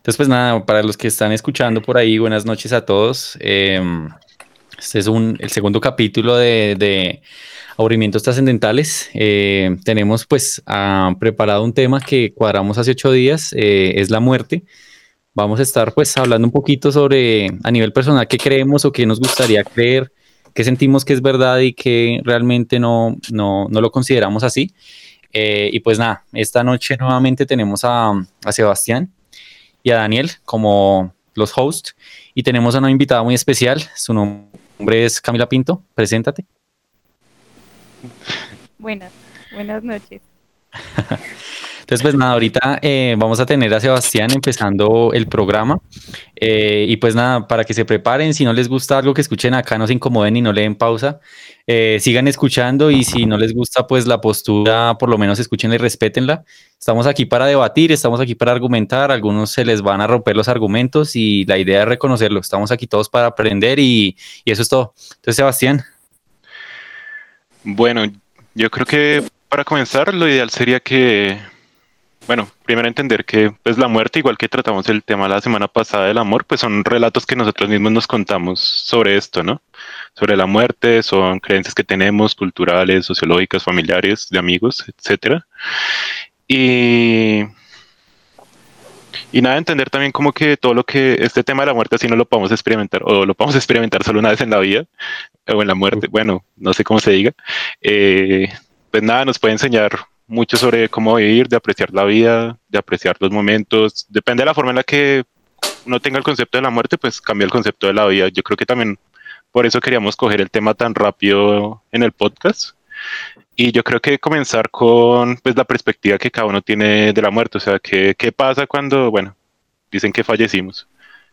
Entonces, pues nada, para los que están escuchando por ahí, buenas noches a todos. Em, este es un, el segundo capítulo de, de Aburrimientos Trascendentales. Eh, tenemos pues preparado un tema que cuadramos hace ocho días, eh, es la muerte. Vamos a estar pues hablando un poquito sobre a nivel personal qué creemos o qué nos gustaría creer, qué sentimos que es verdad y qué realmente no, no, no lo consideramos así. Eh, y pues nada, esta noche nuevamente tenemos a, a Sebastián y a Daniel como los hosts y tenemos a una invitada muy especial. Su nombre es Camila Pinto. Preséntate. Buenas, buenas noches. Entonces, pues nada, ahorita eh, vamos a tener a Sebastián empezando el programa. Eh, y pues nada, para que se preparen, si no les gusta algo que escuchen acá, no se incomoden y no le den pausa. Eh, sigan escuchando y si no les gusta pues la postura, por lo menos escúchenla y respétenla. Estamos aquí para debatir, estamos aquí para argumentar, algunos se les van a romper los argumentos y la idea es reconocerlo. Estamos aquí todos para aprender y, y eso es todo. Entonces, Sebastián. Bueno, yo creo que para comenzar lo ideal sería que bueno, primero entender que pues la muerte, igual que tratamos el tema la semana pasada del amor, pues son relatos que nosotros mismos nos contamos sobre esto, ¿no? Sobre la muerte, son creencias que tenemos, culturales, sociológicas, familiares, de amigos, etcétera. Y y nada, entender también como que todo lo que este tema de la muerte así no lo podemos experimentar o lo podemos experimentar solo una vez en la vida o en la muerte, bueno, no sé cómo se diga. Eh, pues nada, nos puede enseñar mucho sobre cómo vivir, de apreciar la vida, de apreciar los momentos. Depende de la forma en la que uno tenga el concepto de la muerte, pues cambia el concepto de la vida. Yo creo que también por eso queríamos coger el tema tan rápido en el podcast. Y yo creo que comenzar con pues, la perspectiva que cada uno tiene de la muerte. O sea, ¿qué, qué pasa cuando, bueno, dicen que fallecimos?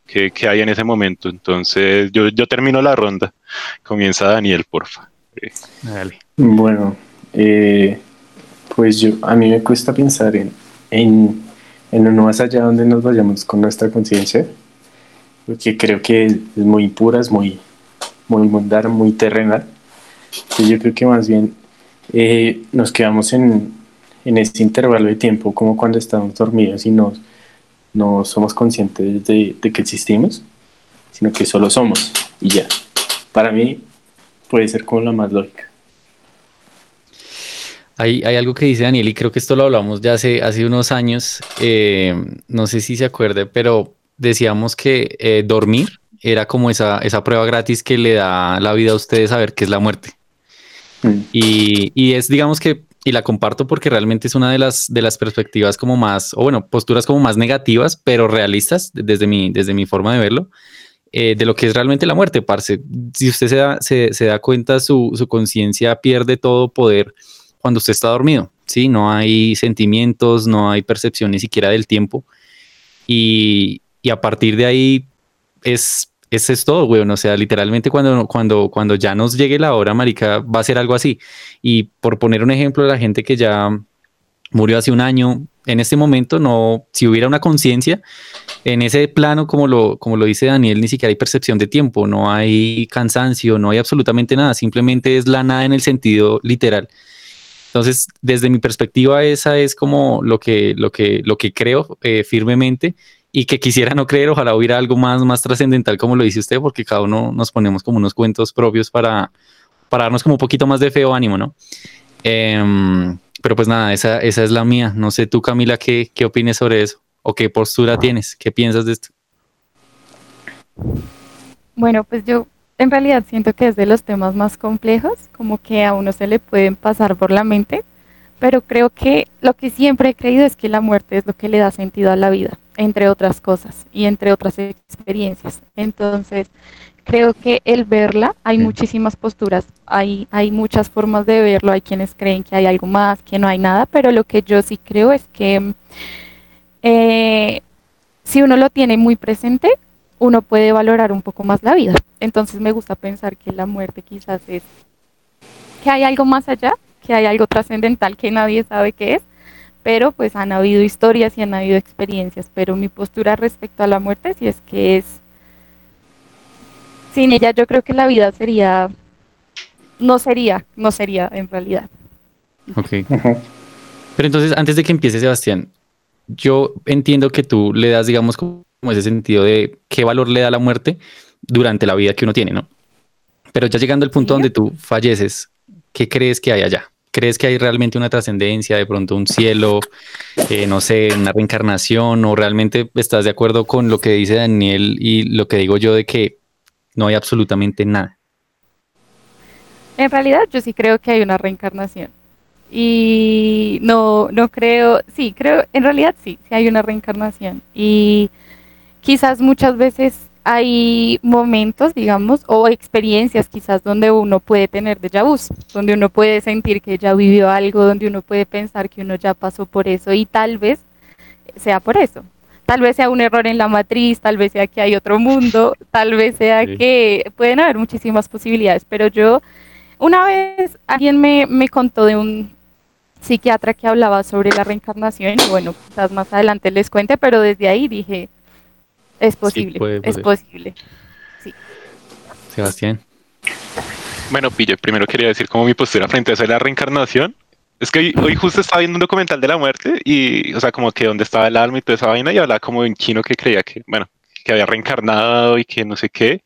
¿Qué, ¿Qué, hay en ese momento? Entonces, yo, yo termino la ronda. Comienza Daniel, porfa. Dale. Bueno, eh, pues yo, a mí me cuesta pensar en, en, en uno más allá donde nos vayamos con nuestra conciencia, porque creo que es muy pura, es muy, muy mundana, muy terrenal. Y yo creo que más bien eh, nos quedamos en, en ese intervalo de tiempo como cuando estamos dormidos y no, no somos conscientes de, de que existimos, sino que solo somos y ya. Para mí puede ser como la más lógica. Hay, hay, algo que dice Daniel y creo que esto lo hablamos ya hace, hace unos años, eh, no sé si se acuerde, pero decíamos que eh, dormir era como esa, esa prueba gratis que le da la vida a ustedes saber qué es la muerte. Mm. Y, y, es, digamos que, y la comparto porque realmente es una de las, de las perspectivas como más, o bueno, posturas como más negativas, pero realistas desde mi, desde mi forma de verlo. Eh, de lo que es realmente la muerte, parce. Si usted se da, se, se da cuenta, su, su conciencia pierde todo poder cuando usted está dormido, ¿sí? No hay sentimientos, no hay percepción ni siquiera del tiempo. Y, y a partir de ahí es, es, es todo, güey. O sea, literalmente cuando, cuando, cuando ya nos llegue la hora, marica, va a ser algo así. Y por poner un ejemplo la gente que ya murió hace un año, en este momento no, si hubiera una conciencia, en ese plano, como lo, como lo dice Daniel, ni siquiera hay percepción de tiempo, no hay cansancio, no hay absolutamente nada, simplemente es la nada en el sentido literal. Entonces, desde mi perspectiva, esa es como lo que, lo que, lo que creo eh, firmemente y que quisiera no creer, ojalá hubiera algo más, más trascendental como lo dice usted, porque cada uno nos ponemos como unos cuentos propios para, para darnos como un poquito más de feo ánimo, ¿no? Em, pero pues nada, esa, esa es la mía. No sé tú, Camila, ¿qué, qué opines sobre eso? ¿O qué postura tienes? ¿Qué piensas de esto? Bueno, pues yo en realidad siento que es de los temas más complejos, como que a uno se le pueden pasar por la mente, pero creo que lo que siempre he creído es que la muerte es lo que le da sentido a la vida, entre otras cosas y entre otras experiencias. Entonces, creo que el verla, hay muchísimas posturas, hay, hay muchas formas de verlo, hay quienes creen que hay algo más, que no hay nada, pero lo que yo sí creo es que eh, si uno lo tiene muy presente, uno puede valorar un poco más la vida. Entonces me gusta pensar que la muerte quizás es que hay algo más allá, que hay algo trascendental que nadie sabe qué es, pero pues han habido historias y han habido experiencias, pero mi postura respecto a la muerte sí es que es, sin ella yo creo que la vida sería, no sería, no sería en realidad. Ok. Pero entonces, antes de que empiece, Sebastián, yo entiendo que tú le das, digamos, como ese sentido de qué valor le da la muerte durante la vida que uno tiene, ¿no? Pero ya llegando al punto donde tú falleces, ¿qué crees que hay allá? ¿Crees que hay realmente una trascendencia, de pronto un cielo, eh, no sé, una reencarnación? ¿O realmente estás de acuerdo con lo que dice Daniel y lo que digo yo de que no hay absolutamente nada? En realidad yo sí creo que hay una reencarnación. Y no, no creo, sí, creo, en realidad sí, sí hay una reencarnación. Y quizás muchas veces hay momentos, digamos, o experiencias quizás donde uno puede tener déjà vu, donde uno puede sentir que ya vivió algo, donde uno puede pensar que uno ya pasó por eso y tal vez sea por eso. Tal vez sea un error en la matriz, tal vez sea que hay otro mundo, tal vez sea que pueden haber muchísimas posibilidades, pero yo una vez alguien me, me contó de un psiquiatra que hablaba sobre la reencarnación y bueno, quizás más adelante les cuente, pero desde ahí dije, es posible, es posible. Sí. Sebastián. Bueno, Pillo, primero quería decir como mi postura frente a eso de la reencarnación. Es que hoy, justo estaba viendo un documental de la muerte y, o sea, como que donde estaba el alma y toda esa vaina y hablaba como de un chino que creía que, bueno, que había reencarnado y que no sé qué.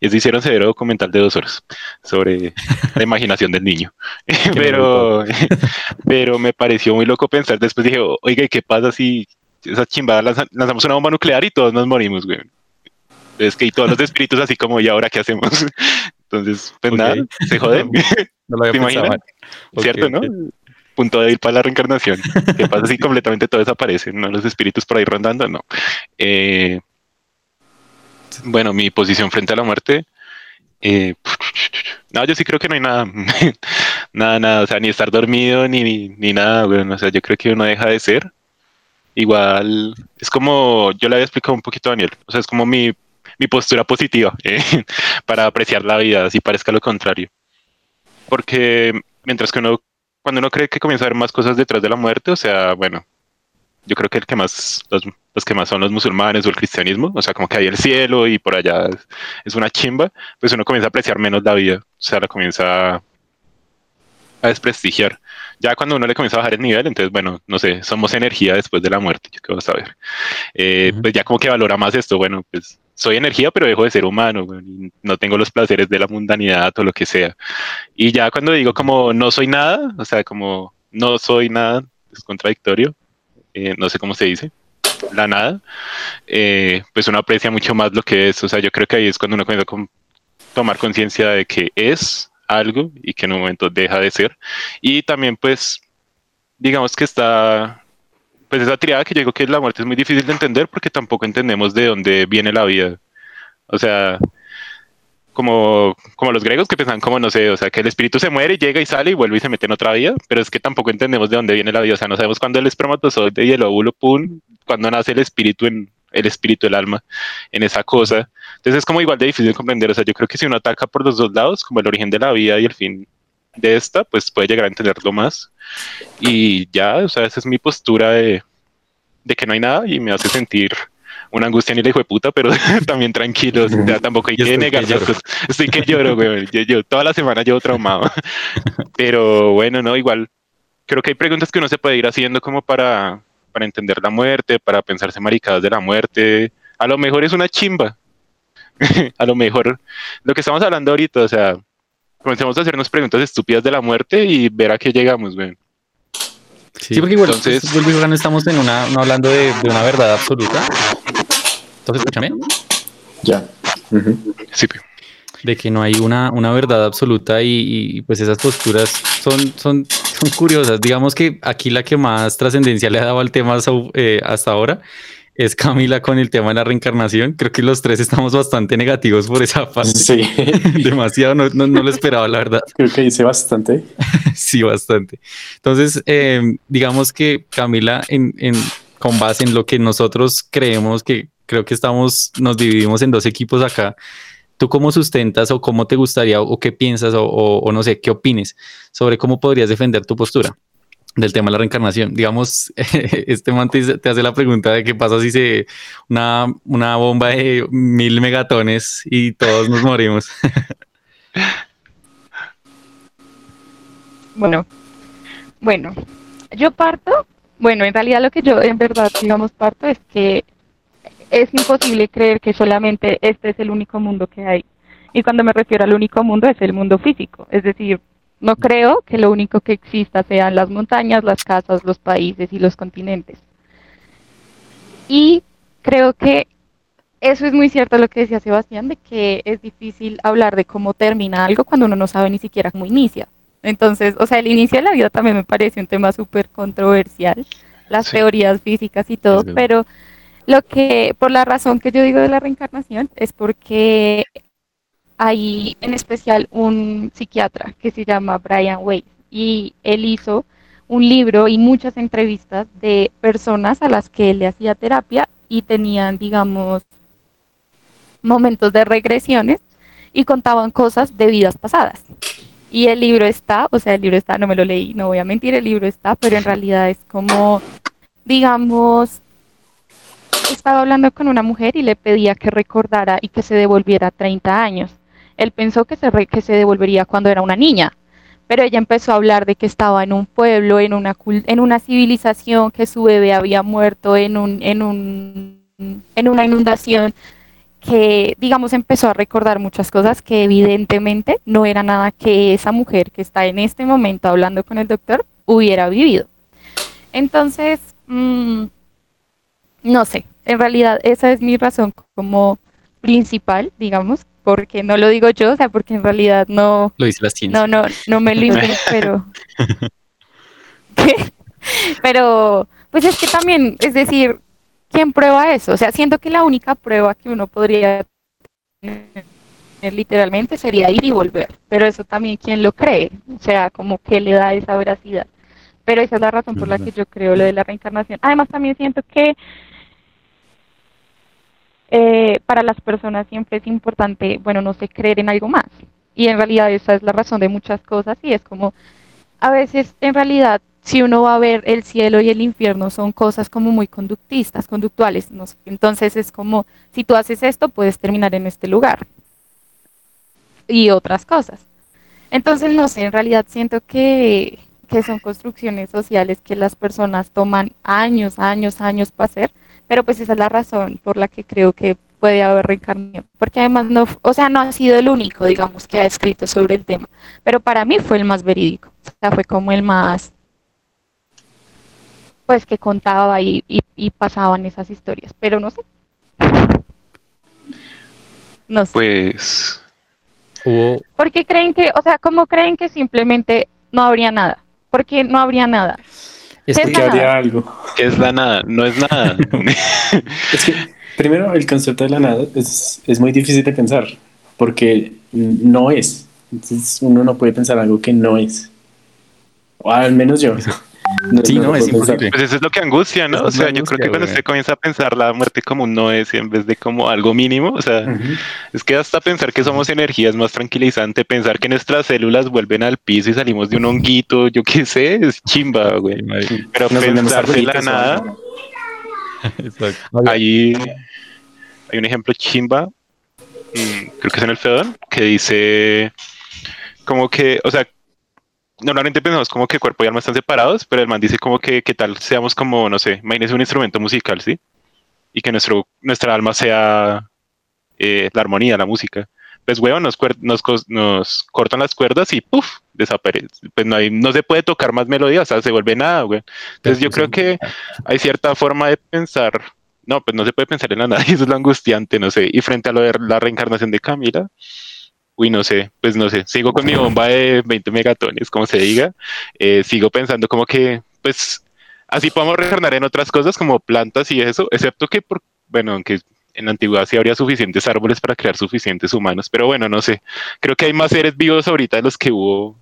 Y se hicieron severo documental de dos horas sobre la imaginación del niño. pero, pero me pareció muy loco pensar. Después dije, oiga, ¿y qué pasa si esa chimbada lanzamos una bomba nuclear y todos nos morimos, güey? Es que y todos los espíritus así como, ¿y ahora qué hacemos? Entonces, pues nada, se joden. No, lo ¿Te imaginas? ¿Cierto, no? Punto débil para la reencarnación. ¿Qué pasa si completamente todo desaparece? ¿No? Los espíritus por ahí rondando, no. Eh, bueno, mi posición frente a la muerte. Eh, no, yo sí creo que no hay nada. nada, nada. O sea, ni estar dormido, ni, ni, nada, bueno, O sea, yo creo que uno deja de ser. Igual, es como, yo le había explicado un poquito a Daniel. O sea, es como mi, mi postura positiva eh, para apreciar la vida, así parezca lo contrario. Porque mientras que uno, cuando uno cree que comienza a haber más cosas detrás de la muerte, o sea, bueno, yo creo que el que más, los, los, que más son los musulmanes o el cristianismo, o sea, como que hay el cielo y por allá es, una chimba, pues uno comienza a apreciar menos la vida, o sea, la comienza a desprestigiar. Ya cuando uno le comienza a bajar el nivel, entonces, bueno, no sé, somos energía después de la muerte, yo qué vas a ver. Eh, pues ya como que valora más esto, bueno, pues soy energía, pero dejo de ser humano, no tengo los placeres de la mundanidad o lo que sea. Y ya cuando digo como no soy nada, o sea, como no soy nada, es contradictorio, eh, no sé cómo se dice, la nada, eh, pues uno aprecia mucho más lo que es. O sea, yo creo que ahí es cuando uno comienza a tomar conciencia de que es algo y que en un momento deja de ser. Y también, pues, digamos que está, pues esa triada que yo digo que la muerte es muy difícil de entender porque tampoco entendemos de dónde viene la vida. O sea, como, como los griegos que pensaban como, no sé, o sea, que el espíritu se muere, llega y sale y vuelve y se mete en otra vida, pero es que tampoco entendemos de dónde viene la vida, o sea, no sabemos cuándo el espermatozoide y el óvulo, pum, cuando nace el espíritu en el espíritu, el alma, en esa cosa. Entonces es como igual de difícil de comprender, o sea, yo creo que si uno ataca por los dos lados, como el origen de la vida y el fin de esta, pues puede llegar a entenderlo más. Y ya, o sea, esa es mi postura de, de que no hay nada y me hace sentir una angustia ni la hijo de puta, pero también tranquilos, ya tampoco hay que negar Estoy que lloro, güey. Yo, toda la semana llevo traumado. pero bueno, no, igual creo que hay preguntas que uno se puede ir haciendo como para, para entender la muerte, para pensarse maricadas de la muerte. A lo mejor es una chimba. a lo mejor lo que estamos hablando ahorita, o sea, comencemos a hacernos preguntas estúpidas de la muerte y ver a qué llegamos, güey. Sí, porque igual Entonces, no estamos en una, no hablando de, de una verdad absoluta, ¿Entonces escúchame? Ya. Sí. De que no hay una, una verdad absoluta y, pues esas posturas son, son, son curiosas. Digamos que aquí la que más trascendencia le ha dado al tema eh, hasta ahora es Camila con el tema de la reencarnación. Creo que los tres estamos bastante negativos por esa parte. Sí. Demasiado, no, no, lo esperaba, la verdad. Creo que hice bastante. sí, bastante. Entonces, eh, digamos que Camila, en, en, con base en lo que nosotros creemos que creo que estamos, nos dividimos en dos equipos acá. ¿Tú cómo sustentas o cómo te gustaría o qué piensas o, no sé, qué opines sobre cómo podrías defender tu postura del tema de la reencarnación? Digamos, este man te, hace la pregunta de qué pasa si se una, una bomba de mil megatones y todos nos morimos. bueno, bueno, yo parto Bueno, en realidad lo que yo en verdad, digamos, parto es que es imposible creer que solamente este es el único mundo que hay. Y cuando me refiero al único mundo es el mundo físico. Es decir, no creo que lo único que exista sean las montañas, las casas, los países y los continentes. Y creo que eso es muy cierto lo que decía Sebastián, de que es difícil hablar de cómo termina algo cuando uno no sabe ni siquiera cómo inicia. Entonces, o sea, el inicio de la vida también me parece un tema súper controversial, las teorías físicas y todo, pero lo que, por la razón que yo digo de la reencarnación, es porque hay en especial un psiquiatra que se llama Brian Weiss y él hizo un libro y muchas entrevistas de personas a las que él le hacía terapia y tenían, digamos, momentos de regresiones y contaban cosas de vidas pasadas. Y el libro está, o sea, el libro está, no me lo leí, no voy a mentir, el libro está, pero en realidad es como, digamos, estaba hablando con una mujer y le pedía que recordara y que se devolviera 30 años. Él pensó que se, que se devolvería cuando era una niña, pero ella empezó a hablar de que estaba en un pueblo, en una, en una civilización, que su bebé había muerto en, un, en, un, en una inundación, que digamos empezó a recordar muchas cosas que evidentemente no era nada que esa mujer que está en este momento hablando con el doctor hubiera vivido. Entonces, mmm, no sé, en realidad esa es mi razón como principal, digamos, porque no lo digo yo, o sea, porque en realidad no... Lo dice la No, no, no me lo inventé, pero... pero, pues es que también, es decir, ¿quién prueba eso? O sea, siento que la única prueba que uno podría tener literalmente sería ir y volver, pero eso también, ¿quién lo cree? O sea, como que le da esa veracidad. Pero esa es la razón por la que yo creo lo de la reencarnación. Además, también siento que eh, para las personas siempre es importante, bueno, no sé, creer en algo más. Y en realidad esa es la razón de muchas cosas y es como, a veces en realidad si uno va a ver el cielo y el infierno son cosas como muy conductistas, conductuales. No Entonces es como, si tú haces esto, puedes terminar en este lugar. Y otras cosas. Entonces, no sé, en realidad siento que, que son construcciones sociales que las personas toman años, años, años para hacer pero pues esa es la razón por la que creo que puede haber reencarnación, porque además no, o sea, no ha sido el único, digamos, que ha escrito sobre el tema, pero para mí fue el más verídico, o sea, fue como el más, pues que contaba y, y, pasaban esas historias, pero no sé. No sé. Pues... ¿Por qué creen que, o sea, cómo creen que simplemente no habría nada? Porque no habría nada. Es que haría algo. ¿Qué es la nada? No es nada. es que, primero, el concepto de la nada es, es muy difícil de pensar, porque no es. Entonces, uno no puede pensar algo que no es. O al menos yo. sí, no, es imposible. Pues eso es lo que angustia, ¿no? o sea, yo creo que cuando usted comienza a pensar la muerte como un no es en vez de como algo mínimo, o sea, es que hasta pensar que somos energía es más tranquilizante, pensar que nuestras células vuelven al piso y salimos de un honguito, yo qué sé, es chimba, güey. Pero pensar de la nada, ahí hay un ejemplo chimba, mm, creo que es en el Fedon, que dice como que, o sea, normalmente pensamos como que cuerpo y alma están separados, pero el man dice como que, que tal seamos como, no sé, imagínese un instrumento musical, ¿sí? Y que nuestro, nuestra alma sea eh, la armonía, la música. Pues, weón, nos, cortan las cuerdas y ¡puf! desaparece. Pues no, hay, no se puede tocar más melodía, o sea, se vuelve nada, güey. Entonces yo creo que hay cierta forma de pensar, no, pues no se puede pensar en la nada, y eso es lo angustiante, no sé. Y frente a lo de la reencarnación de Camila, uy, no sé, pues no sé, sigo con mi bomba de 20 megatones, como se diga, eh, sigo pensando como que, pues, así podemos reencarnar en otras cosas como plantas y eso, excepto que, por, bueno, aunque en la antigüedad sí habría suficientes árboles para crear suficientes humanos, pero bueno, no sé, creo que hay más seres vivos ahorita de los que hubo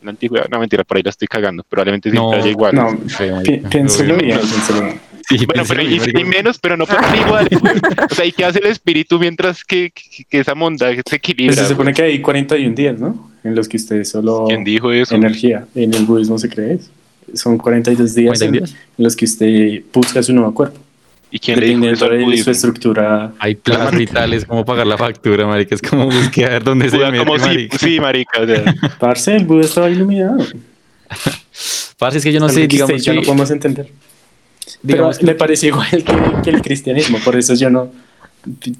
en la antigüedad, no mentira, por ahí la estoy cagando, probablemente siempre haya igual. No, piénselo bien, bueno, pero y, menos, pero no puede igual. o sea, ¿y qué hace el espíritu mientras que, que, esa monda se equilibra? Pues se supone que hay 41 días, ¿no? En los que ustedes solo... ¿Quién dijo eso? Energía. En el budismo se cree eso. Son 42 días, En, los que usted busca su nuevo cuerpo. ¿Y quién le dijo eso de su estructura? Hay planes vitales, como pagar la factura, marica. Es como buscar dónde se mete, como Sí, marica. O Parce, el Buda estaba iluminado. Parce, es que yo no Algo sé, que digamos usted y yo no que- podemos entender. Pero que- le parece igual que, que el cristianismo, por eso yo no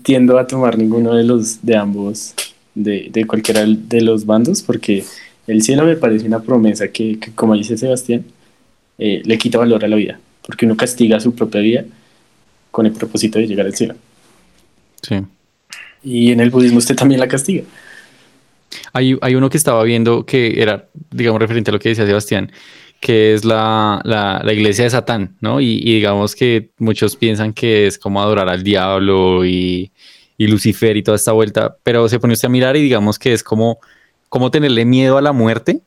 tiendo a tomar ninguno de los de ambos, de, de cualquiera de los bandos, porque el cielo me parece una promesa que, que, como dice Sebastián, eh, le quita valor a la vida, porque uno castiga su propia vida con el propósito de llegar al cielo. Sí. Y en el budismo usted también la castiga. Hay, hay uno que estaba viendo que era, digamos, referente a lo que decía Sebastián, que es la, la, iglesia de Satán, ¿no? Y, digamos que muchos piensan que es como adorar al diablo y, Lucifer y toda esta vuelta, pero se pone usted a mirar y digamos que es como, como tenerle miedo a la muerte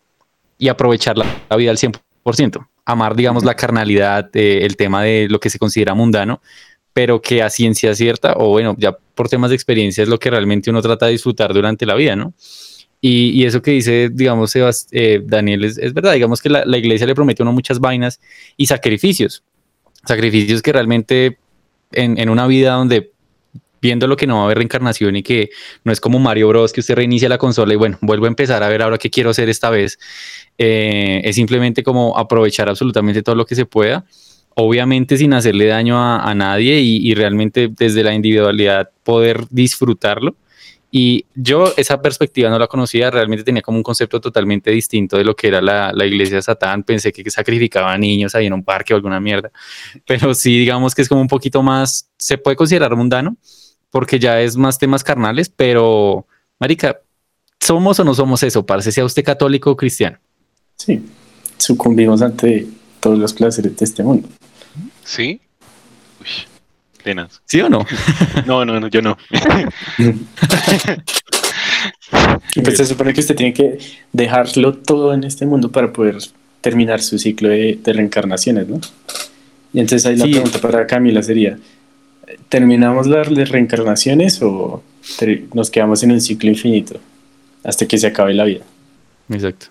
y aprovechar la, la vida al 100%. Amar, digamos, la carnalidad, eh, el tema de lo que se considera mundano, pero que a ciencia cierta, o bueno, ya por temas de experiencia, es lo que realmente uno trata de disfrutar durante la vida, ¿no? Y, eso que dice, digamos, eh, Daniel, es, verdad, digamos que la, iglesia le promete a uno muchas vainas y sacrificios, sacrificios que realmente en, una vida donde viendo lo que no va a haber reencarnación y que no es como Mario Bros, que usted reinicia la consola y bueno, vuelvo a empezar a ver ahora qué quiero hacer esta vez, eh, es simplemente como aprovechar absolutamente todo lo que se pueda, obviamente sin hacerle daño a, nadie y realmente desde la individualidad poder disfrutarlo. Y yo esa perspectiva no la conocía, realmente tenía como un concepto totalmente distinto de lo que era la, la iglesia de Satán. Pensé que sacrificaba niños ahí en un parque o alguna mierda. Pero sí, digamos que es como un poquito más, se puede considerar mundano, porque ya es más temas carnales, pero, Marica, ¿somos o no somos eso? Parece sea usted católico o cristiano. Sí, sucumbimos ante todos los placeres de este mundo. ¿Sí? Uy, ¿Sí o no? No, no, no, yo no. Pues se supone que usted tiene que dejarlo todo en este mundo para poder terminar su ciclo de, de reencarnaciones, ¿no? Y entonces ahí la Sí. pregunta para Camila sería, ¿terminamos las reencarnaciones o nos quedamos en un ciclo infinito hasta que se acabe la vida? Exacto.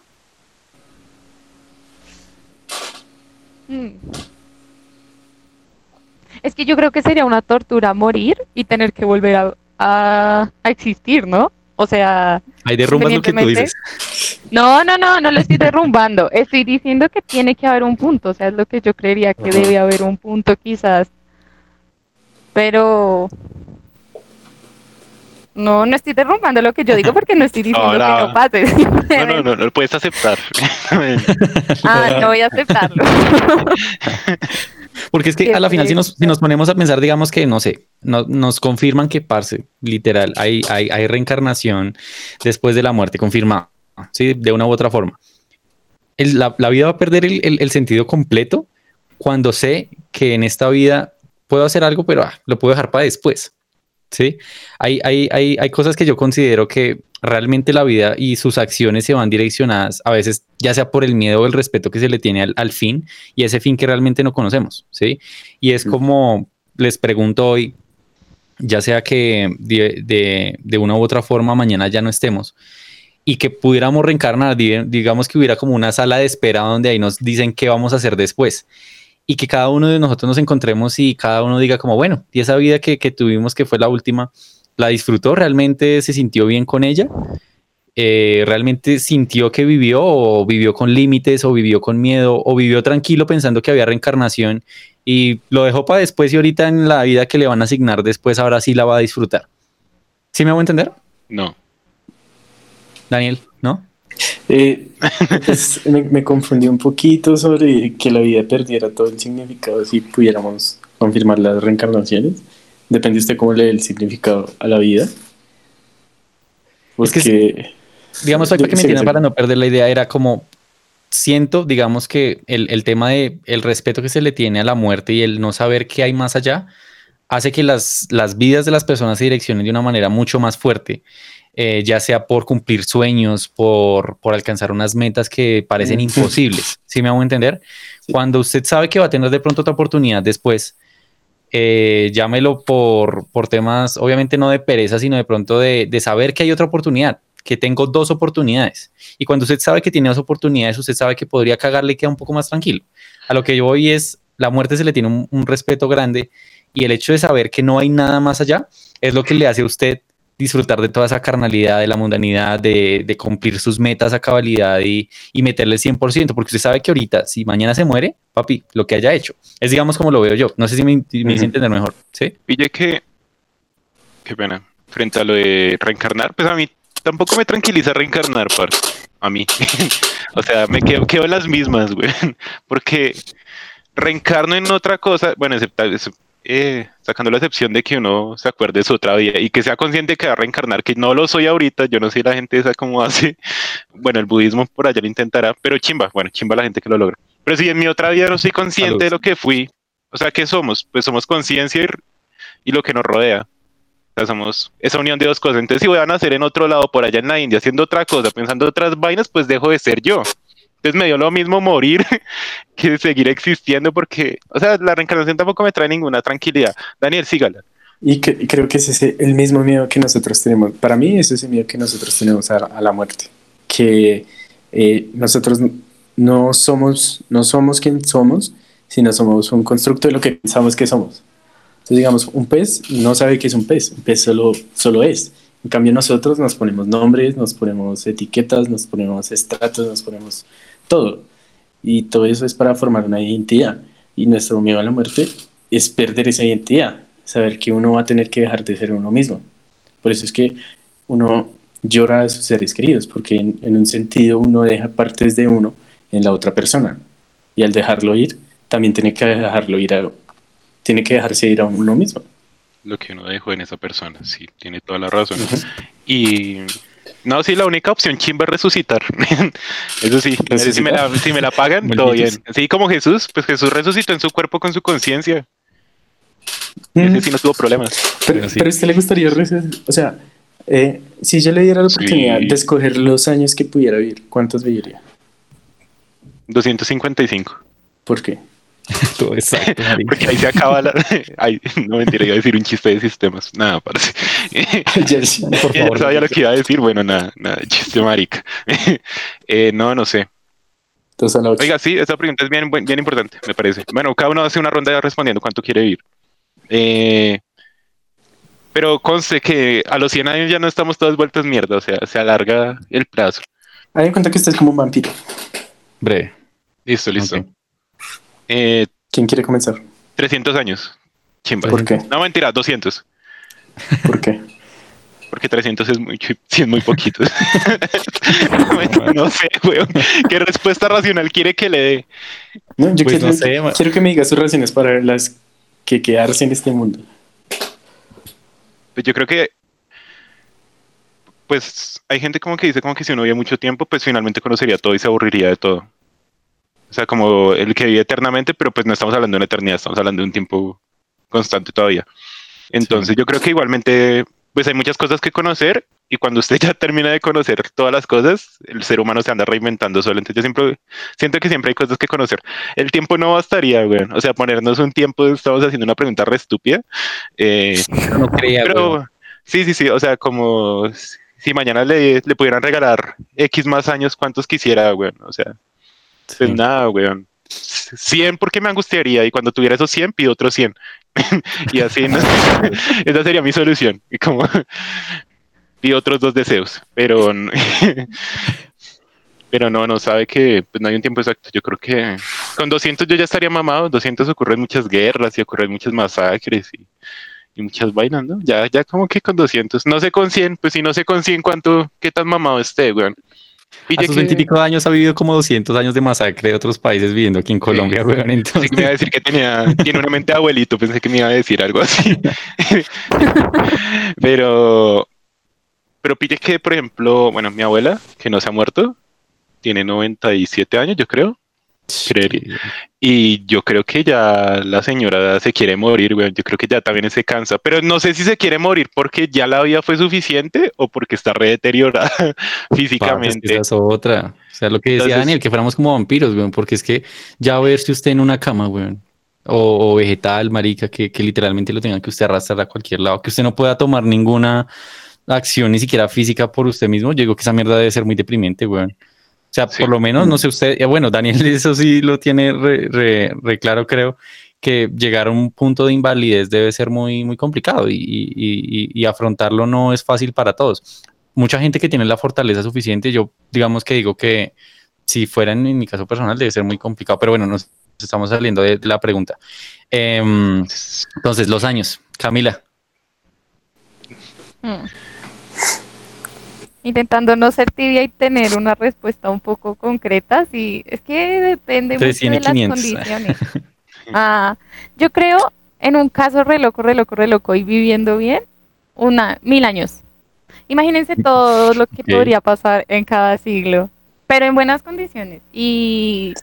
Mm. Es que yo creo que sería una tortura morir y tener que volver a, a- a existir, ¿no? O sea, Ahí derrumbas lo que tú dices. no, no, no, no lo estoy derrumbando. Estoy diciendo que tiene que haber un punto, o sea, es lo que yo creería que debe haber un punto quizás. Pero no, no estoy derrumbando lo que yo digo porque no estoy diciendo Ahora- que no pase. No, no, no, no lo puedes aceptar. Ah, no voy a aceptarlo. Porque es que a la final, si nos, si nos ponemos a pensar, digamos que, no sé, no- nos confirman que, parce, literal, hay, hay, hay reencarnación después de la muerte, confirmada, ¿sí? De una u otra forma. El- la, la vida va a perder el, el- el sentido completo cuando sé que en esta vida puedo hacer algo, pero ah, lo puedo dejar para después, ¿sí? Hay, hay, hay, hay cosas que yo considero que realmente la vida y sus acciones se van direccionadas, a veces ya sea por el miedo o el respeto que se le tiene al, al fin, y ese fin que realmente no conocemos, ¿sí? Y es como les pregunto hoy, ya sea que de, de- de una u otra forma mañana ya no estemos y que pudiéramos reencarnar, di- digamos que hubiera como una sala de espera donde ahí nos dicen qué vamos a hacer después y que cada uno de nosotros nos encontremos y cada uno diga como, bueno, y esa vida que, que tuvimos que fue la última, ¿la disfrutó? ¿Realmente se sintió bien con ella? Eh, ¿Realmente sintió que vivió o vivió con límites o vivió con miedo o vivió tranquilo pensando que había reencarnación y lo dejó para después y ahorita en la vida que le van a asignar después ahora sí la va a disfrutar? ¿Sí me hago entender? No. Daniel, ¿no? Eh, pues, me, me confundí un poquito sobre que la vida perdiera todo el significado si pudiéramos confirmar las reencarnaciones. Depende usted cómo le dé el significado a la vida. Porque, Es que digamos, para que me entiendan, para no perder la idea, era como, siento, digamos que el, el tema de el respeto que se le tiene a la muerte y el no saber qué hay más allá, hace que las, las vidas de las personas se direccionen de una manera mucho más fuerte, eh, ya sea por cumplir sueños, por, por alcanzar unas metas que parecen imposibles, ¿sí me hago entender? Sí. Cuando usted sabe que va a tener de pronto otra oportunidad después, eh, llámelo por, por temas, obviamente no de pereza, sino de pronto de, de saber que hay otra oportunidad, que tengo dos oportunidades. Y cuando usted sabe que tiene dos oportunidades, usted sabe que podría cagarle y queda un poco más tranquilo. A lo que yo voy es, la muerte se le tiene un, un respeto grande y el hecho de saber que no hay nada más allá es lo que le hace a usted disfrutar de toda esa carnalidad, de la mundanidad, de, de cumplir sus metas a cabalidad y, y meterle 100%, porque usted sabe que ahorita, si mañana se muere, papi, lo que haya hecho, es digamos como lo veo yo, no sé si me, me hice entender mejor, ¿sí? Pille que, qué pena, frente a lo de reencarnar, pues a mí tampoco me tranquiliza reencarnar, par, a mí. o sea, me quedo, quedo en las mismas, güey, porque reencarno en otra cosa, bueno, excepto, eh, sacando la excepción de que uno se acuerde de su otra vida y que sea consciente que va a reencarnar, que no lo soy ahorita, yo no sé la gente esa cómo hace, bueno, el budismo por allá lo intentará, pero chimba, bueno, chimba la gente que lo logra. Pero si en mi otra vida no soy consciente de lo que fui, o sea, ¿qué somos? Pues somos conciencia y, y, lo que nos rodea. O sea, somos esa unión de dos cosas. Entonces, si voy a nacer en otro lado, por allá en la India, haciendo otra cosa, pensando otras vainas, pues dejo de ser yo. Entonces me dio lo mismo morir que seguir existiendo porque, o sea, la reencarnación tampoco me trae ninguna tranquilidad. Daniel, sígala. Y, que, y creo que es ese, el mismo miedo que nosotros tenemos. Para mí es ese miedo que nosotros tenemos a, a la muerte. Que eh, nosotros no somos, no somos quien somos, sino somos un constructo de lo que pensamos que somos. Entonces, digamos, un pez no sabe que es un pez, un pez solo, solo es. En cambio, nosotros nos ponemos nombres, nos ponemos etiquetas, nos ponemos estratos, nos ponemos todo. Y todo eso es para formar una identidad. Y nuestro miedo a la muerte es perder esa identidad, saber que uno va a tener que dejar de ser uno mismo. Por eso es que uno llora a sus seres queridos, porque en, en un sentido uno deja partes de uno en la otra persona. Y al dejarlo ir, también tiene que dejarlo ir a, tiene que dejarse ir a uno mismo. Lo que uno dejó en esa persona, sí, tiene toda la razón. Y no, sí, la única opción chimba es resucitar. Eso sí, si me, la, si me la pagan, todo bien. Sí, como Jesús, pues Jesús resucitó en su cuerpo con su conciencia. Mm. Ese sí no tuvo problemas. Pero, pero, sí. pero a usted le gustaría resucitar, o sea, eh, si yo le diera la oportunidad sí. de escoger los años que pudiera vivir, ¿cuántos viviría? 255. ¿Por qué? Todo exacto. Porque ahí se acaba la. Ay, no mentira, iba a decir un chiste de sistemas. Nada, parece. Por favor. sabía lo que iba a decir. Bueno, nada, nada, chiste marica. eh, no, no sé. Oiga, sí, esa pregunta es bien, bien importante, me parece. Bueno, cada uno hace una ronda respondiendo cuánto quiere vivir. Eh, pero conste que a los 100 años ya no estamos todos vueltos mierda, o sea, se alarga el plazo. Hay en cuenta que usted es como un vampiro. Breve. Listo, listo. Okay. Eh, ¿Quién quiere comenzar? 300 años. Chimba. ¿Por qué? No, mentira, 200. ¿Por qué? Porque 300 es muy, es muy poquito. no sé, weón. ¿Qué respuesta racional quiere que le dé? No, yo pues quiero, no sé, quiero que me diga sus razones para las que quedarse en este mundo. Pues yo creo que pues hay gente como que dice como que si uno vive mucho tiempo, pues finalmente conocería todo y se aburriría de todo. O sea, como el que vive eternamente, pero pues no estamos hablando de una eternidad, estamos hablando de un tiempo constante todavía. Entonces sí. yo creo que igualmente, pues hay muchas cosas que conocer y cuando usted ya termina de conocer todas las cosas, el ser humano se anda reinventando solo. Entonces yo siempre siento que siempre hay cosas que conocer. El tiempo no bastaría, güey. O sea, ponernos un tiempo, estamos haciendo una pregunta re estúpida. Eh, no creía, pero güey. sí, sí, sí. O sea, como si mañana le, le pudieran regalar X más años, ¿cuántos quisiera, güey? O sea, sí. pues nada, weón. 100 porque me angustiaría y cuando tuviera esos 100 pido otros 100. y así, ¿no? esa sería mi solución. Y como pido otros dos deseos, pero pero no, no sabe que pues, no hay un tiempo exacto. Yo creo que con 200 yo ya estaría mamado. 200 ocurren muchas guerras y ocurren muchas masacres y, y muchas vainas, ¿no? Ya, ya como que con 200. No sé con 100, pues si no sé con 100 cuánto, qué tan mamado esté, weón. Y a sus veintipico que... años ha vivido como 200 años de masacre de otros países viviendo aquí en Colombia, sí. weón. Entonces... Me iba a decir que tenía, tiene una mente de abuelito, pensé que me iba a decir algo así. pero, pero pille que, por ejemplo, bueno, mi abuela, que no se ha muerto, tiene 97 años, yo creo. Y yo creo que ya la señora se quiere morir, güey. Yo creo que ya también se cansa. Pero no sé si se quiere morir porque ya la vida fue suficiente o porque está re deteriorada físicamente. esa es otra. O sea, lo que decía Entonces, Daniel, que fuéramos como vampiros, güey. Porque es que ya verse usted en una cama, güey. O, o, vegetal, marica, que, que literalmente lo tenga que usted arrastrar a cualquier lado. Que usted no pueda tomar ninguna acción, ni siquiera física por usted mismo. Yo digo que esa mierda debe ser muy deprimente, güey. O sea, sí. por lo menos, no sé usted, bueno, Daniel eso sí lo tiene re, re, re, claro, creo, que llegar a un punto de invalidez debe ser muy, muy complicado y, y, y, afrontarlo no es fácil para todos. Mucha gente que tiene la fortaleza suficiente, yo digamos que digo que si fuera en, mi caso personal debe ser muy complicado, pero bueno, nos estamos saliendo de, la pregunta. Em, entonces, los años. Camila. Hmm intentando no ser tibia y tener una respuesta un poco concreta. Sí, es que depende mucho de las condiciones. Ah, yo creo, en un caso re loco, re loco, re loco y viviendo bien, una, mil años. Imagínense todo lo que podría pasar en cada siglo, pero en buenas condiciones y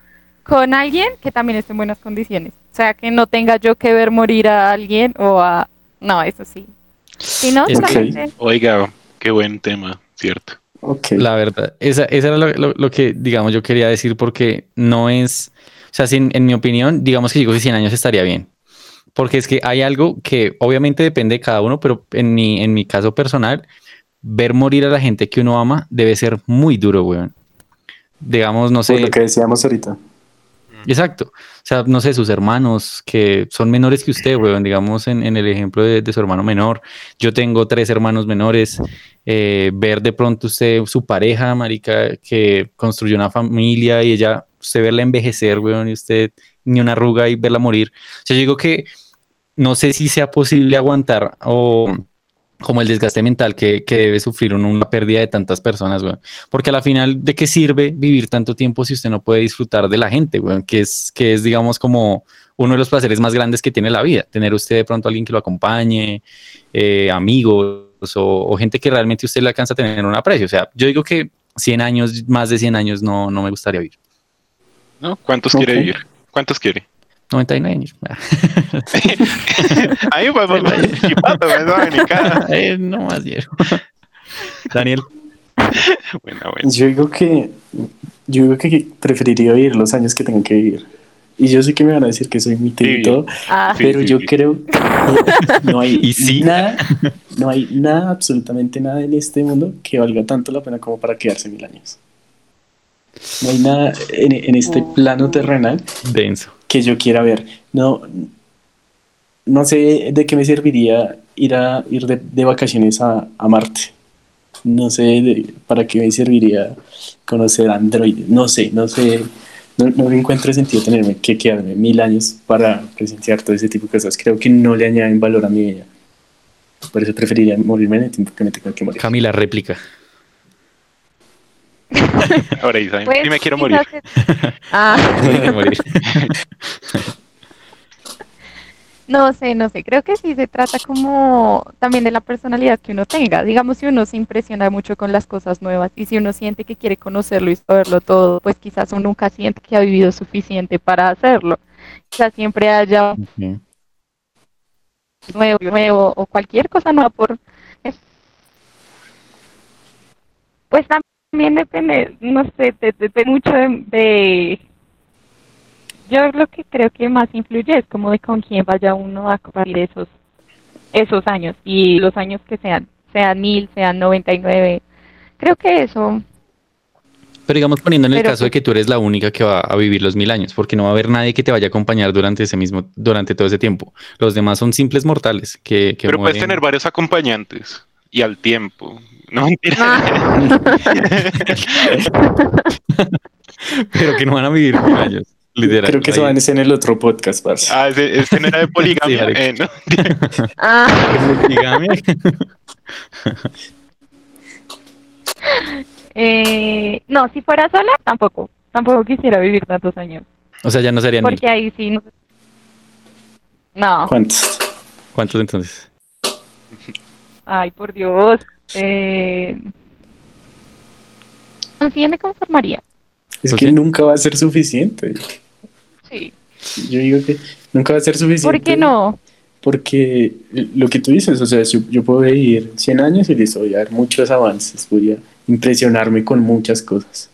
con alguien que también esté en buenas condiciones. O sea, que no tenga yo que ver morir a alguien o a... No, eso sí. Si no, Oiga, qué buen tema cierto. La verdad, esa, era lo, que, digamos, yo quería decir porque no es, o sea, en mi opinión, digamos que digo que 100 años estaría bien. Porque es que hay algo que obviamente depende de cada uno, pero en mi, en mi caso personal, ver morir a la gente que uno ama debe ser muy duro, weón. Digamos, no sé. lo que decíamos ahorita. Exacto. O sea, no sé, sus hermanos que son menores que usted, weón, digamos en, el ejemplo de, su hermano menor. Yo tengo tres hermanos menores. Eh, ver de pronto usted su pareja, marica, que construyó una familia y ella, usted verla envejecer, weón, y usted ni una arruga y verla morir. O sea, yo digo que no sé si sea posible aguantar o como el desgaste mental que, debe sufrir una pérdida de tantas personas, güey. Porque a la final, ¿de qué sirve vivir tanto tiempo si usted no puede disfrutar de la gente, güey? Que es, que es, digamos, como uno de los placeres más grandes que tiene la vida. Tener usted de pronto alguien que lo acompañe, eh, amigos o, gente que realmente usted le alcanza a tener un aprecio. O sea, yo digo que 100 años, más de 100 años, no, no me gustaría vivir. ¿No? ¿Cuántos quiere vivir? ¿Cuántos quiere? 99 años. Ahí podemos ver No más viejo. Daniel. Yo digo que yo digo que preferiría vivir los años que tengo que vivir. Y yo sé que me van a decir que soy muy tío ah. pero yo creo que no hay nada, no hay nada, absolutamente nada en este mundo que valga tanto la pena como para quedarse mil años. No hay nada en, este oh. plano terrenal denso que yo quiera ver. No, no sé de qué me serviría ir a ir de, vacaciones a, Marte. No sé para qué me serviría conocer Android. No sé, no sé. No, no encuentro sentido tenerme que quedarme mil años para presenciar todo ese tipo de cosas. Creo que no le añaden valor a mi vida. Por eso preferiría morirme en el tiempo que me tengo que morir. Camila, réplica. Ahora Isabel, pues, me quiero morir. Ah. no sé, no sé. Creo que sí se trata como también de la personalidad que uno tenga. Digamos, si uno se impresiona mucho con las cosas nuevas y si uno siente que quiere conocerlo y saberlo todo, pues quizás uno nunca siente que ha vivido suficiente para hacerlo. Quizás siempre haya nuevo, nuevo o cualquier cosa nueva por pues también depende, no sé, depende mucho de, Yo lo que creo que más influye es como de con quién vaya uno a compartir esos, esos años y los años que sean, sean mil, sean 99. Creo que eso... Pero digamos poniendo en el caso de que tú eres la única que va a vivir los mil años, porque no va a haber nadie que te vaya a acompañar durante ese mismo, durante todo ese tiempo. Los demás son simples mortales que... Pero puedes tener varios acompañantes y al tiempo. No ah. Pero que no van a vivir mil años. Literal. Creo que eso van a ser en el otro podcast, parce. Ah, este, no era de poligamia. eh, ¿no? ah. poligamia. eh, no, si fuera sola, tampoco. Tampoco quisiera vivir tantos años. O sea, ya no serían Porque ahí sí. No. no. ¿Cuántos? ¿Cuántos entonces? Ay, por Dios. Eh, sí, me conformaría. Es que nunca va a ser suficiente. Sí. Yo digo que nunca va a ser suficiente. ¿Por qué no? Porque lo que tú dices, o sea, yo, puedo vivir 100 años y listo, voy a ver muchos avances, voy a impresionarme con muchas cosas.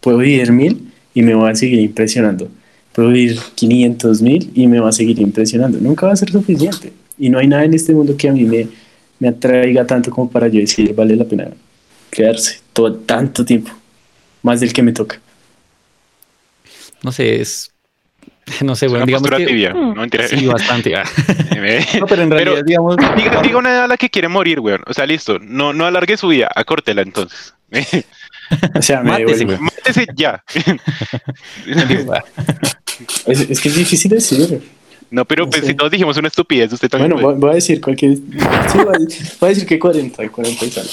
Puedo vivir mil y me voy a seguir impresionando. Puedo vivir 500 mil y me va a seguir impresionando. Nunca va a ser suficiente. Y no hay nada en este mundo que a mí me, me atraiga tanto como para yo decir vale la pena quedarse todo tanto tiempo, más del que me toca. No sé, es, No sé, bueno, digamos que... tibia. No, mentira. Sí, bastante. ah. No, pero en realidad, Pero- digamos... Diga, diga una edad a la que quiere morir, weón. O sea, listo. No, no alargue su vida. Acórtela entonces. O sea, me Mátese, devuelvo. Mátese ya. Es, es que es difícil decir. No, pero No pues si todos dijimos una estupidez, usted también Bueno, puede. voy, a decir cualquier. Sí, voy, a, voy a decir que 40, 40 y tal.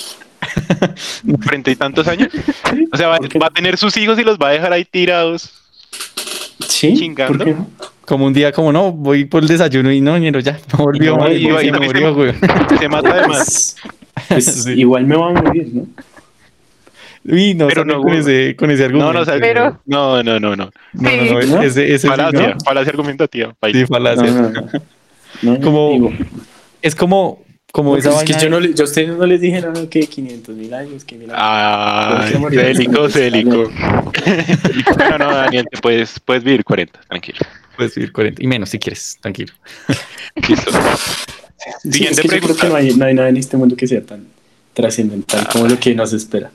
frente y tantos años. O sea, va a tener sus hijos y los va a dejar ahí tirados. Sí, chingando. ¿por qué no? Como un día, como no, voy por el desayuno y no, ñero, ya, me volvió, No, y- se me murió, güey. Se mata además. Pues, pues Sí. igual me va a morir, ¿no? Uy, no, Pero no, con, ese, con ese argumento. no, o sea, Pero- no, no, no, no. no, no, no, Sí. Ese, Falacia, no. falacia argumentativa. Sí, falacia. No, no, no. No, no, Como- Es como, como pues esa es que yo, no le- yo a ustedes no les dije nada que 500 mil años, que mil años. Ah, célico, célico. No, no, Daniel, te puedes, puedes vivir 40, tranquilo. puedes vivir 40 y menos si quieres, tranquilo. Listo. Sí, es Siguiente que yo creo pregunta. que no hay, no hay nada en este mundo que sea tan trascendental como lo que nos espera.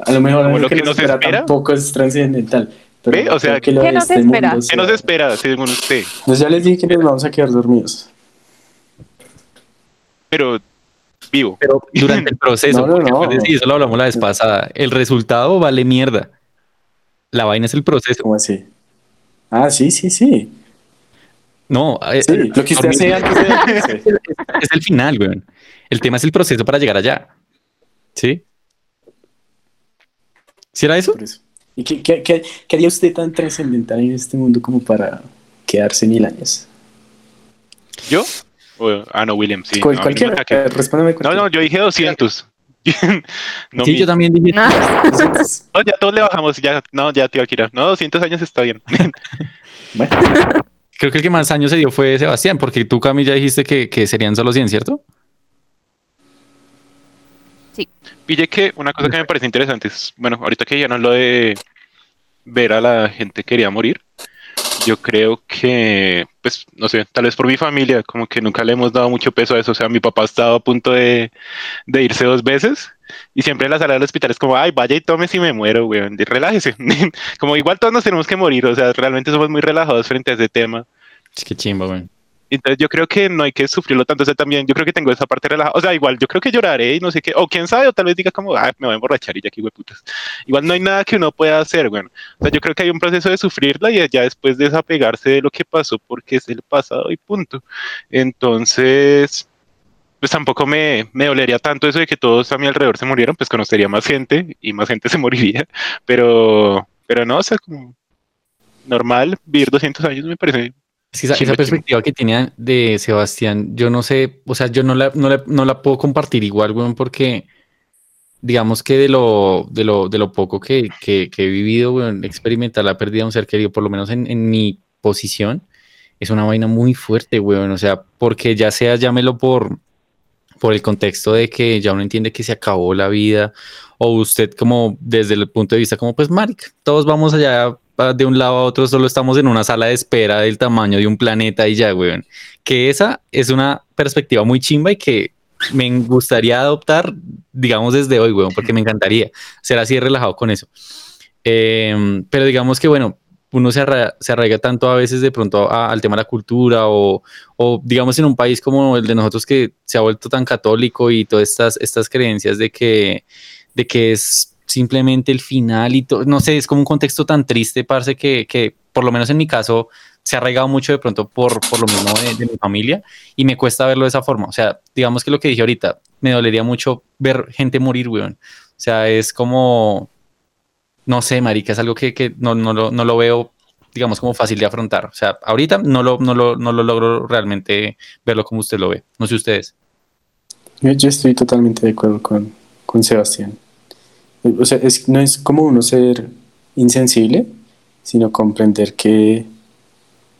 A lo mejor ¿Como lo que, nos espera, espera? tampoco es trascendental. Pero ¿Ve? O sea, que lo ¿qué nos este espera? mundo ¿Qué nos espera, según usted? Pues ya les dije que nos vamos a quedar dormidos. Pero vivo. Pero durante el proceso, No, no, porque no. acuérdese, y eso lo hablamos la vez pasada, el resultado vale mierda. La vaina es el proceso. ¿Cómo así? Ah, sí, sí, sí. No, eh, Sí, lo que usted hace antes de dormirse. es el final, weón. El tema es el proceso para llegar allá. ¿Sí? ¿Sí era eso. ¿Y qué, qué- qué- qué haría usted tan trascendental en este mundo como para quedarse mil años? ¿Yo? Ah, no, William, sí. Cual- no, cualquiera. ataque. eh, respóndeme No, cualquiera. no, yo dije 200. no, sí, mi- yo también dije. No. Entonces, no, ya todos le bajamos, ya, no, ya, tío Akira. No, 200 años está bien. bueno, Creo que el que más años se dio fue Sebastián, porque tú, Cami, ya dijiste que, que serían solo 100, ¿cierto? Pille que una cosa que me parece interesante es, bueno, ahorita que ya no lo de ver a la gente que quería morir, yo creo que, pues, no sé, tal vez por mi familia, como que nunca le hemos dado mucho peso a eso. O sea, mi papá ha estado a punto de, irse dos veces y siempre en la sala del hospital es como, ay, vaya y tome si me muero, weón, relájese. como igual todos nos tenemos que morir, o sea, realmente somos muy relajados frente a ese tema. Es que chimba, weón. Entonces yo creo que no hay que sufrirlo tanto. O sea, también yo creo que tengo esa parte relajada. O sea, igual yo creo que lloraré y no sé qué. O quién sabe, o tal vez diga como, ah, me voy a emborrachar y ya aquí, putas. Igual no hay nada que uno pueda hacer, bueno. O sea, yo creo que hay un proceso de sufrirla y ya después desapegarse de lo que pasó porque es el pasado y punto. Entonces, pues tampoco me, me dolería tanto eso de que todos a mi alrededor se murieron, pues conocería más gente y más gente se moriría. Pero, pero no, o sea, como normal, vivir 200 años me parece Esa, perspectiva que tenía de Sebastián, yo no sé, o sea, yo no la, no la, no la puedo compartir igual, weón, porque digamos que de lo, de lo, de lo poco que, que, que he vivido, weón, experimentar la pérdida de un ser querido, por lo menos en, en mi posición, es una vaina muy fuerte, weón, o sea, porque ya sea, llámelo por, por el contexto de que ya uno entiende que se acabó la vida, o usted como desde el punto de vista como, pues, maric, todos vamos allá de un lado a otro, solo estamos en una sala de espera del tamaño de un planeta y ya, weón. Que esa es una perspectiva muy chimba y que me gustaría adoptar, digamos, desde hoy, weón, porque me encantaría ser así relajado con eso. Em, pero digamos que, bueno, uno se, arra- se arraiga tanto a veces de pronto a- al tema de la cultura o, o, digamos en un país como el de nosotros que se ha vuelto tan católico y todas estas, estas creencias de que, de que es simplemente el final y todo, no sé, es como un contexto tan triste, parce, que, que por lo menos en mi caso se ha arraigado mucho de pronto por, por lo mismo de, mi familia y me cuesta verlo de esa forma. O sea, digamos que lo que dije ahorita, me dolería mucho ver gente morir, weón. O sea, es como, no sé, marica, es algo que, que no, no, lo, no lo veo, digamos, como fácil de afrontar. O sea, ahorita no lo, no lo, no lo logro realmente verlo como usted lo ve. No sé ustedes. yo, yo estoy totalmente de acuerdo con, con Sebastián. O sea, es, no es como uno ser insensible, sino comprender que,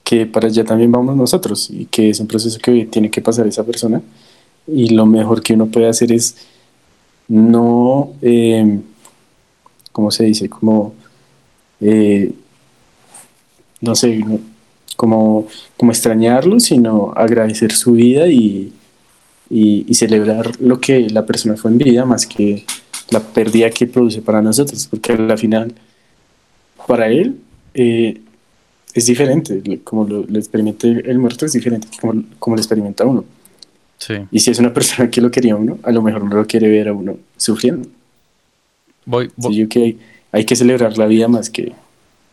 que para allá también vamos nosotros y que es un proceso que tiene que pasar esa persona. Y lo mejor que uno puede hacer es no, eh, ¿cómo se dice? Como, eh, no sé, como, como extrañarlo, sino agradecer su vida y, y, y celebrar lo que la persona fue en vida más que la pérdida que produce para nosotros, porque al final, para él, eh, es diferente, como lo, lo experimenta el muerto es diferente como, como lo experimenta uno. Sí. Y si es una persona que lo quería a uno, a lo mejor no lo quiere ver a uno sufriendo. Voy, voy, Sí, yo que hay, hay que celebrar la vida más que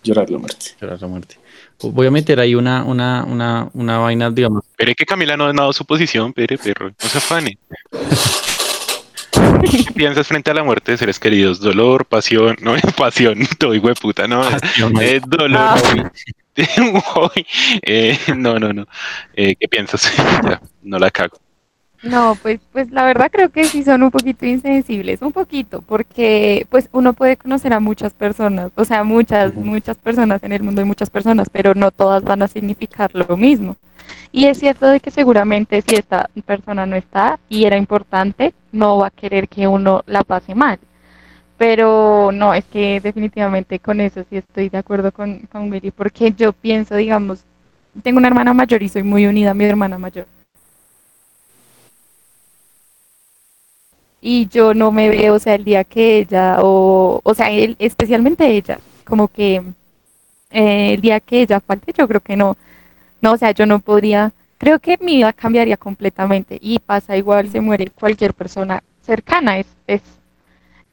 llorar la muerte. llorar la muerte. Voy a meter ahí una, una, una, una vaina, digamos. Pero que Camila no ha dado su posición, pere, perro. No se afane. ¿Qué piensas frente a la muerte de seres queridos? Dolor, pasión, no es pasión, todo hijo de puta, no. Es dolor. Ah. Eh, no, no, no. Eh, ¿Qué piensas? Ya, no la cago. No, pues, pues la verdad creo que sí son un poquito insensibles, un poquito, porque pues uno puede conocer a muchas personas, o sea, muchas, muchas personas en el mundo hay muchas personas, pero no todas van a significar lo mismo. Y es cierto de que seguramente si esta persona no está y era importante, no va a querer que uno la pase mal. Pero no, es que definitivamente con eso sí estoy de acuerdo con, con Willy, porque yo pienso, digamos, tengo una hermana mayor y soy muy unida a mi hermana mayor. Y yo no me veo, o sea, el día que ella, o, o sea, él, especialmente ella, como que eh, el día que ella falte, yo creo que no, no, o sea, yo no podría, creo que mi vida cambiaría completamente y pasa igual, se muere cualquier persona cercana, es, es,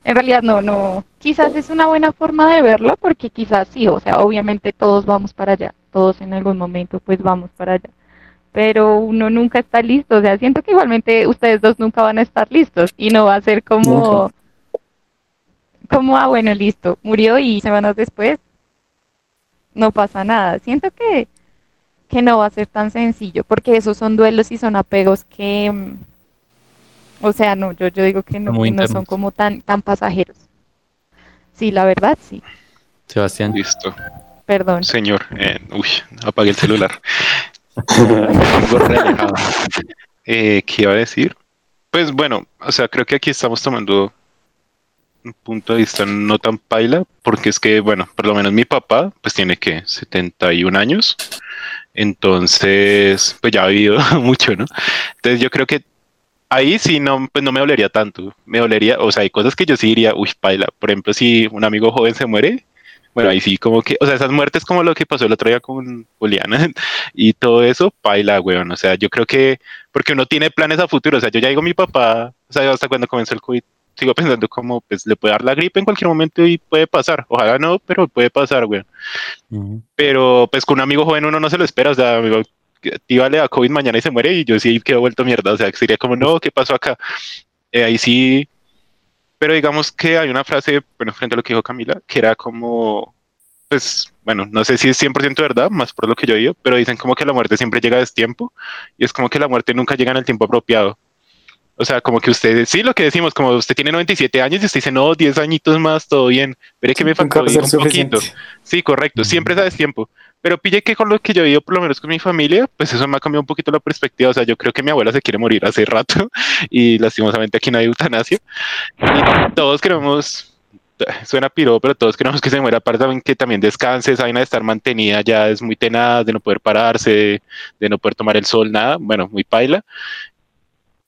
en realidad no, no, quizás es una buena forma de verlo porque quizás sí, o sea, obviamente todos vamos para allá, todos en algún momento pues vamos para allá pero uno nunca está listo. O sea, siento que igualmente ustedes dos nunca van a estar listos y no va a ser como, como, ah, bueno, listo, murió y semanas después no pasa nada. Siento que, que no va a ser tan sencillo porque esos son duelos y son apegos que, mm, o sea, no, yo, yo digo que no, que no son como tan, tan pasajeros. Sí, la verdad, sí. Sebastián. Listo. Perdón. Señor, eh, uy, apagué el celular. Eh, ¿Qué iba a decir? Pues bueno, o sea, creo que aquí estamos tomando un punto de vista no tan paila, porque es que, bueno, por lo menos mi papá, pues tiene que 71 años, entonces, pues ya ha vivido mucho, ¿no? Entonces yo creo que ahí sí no, pues no me dolería tanto, me dolería, o sea, hay cosas que yo sí diría, uy, paila, por ejemplo, si un amigo joven se muere, bueno, ahí sí, como que, o sea, esas muertes como lo que pasó el otro día con Juliana y todo eso, paila, weón. O sea, yo creo que, porque uno tiene planes a futuro, o sea, yo ya digo mi papá, o sea, hasta cuando comenzó el COVID, sigo pensando como, pues le puede dar la gripe en cualquier momento y puede pasar. Ojalá no, pero puede pasar, weón. Ujú. Pero pues con un amigo joven uno no se lo espera, o sea, amigo, tío le da COVID mañana y se muere y yo sí quedo vuelto mierda, o sea, sería como, no, ¿qué pasó acá? Eh, ahí sí, pero digamos que hay una frase, bueno, frente a lo que dijo Camila, que era como, pues, bueno, no sé si es 100% verdad, más por lo que yo digo, pero dicen como que la muerte siempre llega a destiempo y es como que la muerte nunca llega en el tiempo apropiado. O sea, como que usted, sí, lo que decimos, como usted tiene 97 años y usted dice, no, 10 añitos más, todo bien, pero que me faltó a un poquito. Sí, correcto, siempre sabes tiempo. Pero pille que con lo que yo he vivido, por lo menos con mi familia, pues eso me ha cambiado un poquito la perspectiva. O sea, yo creo que mi abuela se quiere morir hace rato y lastimosamente aquí no hay eutanasia. Todos queremos, suena piro, pero todos queremos que se muera, aparte también que también descanse, esa vaina de estar mantenida ya es muy tenaz, de no poder pararse, de no poder tomar el sol, nada, bueno, muy paila.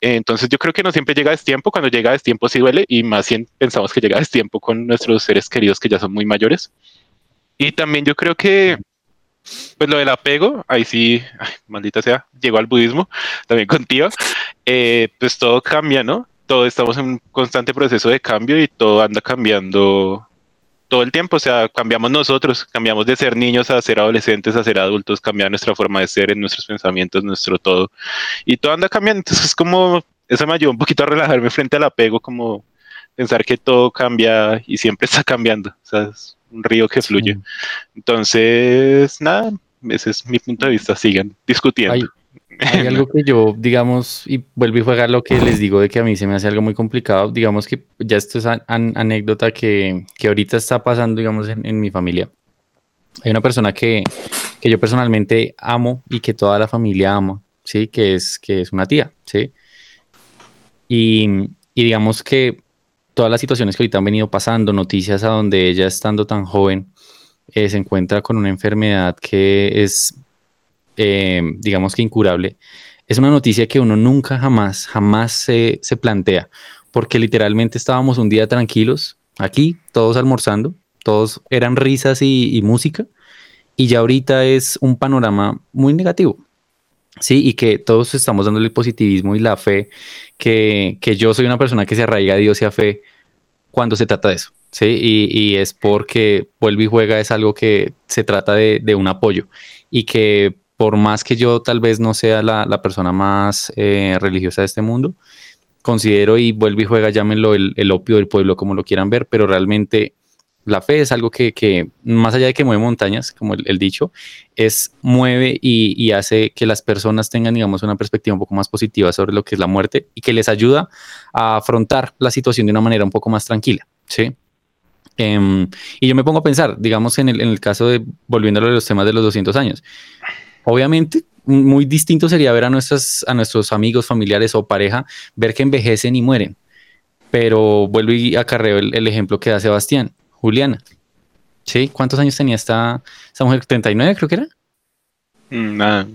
Entonces yo creo que no siempre llega a destiempo, cuando llega a destiempo sí duele y más si pensamos que llega a destiempo con nuestros seres queridos que ya son muy mayores. Y también yo creo que, pues lo del apego, ahí sí, maldita sea, llegó al budismo, también contigo, eh, pues todo cambia, ¿no? Todo estamos en un constante proceso de cambio y todo anda cambiando todo el tiempo, o sea, cambiamos nosotros, cambiamos de ser niños a ser adolescentes, a ser adultos, cambia nuestra forma de ser, en nuestros pensamientos, nuestro todo, y todo anda cambiando, entonces es como, eso me ayudó un poquito a relajarme frente al apego, como pensar que todo cambia y siempre está cambiando, o sea, es un río que fluye. Entonces, nada, ese es mi punto de vista, sigan discutiendo. Hay, hay algo que yo, digamos, y vuelvo y juega lo que les digo de que a mí se me hace algo muy complicado. Digamos que ya esto es an- anécdota que, que ahorita está pasando, digamos, en, en mi familia. Hay una persona que, que yo personalmente amo y que toda la familia ama, ¿sí? Que es, que es una tía, ¿sí? Y, y digamos que todas las situaciones que ahorita han venido pasando, noticias a donde ella estando tan joven, eh, se encuentra con una enfermedad que es eh, digamos que incurable, es una noticia que uno nunca jamás, jamás se, se plantea, porque literalmente estábamos un día tranquilos, aquí, todos almorzando, todos eran risas y, y música, y ya ahorita es un panorama muy negativo. Sí, y que todos estamos dando el positivismo y la fe, que, que yo soy una persona que se arraiga a Dios y a fe cuando se trata de eso. Sí, y, y es porque vuelve y juega es algo que se trata de, de, un apoyo y que por más que yo tal vez no sea la, la persona más eh, religiosa de este mundo, considero y vuelve y juega, llámenlo el, el, opio del pueblo, como lo quieran ver, pero realmente la fe es algo que, más allá de que mueve montañas, como el, dicho, es mueve y, hace que las personas tengan, digamos, una perspectiva un poco más positiva sobre lo que es la muerte y que les ayuda a afrontar la situación de una manera un poco más tranquila, ¿sí? Um, y yo me pongo a pensar, digamos, en el, caso de, volviendo a los temas de los 200 años, obviamente muy distinto sería ver a, nuestros amigos, familiares o pareja, ver que envejecen y mueren. Pero vuelvo y acarreo el ejemplo que da Sebastián, Juliana. ¿Sí? ¿Cuántos años tenía esta, esta mujer? ¿39 creo que era? Nada.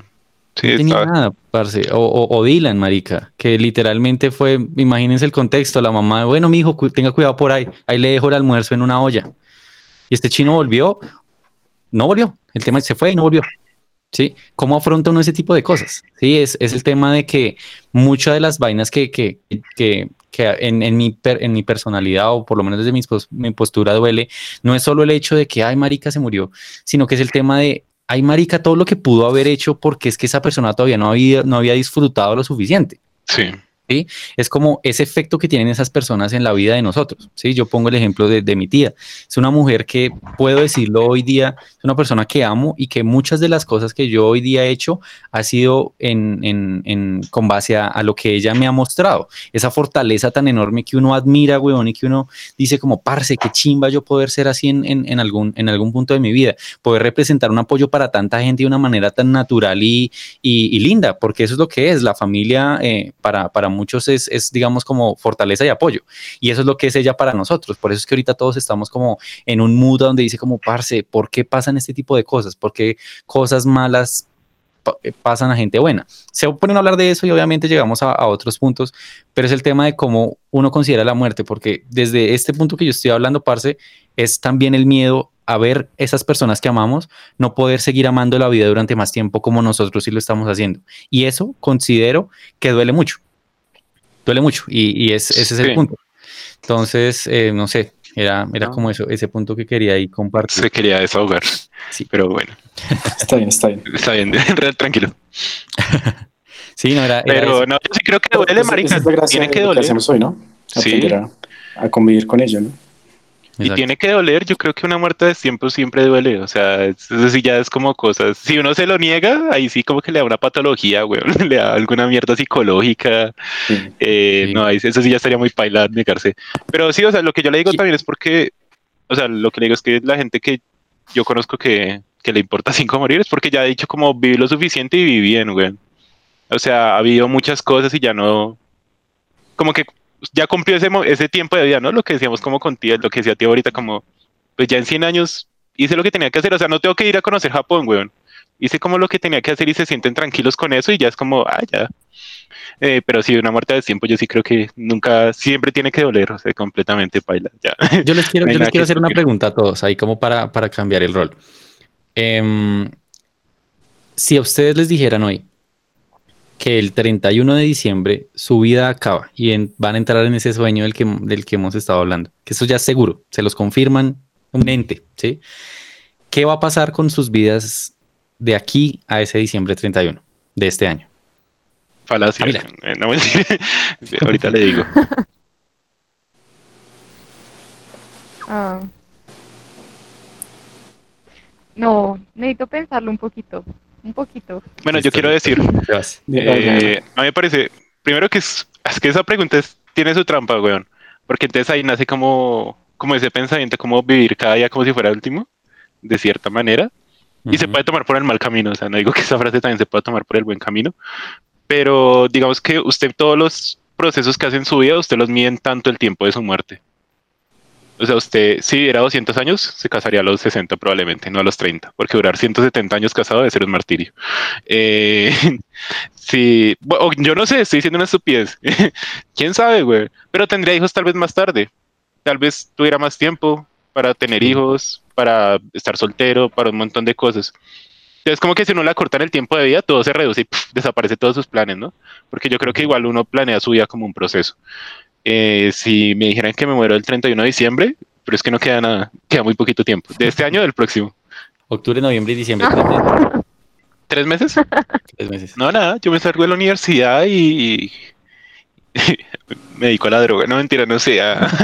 Sí, no tenía nada, parce. O, o, o, Dylan, marica, que literalmente fue, imagínense el contexto, la mamá, bueno, mi hijo, tenga cuidado por ahí, ahí le dejo el almuerzo en una olla. Y este chino volvió, no volvió, el tema se fue y no volvió. ¿Sí? ¿Cómo afronta uno ese tipo de cosas? Sí, es, es el tema de que muchas de las vainas que, que, que, que en, en, mi per, en mi personalidad, o por lo menos desde mi, mi postura duele, no es solo el hecho de que, ay, marica se murió, sino que es el tema de, hay marica todo lo que pudo haber hecho porque es que esa persona todavía no había, no había disfrutado lo suficiente. Sí. Es como ese efecto que tienen esas personas en la vida de nosotros. ¿sí? Yo pongo el ejemplo de, mi tía. Es una mujer que, puedo decirlo hoy día, es una persona que amo y que muchas de las cosas que yo hoy día he hecho ha sido en, en, con base a, lo que ella me ha mostrado. Esa fortaleza tan enorme que uno admira, weón, y que uno dice como, parce, qué chimba yo poder ser así en, en, algún, en algún punto de mi vida. Poder representar un apoyo para tanta gente de una manera tan natural y, y, y linda, porque eso es lo que es. La familia eh, para, para muchos es, es, digamos, como fortaleza y apoyo. Y eso es lo que es ella para nosotros. Por eso es que ahorita todos estamos como en un mood donde dice como, parce, ¿por qué pasan este tipo de cosas? ¿Por qué cosas malas pasan a gente buena? Se ponen a hablar de eso y obviamente llegamos a, a otros puntos, pero es el tema de cómo uno considera la muerte, porque desde este punto que yo estoy hablando, parce, es también el miedo a ver esas personas que amamos no poder seguir amando la vida durante más tiempo como nosotros sí lo estamos haciendo. Y eso considero que duele mucho duele mucho y, y es, ese es sí. el punto. Entonces, eh, no sé, era, era como eso, ese punto que quería ahí compartir. Se quería desahogar, sí. pero bueno. Está bien, está bien. Está bien, tranquilo. sí, no era. era pero eso. no, yo sí creo que duele, es, marica. Es Tiene que doler. Que hacemos hoy, ¿no? Sí. A, a, convivir con ello, ¿no? Y Exacto. tiene que doler, yo creo que una muerte de tiempo siempre duele, o sea, eso sí ya es como cosas, si uno se lo niega, ahí sí como que le da una patología, güey, le da alguna mierda psicológica, sí. Eh, sí. no, eso sí ya estaría muy paila negarse, pero sí, o sea, lo que yo le digo sí. también es porque, o sea, lo que le digo es que la gente que yo conozco que, que le importa cinco morir es porque ya ha dicho como viví lo suficiente y viví bien, güey, o sea, ha habido muchas cosas y ya no, como que ya cumplió ese, ese tiempo de vida, ¿no? Lo que decíamos como con tía, lo que decía tía ahorita, como, pues ya en 100 años hice lo que tenía que hacer, o sea, no tengo que ir a conocer Japón, weón. Hice como lo que tenía que hacer y se sienten tranquilos con eso y ya es como, ah, ya. Eh, pero sí, una muerte de tiempo yo sí creo que nunca, siempre tiene que doler, o sea, completamente paila, ya. Yo les quiero, no yo les quiero hacer una pregunta a todos, ahí como para, para cambiar el rol. Eh, si a ustedes les dijeran hoy, que el 31 de diciembre su vida acaba y en, van a entrar en ese sueño del que, del que hemos estado hablando. Que eso ya es seguro, se los confirman un ente, ¿sí? ¿Qué va a pasar con sus vidas de aquí a ese diciembre 31 de este año? Falacia. Ah, no, ahorita le digo. Ah. No, necesito pensarlo un poquito un poquito. Bueno, yo quiero decir, eh, a mí me parece, primero que es, es que esa pregunta es, tiene su trampa, weón, porque entonces ahí nace como, como ese pensamiento, como vivir cada día como si fuera el último, de cierta manera, uh -huh. y se puede tomar por el mal camino, o sea, no digo que esa frase también se pueda tomar por el buen camino, pero digamos que usted todos los procesos que hace en su vida, usted los mide en tanto el tiempo de su muerte. O sea, usted, si viviera 200 años, se casaría a los 60 probablemente, no a los 30, porque durar 170 años casado debe ser un martirio. Eh, sí, bueno, yo no sé, estoy diciendo una estupidez. ¿Quién sabe, güey? Pero tendría hijos tal vez más tarde. Tal vez tuviera más tiempo para tener hijos, para estar soltero, para un montón de cosas. Es como que si uno la corta en el tiempo de vida, todo se reduce y desaparece todos sus planes, ¿no? Porque yo creo que igual uno planea su vida como un proceso. Eh, si me dijeran que me muero el 31 de diciembre, pero es que no queda nada, queda muy poquito tiempo. De este año o del próximo. Octubre, noviembre y diciembre. ¿Tres meses? Tres meses. No, nada, yo me salgo de la universidad y, me dedico a la droga. No, mentira, no sé.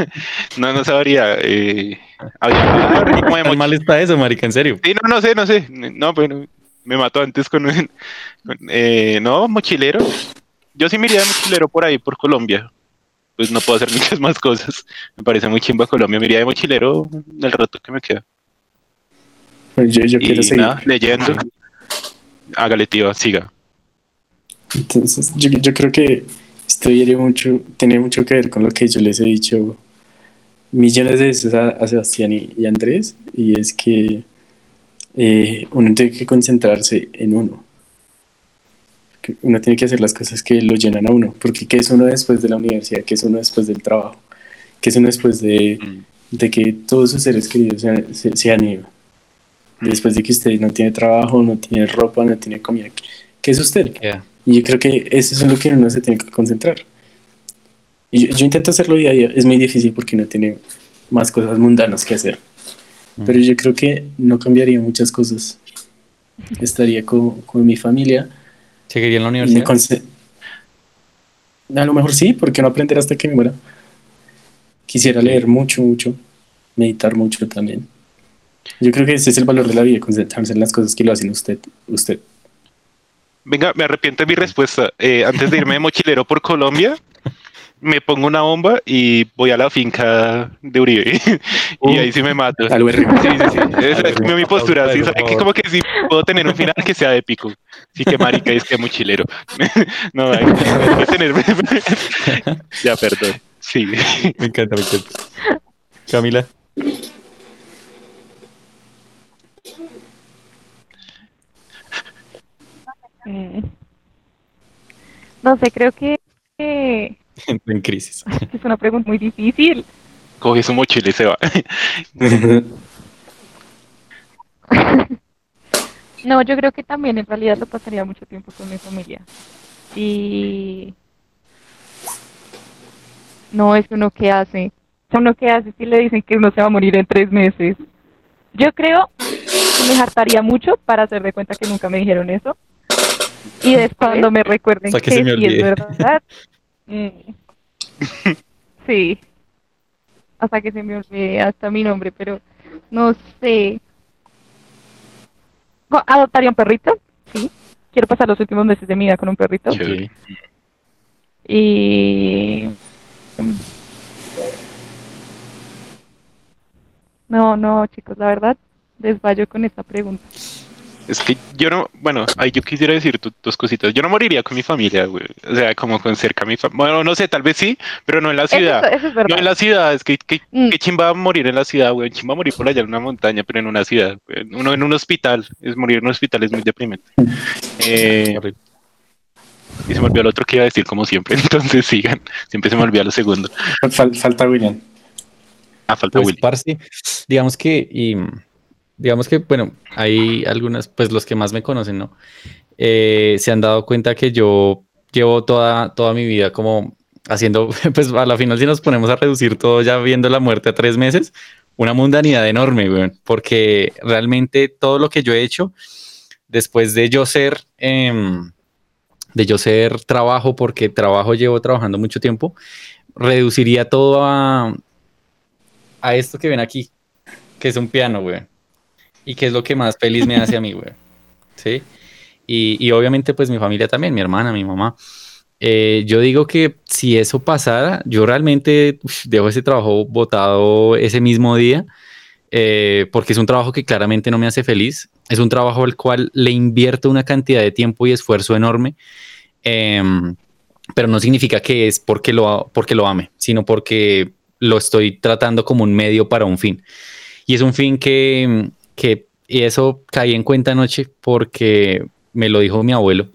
no, no sabría. Eh, había, mal está eso, marica? ¿En serio? Sí, no, no sé, no sé. No, bueno, me mató antes con... eh, no, mochilero. Yo sí me iría de mochilero por ahí, por Colombia. Pues no puedo hacer muchas más cosas. Me parece muy chimba Colombia. Me iría de mochilero el rato que me queda. Pues yo, yo quiero seguir. leyendo. Hágale, tío, siga. Entonces, yo, yo creo que esto mucho, tiene mucho que ver con lo que yo les he dicho millones de veces a, Sebastián y, Andrés, y es que eh, uno tiene que concentrarse en uno. Uno tiene que hacer las cosas que lo llenan a uno, porque ¿qué es uno después de la universidad? ¿Qué es uno después del trabajo? ¿Qué es uno después de, mm. de que todos sus seres queridos se, se, han ido? Después de que usted no tiene trabajo, no tiene ropa, no tiene comida. ¿Qué es usted? Y yo creo que eso es en lo que uno se tiene que concentrar. Y yo, intento hacerlo día a día, es muy difícil porque no tiene más cosas mundanas que hacer. Mm. Pero yo creo que no cambiaría muchas cosas. Estaría con, con mi familia. ¿Seguiría en la universidad? A lo mejor sí, porque no aprender hasta que me muera. Quisiera leer mucho, mucho, meditar mucho también. Yo creo que ese es el valor de la vida, concentrarse en las cosas que lo hacen usted. usted. Venga, me arrepiento de mi respuesta. Eh, antes de irme de mochilero por Colombia, me pongo una bomba y voy a la finca de Uribe. y ahí sí me mato. Sí, sí, sí. Esa es mi postura. Sí, que como que sí puedo tener un final que sea épico. Sí, que marica, es que mochilero. no, hay que tener. ya, perdón. Sí. Me encanta, me encanta. Camila. Mm. No sé, creo que en crisis. Es una pregunta muy difícil. Coge su mochila y se va. no, yo creo que también en realidad lo pasaría mucho tiempo con mi familia. Y no es uno que hace. Uno que hace si le dicen que uno se va a morir en tres meses. Yo creo que me hartaría mucho para hacer de cuenta que nunca me dijeron eso. Y después cuando me recuerden que, sí es verdad, Mm. Sí. Hasta que se me olvide hasta mi nombre, pero no sé. ¿Adoptaría un perrito? Sí. Quiero pasar los últimos meses de mi vida con un perrito. Sí. Y... No, no, chicos, la verdad, desvayo con esta pregunta. Es que yo no, bueno, ahí yo quisiera decir dos cositas. Yo no moriría con mi familia, güey. O sea, como con cerca a mi familia. Bueno, no sé, tal vez sí, pero no en la ciudad. Eso, es verdad. No en la ciudad, es que, que, mm. chimba morir en la ciudad, güey. Chimba morir por allá en una montaña, pero en una ciudad. Uno en un hospital, es morir en un hospital es muy deprimente. Eh, y se me olvidó el otro que iba a decir, como siempre. Entonces sigan. Siempre se me olvida lo segundo. falta William. Ah, falta pues, William. digamos que, y digamos que, bueno, hay algunas, pues los que más me conocen, ¿no? Eh, se han dado cuenta que yo llevo toda, toda mi vida como haciendo, pues a la final si nos ponemos a reducir todo ya viendo la muerte a tres meses, una mundanidad enorme, güey, porque realmente todo lo que yo he hecho después de yo ser, em, de yo ser trabajo, porque trabajo llevo trabajando mucho tiempo, reduciría todo a, a esto que ven aquí, que es un piano, güey y qué es lo que más feliz me hace a mí, güey. ¿Sí? Y, obviamente pues mi familia también, mi hermana, mi mamá. Eh, yo digo que si eso pasara, yo realmente dejo ese trabajo botado ese mismo día, eh, porque es un trabajo que claramente no me hace feliz. Es un trabajo al cual le invierto una cantidad de tiempo y esfuerzo enorme, em, pero no significa que es porque lo, porque lo ame, sino porque lo estoy tratando como un medio para un fin. Y es un fin que, que y eso caí en cuenta anoche porque me lo dijo mi abuelo.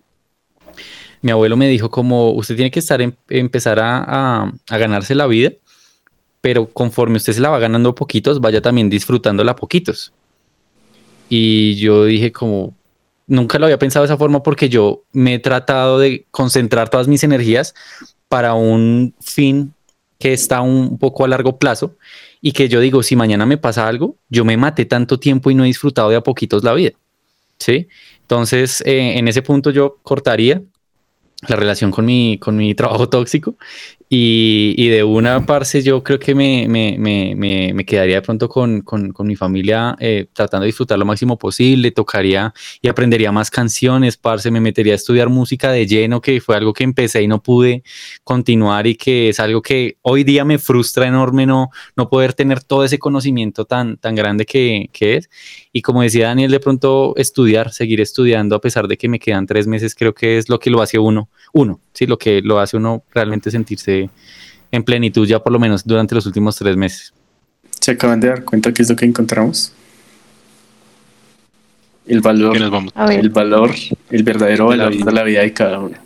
Mi abuelo me dijo como usted tiene que estar en, empezar a, ganarse la vida pero conforme usted se la va ganando poquitos, vaya también disfrutándola a poquitos. Y yo dije como, nunca lo había pensado de esa forma porque yo me he tratado de concentrar todas mis energías para un fin que está un poco a largo plazo y que yo digo, si mañana me pasa algo, yo me maté tanto tiempo y no he disfrutado de a poquitos la vida. ¿Sí? Entonces, eh, en ese punto yo cortaría la relación con mi, con mi trabajo tóxico y, de una parte yo creo que me, me, me, me quedaría de pronto con, con, con mi familia eh, tratando de disfrutar lo máximo posible, tocaría y aprendería más canciones, parce, me metería a estudiar música de lleno, que fue algo que empecé y no pude continuar y que es algo que hoy día me frustra enorme no, no poder tener todo ese conocimiento tan, tan grande que, que es. Y como decía Daniel, de pronto estudiar, seguir estudiando a pesar de que me quedan tres meses, creo que es lo que lo hace uno, uno, sí, lo que lo hace uno realmente sentirse en plenitud ya por lo menos durante los últimos tres meses. ¿Se acaban de dar cuenta qué es lo que encontramos? El valor, el valor, el verdadero valor de la vida de cada uno.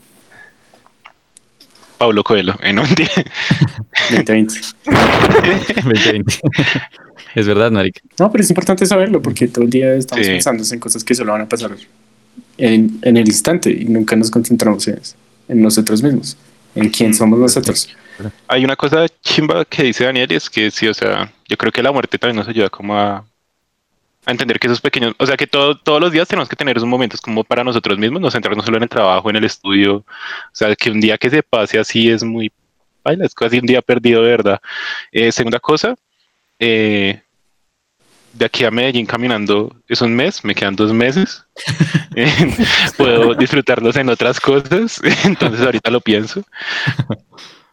Pablo Coelho, en 2020. 2020. es verdad, Maric. No, pero es importante saberlo porque todo el día estamos pensando en cosas que solo van a pasar en, en el instante y nunca nos concentramos en, en nosotros mismos en quién somos nosotros. Hay una cosa chimba que dice Daniel, es que sí, o sea, yo creo que la muerte también nos ayuda como a, a entender que esos pequeños, o sea, que todo, todos los días tenemos que tener esos momentos como para nosotros mismos, no centrarnos solo en el trabajo, en el estudio, o sea, que un día que se pase así es muy, baila, es casi un día perdido, de verdad. Eh, segunda cosa, eh, de aquí a Medellín caminando es un mes, me quedan dos meses. Puedo disfrutarlos en otras cosas, entonces ahorita lo pienso.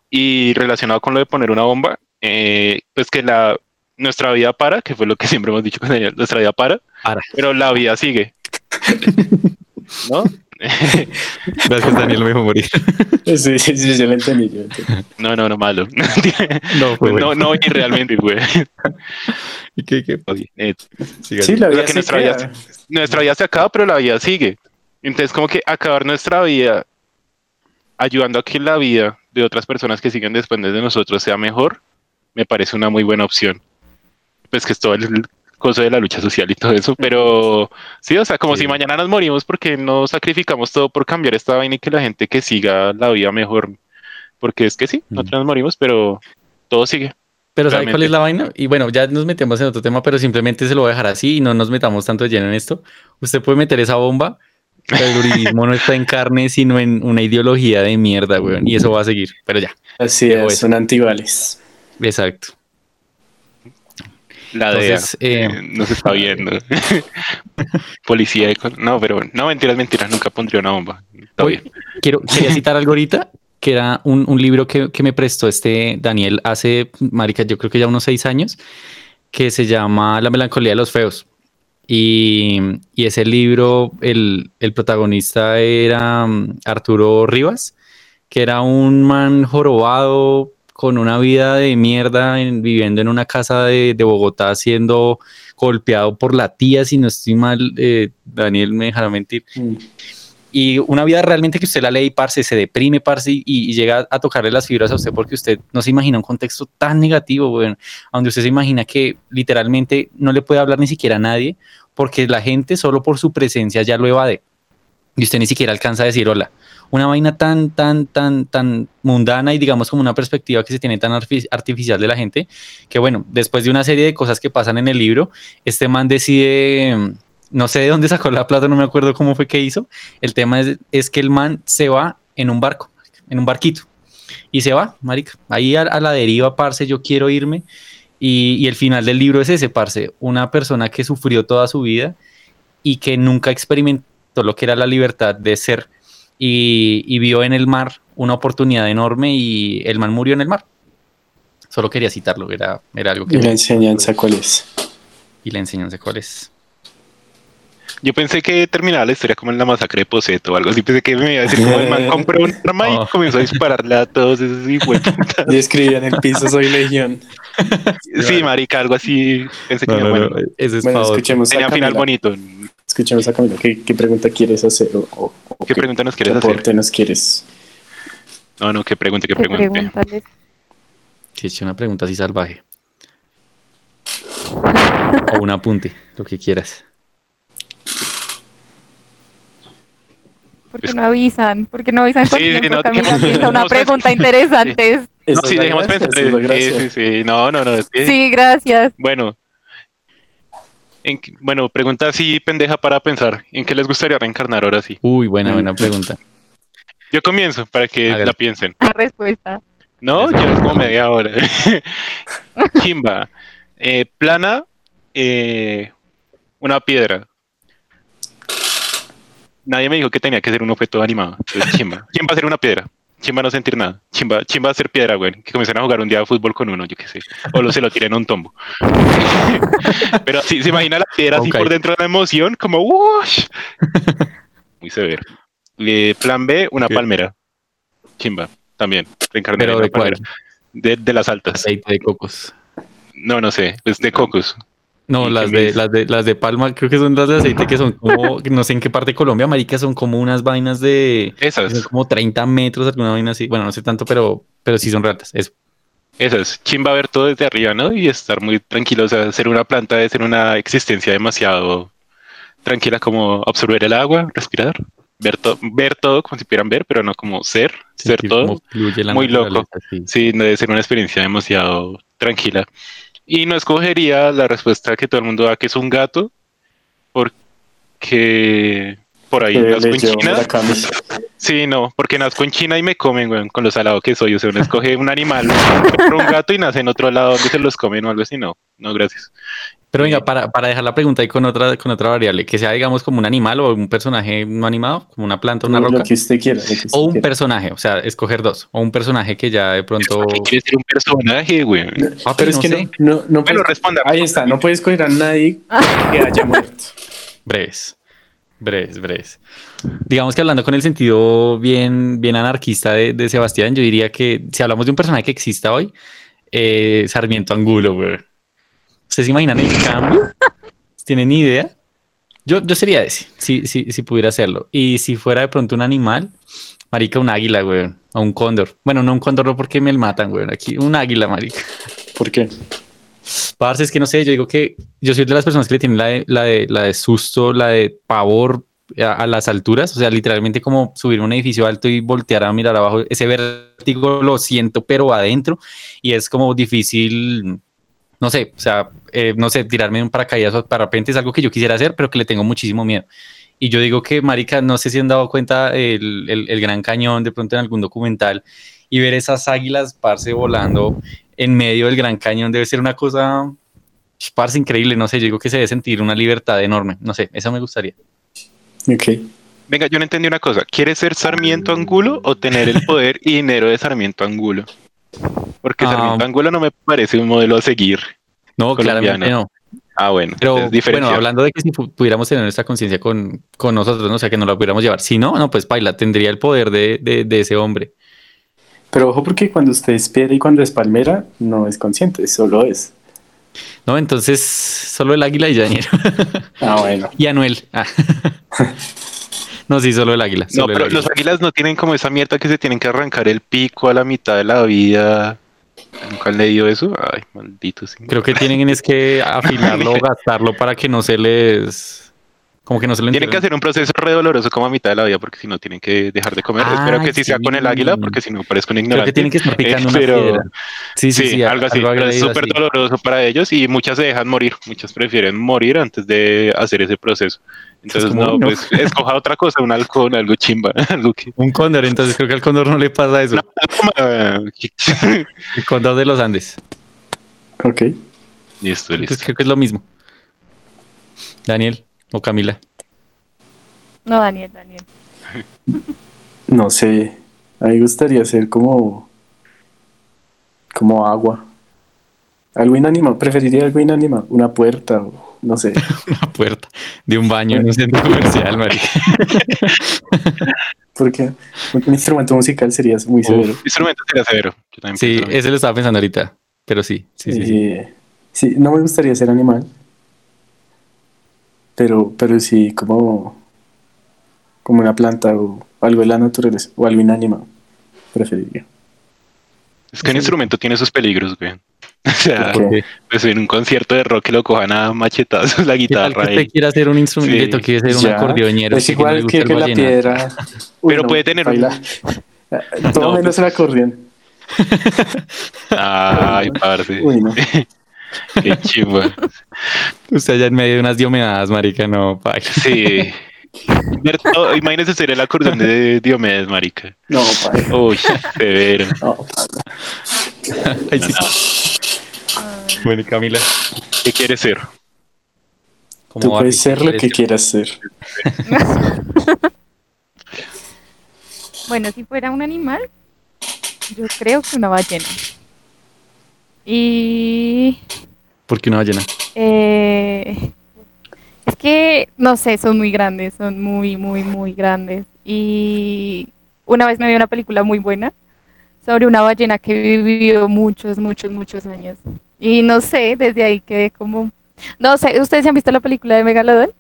Y relacionado con lo de poner una bomba, eh, pues que la, nuestra vida para, que fue lo que siempre hemos dicho con Daniel, nuestra vida para, pero la vida sigue. ¿No? Gracias, Daniel, me dejó morir. Sí, sí, sí, yo lo entendí. No, no, no, malo. No, no, no, realmente, güey. ¿Y qué, qué? Eh, sí, la vida, se nuestra, vida, nuestra vida se acaba, pero la vida sigue. Entonces, como que acabar nuestra vida ayudando a que la vida de otras personas que siguen después de nosotros sea mejor, me parece una muy buena opción. Pues que es todo el cosa de la lucha social y todo eso, pero sí, o sea, como si mañana nos morimos porque no sacrificamos todo por cambiar esta vaina y que la gente que siga la vida mejor, porque es que sí, nosotros nos morimos, pero todo sigue. Pero ¿sabe cuál es la vaina? Y bueno, ya nos metemos en otro tema, pero simplemente se lo voy a dejar así y no nos metamos tanto lleno en esto. Usted puede meter esa bomba, pero el uribismo no está en carne, sino en una ideología de mierda, weón. Y eso va a seguir, pero ya. Así es, son antivales. Exacto. La de eh, no se está viendo. Policía No, pero no, mentiras, mentiras, nunca pondría una bomba. Quiero, quería citar algo ahorita que era un, un libro que, que, me prestó este Daniel hace, marica, yo creo que ya unos seis años, que se llama La melancolía de los feos. Y, y ese libro, el, el, protagonista era mm, Arturo Rivas, que era un man jorobado con una vida de mierda, viviendo en una casa de, de, Bogotá, siendo golpeado por la tía, si no estoy mal, eh, Daniel me dejará mentir. Mm y una vida realmente que usted la lee, parce, se deprime, parce, y, llega a tocarle las fibras a usted porque usted no se imagina un contexto tan negativo, bueno, donde usted se imagina que literalmente no le puede hablar ni siquiera a nadie porque la gente solo por su presencia ya lo evade y usted ni siquiera alcanza a decir hola. Una vaina tan, tan, tan, tan mundana y digamos como una perspectiva que se tiene tan artificial de la gente, que bueno, después de una serie de cosas que pasan en el libro, este man decide no sé de dónde sacó la plata, no me acuerdo cómo fue que hizo. El tema es, que el man se va en un barco, en un barquito. Y se va, marica. Ahí a, la deriva, parce, yo quiero irme. Y, el final del libro es ese, parce. Una persona que sufrió toda su vida y que nunca experimentó lo que era la libertad de ser. Y, vio en el mar una oportunidad enorme y el man murió en el mar. Solo quería citarlo, era, era algo que... ¿Y la enseñanza cuál es? ¿Y la enseñanza cuál es? Yo pensé que terminaba la historia como en la masacre de Poseto o algo así. Pensé que me iba a decir como el man compró un arma y oh. comenzó a dispararle a todos esos hijos. Y escribía en el piso soy legión. Sí, marica, algo así. Pensé que no, bueno. Ese es bueno, escuchemos Tenía final bonito. Escuchemos a Camilo. ¿Qué, qué pregunta quieres hacer? O, ¿Qué, qué, pregunta nos quieres qué hacer? nos quieres? No, no, qué pregunta, qué, pregunta. Si es una pregunta así salvaje. o un apunte, lo que quieras. ¿Por qué no avisan? ¿Por qué no avisan Sí, sí, no, piensa una no, pregunta interesante. No, sí, dejemos pensar. Sí, sí, sí. No, no, no. es que- Sí, gracias. Bueno. En bueno, pregunta así pendeja para pensar. ¿En qué les gustaría reencarnar ahora sí? Uy, buena, buena pregunta. Yo comienzo para que la piensen. La respuesta. No, ya es como media hora. Chimba. Eh, plana, eh, una piedra. Nadie me dijo que tenía que ser un objeto animado. Entonces, chimba. Chimba ser una piedra. Chimba no sentir nada. Chimba, chimba ser piedra, güey. Que comiencen a jugar un día de fútbol con uno, yo qué sé. O lo, se lo tiren a un tombo. Pero sí, se imagina la piedra así por dentro de la emoción, como ¡wush! Muy severo. Eh, plan B, una palmera. Chimba, también. Reencarnar de palmera. De, de las altas. Aceite de cocos. No, no sé, es de cocos. No, ¿Y las de, las de las de palma, creo que son las de aceite que son como, no sé en qué parte de Colombia, marica, son como unas vainas de son Esas, como 30 metros, alguna vaina así. Bueno, no sé tanto, pero, pero sí son ratas. Eso. esas. Chimba ver todo desde arriba, ¿no? Y estar muy tranquilo. O sea, ser una planta es ser una existencia demasiado tranquila, como absorber el agua, respirar, ver, to- ver todo como si pudieran ver, pero no como ser, ser Sentir todo. muy loco. sí. Sí, no debe ser una experiencia demasiado tranquila. Y no escogería la respuesta que todo el mundo da, que es un gato, porque por ahí nazco Sí, no, porque nazco en China y me comen, weón, con lo salado que soy. O sea, uno escoge un animal, un gato y nace en otro lado donde se los comen o algo así. No, no, gracias. Pero venga, para, para dejar la pregunta ahí con otra, con otra variable, que sea, digamos, como un animal o un personaje no animado, como una planta, una Lo roca, que usted quiera. lo que usted o un quiera. personaje, o sea, escoger dos, o un personaje que ya de pronto. ¿Qué quiere ser un personaje, güey? Papi, Pero es no que sé. no, no, no Bueno, puedes- responda. Ahí está, no puedes coger a nadie que haya muerto. Breves, breves, breves. Digamos que hablando con el sentido bien, bien anarquista de, de Sebastián, yo diría que si hablamos de un personaje que exista hoy, eh, Sarmiento Angulo, güey. ¿Ustedes se imaginan el cambio? ¿Tienen idea? Yo, yo sería ese, si, si, si pudiera hacerlo. Y si fuera de pronto un animal, marica, un águila, güey, o un cóndor. Bueno, no un cóndor no porque me matan, güey. Aquí, un águila, marica. ¿Por qué? Parce, es que no sé, yo digo que yo soy de las personas que le tienen la de, la de, la de susto, la de pavor a, a las alturas, o sea, literalmente como subir un edificio alto y voltear a mirar abajo, ese vértigo lo siento, pero adentro, y es como difícil, no sé, o sea, eh, no sé, tirarme un paracaídas o parapente es algo que yo quisiera hacer, pero que le tengo muchísimo miedo. Y yo digo que, marica, no sé si han dado cuenta el, el, el Gran Cañón de pronto en algún documental y ver esas águilas, parce, volando en medio del Gran Cañón debe ser una cosa, parce, increíble, no sé, yo digo que se debe sentir una libertad enorme, no sé, eso me gustaría. Ok. Venga, yo no entendí una cosa. ¿Quieres ser Sarmiento Angulo o tener el poder y dinero de Sarmiento Angulo? Porque Ah. Sarmiento Angulo no me parece un modelo a seguir. No, Colombiano. claramente no. Ah, bueno, Pero bueno, hablando de que si pu- pudiéramos tener nuestra conciencia con, con nosotros, ¿no? o sea, que nos la pudiéramos llevar. Si no, no, pues Paila tendría el poder de, de, de ese hombre. Pero ojo porque cuando usted es piedra y cuando es palmera, no es consciente, solo es. No, entonces solo el águila y Daniel. Ah, bueno. y Anuel. Ah. no, sí, solo el águila. No, solo pero águila. los águilas no tienen como esa mierda que se tienen que arrancar el pico a la mitad de la vida. ¿Nunca han leído eso? Ay, maldito. sí. Creo que tienen es que afilarlo o gastarlo para que no se les. Como que no se lo Tienen que hacer un proceso re doloroso como a mitad de la vida porque si no tienen que dejar de comer. Ah, Espero que sí, sea con el águila porque si no parezco un Creo ignorante. que tienen que estar picando Eh, una pero- piedra. Sí, sí, Sí, sí, algo así. es súper doloroso para ellos y muchas se dejan morir. Muchas prefieren morir antes de hacer ese proceso. Entonces, no, pues escoja otra cosa, un halcón, algo chimba. algo que... Un cóndor, entonces creo que al cóndor no le pasa eso. El cóndor de los Andes. Ok. listo, Entonces listo. creo que es lo mismo. Daniel o Camila. No, Daniel, Daniel. No sé. A mí me gustaría ser como. como agua. Algo inanimado. Preferiría algo inanimado. Una puerta o no sé. Una puerta de un baño en un centro comercial, marica. Porque un instrumento musical sería muy severo. Instrumento sería severo. Yo Sí, ese lo estaba pensando ahorita. Pero sí, sí, sí. sí. Eh, sí, no me gustaría ser animal. Pero, pero sí como. como una planta o algo de la naturaleza. O algo inanimado. Preferiría. Es que un instrumento tiene sus peligros, güey. O sea, pues en un concierto de rock lo cojan a machetazos la ¿Qué tal que guitarra. usted quiera hacer un instrumento Sí. que toque ser un Ya, acordeonero? Es igual que, la piedra. Uy, Pero puede tener un- baila. Todo No, menos el acordeón. Ay, parce. Uy, no. Qué chimba. Usted allá en medio de unas diomedadas, marica, no, pa. Sí. Imagínese ser el acordeón de Diomedes, marica. No, padre. Uy, severo. No, padre. Ay, sí. no. Bueno, y Camila, ¿Qué quiere ser? ¿cómo Tú va? puedes ¿Qué ser lo quieres que quieras ser. Bueno, si fuera un animal, yo creo que una ballena. Y ¿Por qué una ballena? eh, es que, no sé, son muy grandes, son muy, muy, muy grandes. Y una vez me vi una película muy buena sobre una ballena que vivió muchos, muchos, muchos años. Y no sé, desde ahí quedé como... No sé, ¿ustedes han visto la película de Megalodon?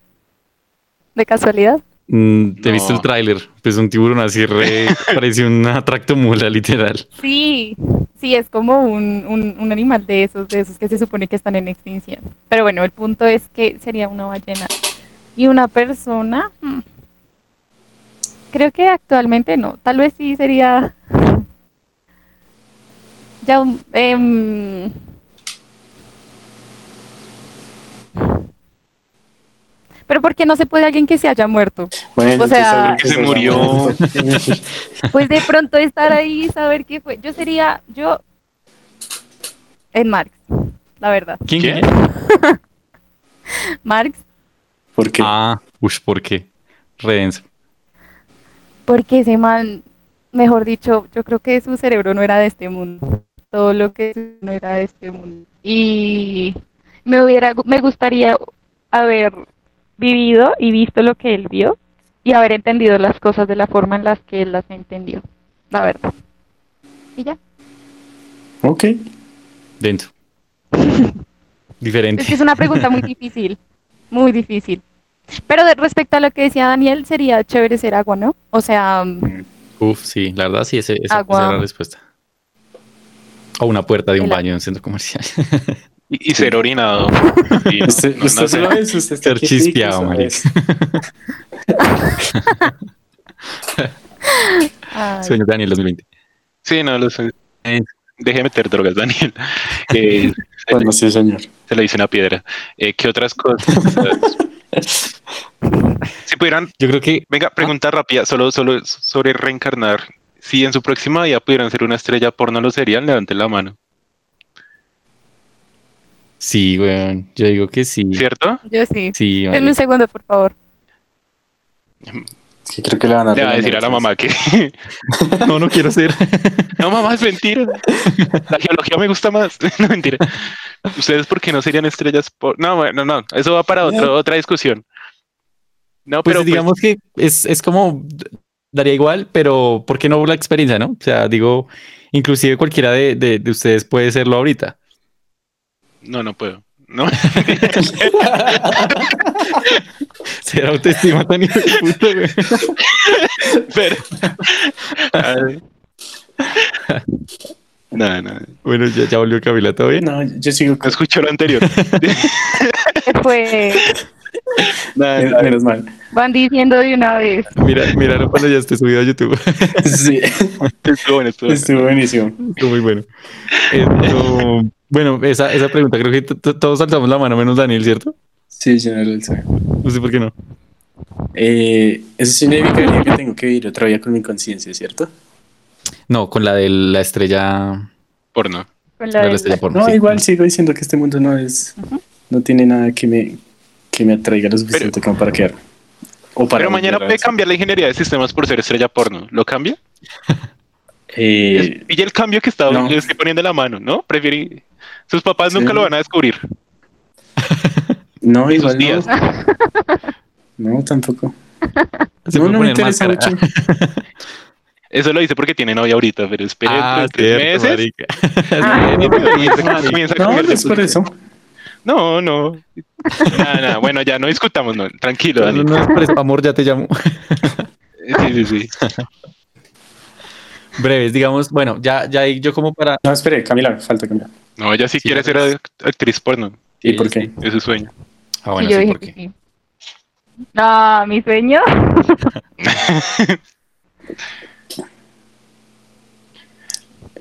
¿De casualidad? Mm, te he visto No. el tráiler. Pues un tiburón así re... parece una tractomula, literal. Sí, sí, es como un, un, un animal de esos, de esos que se supone que están en extinción. Pero bueno, el punto es que sería una ballena. Y una persona, hmm, creo que actualmente no, tal vez sí sería ya un... em, pero ¿por qué no se puede alguien que se haya muerto? Bueno, O sea- Que se murió. Pues de pronto estar ahí y saber qué fue. Yo sería, yo, en Marx, la verdad. ¿Quién? Quién? Marx, ¿Por qué? Ah, uff, ¿por qué? Redenso. porque ese man, mejor dicho, yo creo que su cerebro no era de este mundo. Todo lo que no era de este mundo. Y me hubiera, me gustaría haber vivido y visto lo que él vio y haber entendido las cosas de la forma en las que él las entendió. La verdad. Y ya. Ok. Es Diferente. que es una pregunta muy difícil, muy difícil. Pero de, respecto a lo que decía Daniel, sería chévere ser agua, ¿no? O sea, mm, Uf, sí, la verdad sí, ese, esa, Agua. esa era la respuesta. O una puerta de un El- baño en un centro comercial. Y, y ser orinado. Y no- Usted, no- no usted sé. solo es, usted está Ser chispeado, Sueño Daniel 2020. Sí, no lo sé. Deje de meter drogas, Daniel. Eh, Bueno, sí, señor. se le dice una piedra. Eh, ¿Qué otras cosas? si pudieran, Yo creo que venga, pregunta rápida, solo, solo sobre reencarnar. Si en su próxima vida pudieran ser una estrella porno, ¿lo serían? Levanten la mano. Sí, weón. Yo digo que sí. ¿Cierto? yo sí. Sí, Denme un segundo, por favor. Sí, creo que le van a Le va a regañar, decir a la mamá que No, no quiero ser. no, mamá, es mentira. La geología me gusta más. No, mentira. ¿Ustedes por qué no serían estrellas por.? No, bueno, no. Eso va para otro- otra discusión. No, Pues pero pues, digamos que es, es como daría igual, pero ¿por qué no la experiencia, no? O sea, digo, inclusive cualquiera de, de, de ustedes puede serlo ahorita. No, no puedo. No. Será autoestima tan puta, güey. pero. No, no. Bueno, ya, ya volvió Camila, ¿todo bien? No, yo sigo No lo anterior. Fue, Nada. Menos mal. van diciendo de una vez. Mira, míralo cuando ya esté subido a YouTube. Sí, Estuvo bueno, estuvo bueno. estuvo buenísimo. Estuvo muy bueno. Esto, bueno, esa, esa pregunta creo que todos saltamos la mano menos Daniel, ¿cierto? Sí, señor Elsa. No sé por qué no. Eh, eso significaría que tengo que vivir otra vida con mi conciencia, ¿cierto? No, con la de la estrella, Porno. Con la la de la del- estrella porno. No, sí. igual sigo diciendo que este mundo no es... No tiene nada que me, que me atraiga lo suficiente como para quedarme. O para Pero mañana puede cambiar la ingeniería de sistemas por ser estrella porno. ¿Lo cambia? Eh, y el cambio que está, no. le estoy poniendo la mano, ¿no? Prefiere. Sus papás Sí. nunca lo van a descubrir. no, igual días. no. No, tampoco. Se no, no me interesa máscara. mucho. Eso lo dice porque tiene novia ahorita, pero espere Ah, tres cierto, meses. marica. Ah. No, es por eso. No, no. Nada, nada. Bueno, ya no discutamos, no. Tranquilo, No, Dani. no es por eso, amor, ya te llamo. Sí, sí, sí. breves, digamos, bueno, ya, ya yo como para... No, espere, Camila, falta Camila. No, ella sí, Sí, quiere ser actriz porno. ¿Y Sí, por sí. qué? Es su sueño. Ah, bueno, y yo sí, dije ¿por qué? sí. Ah, mi sueño.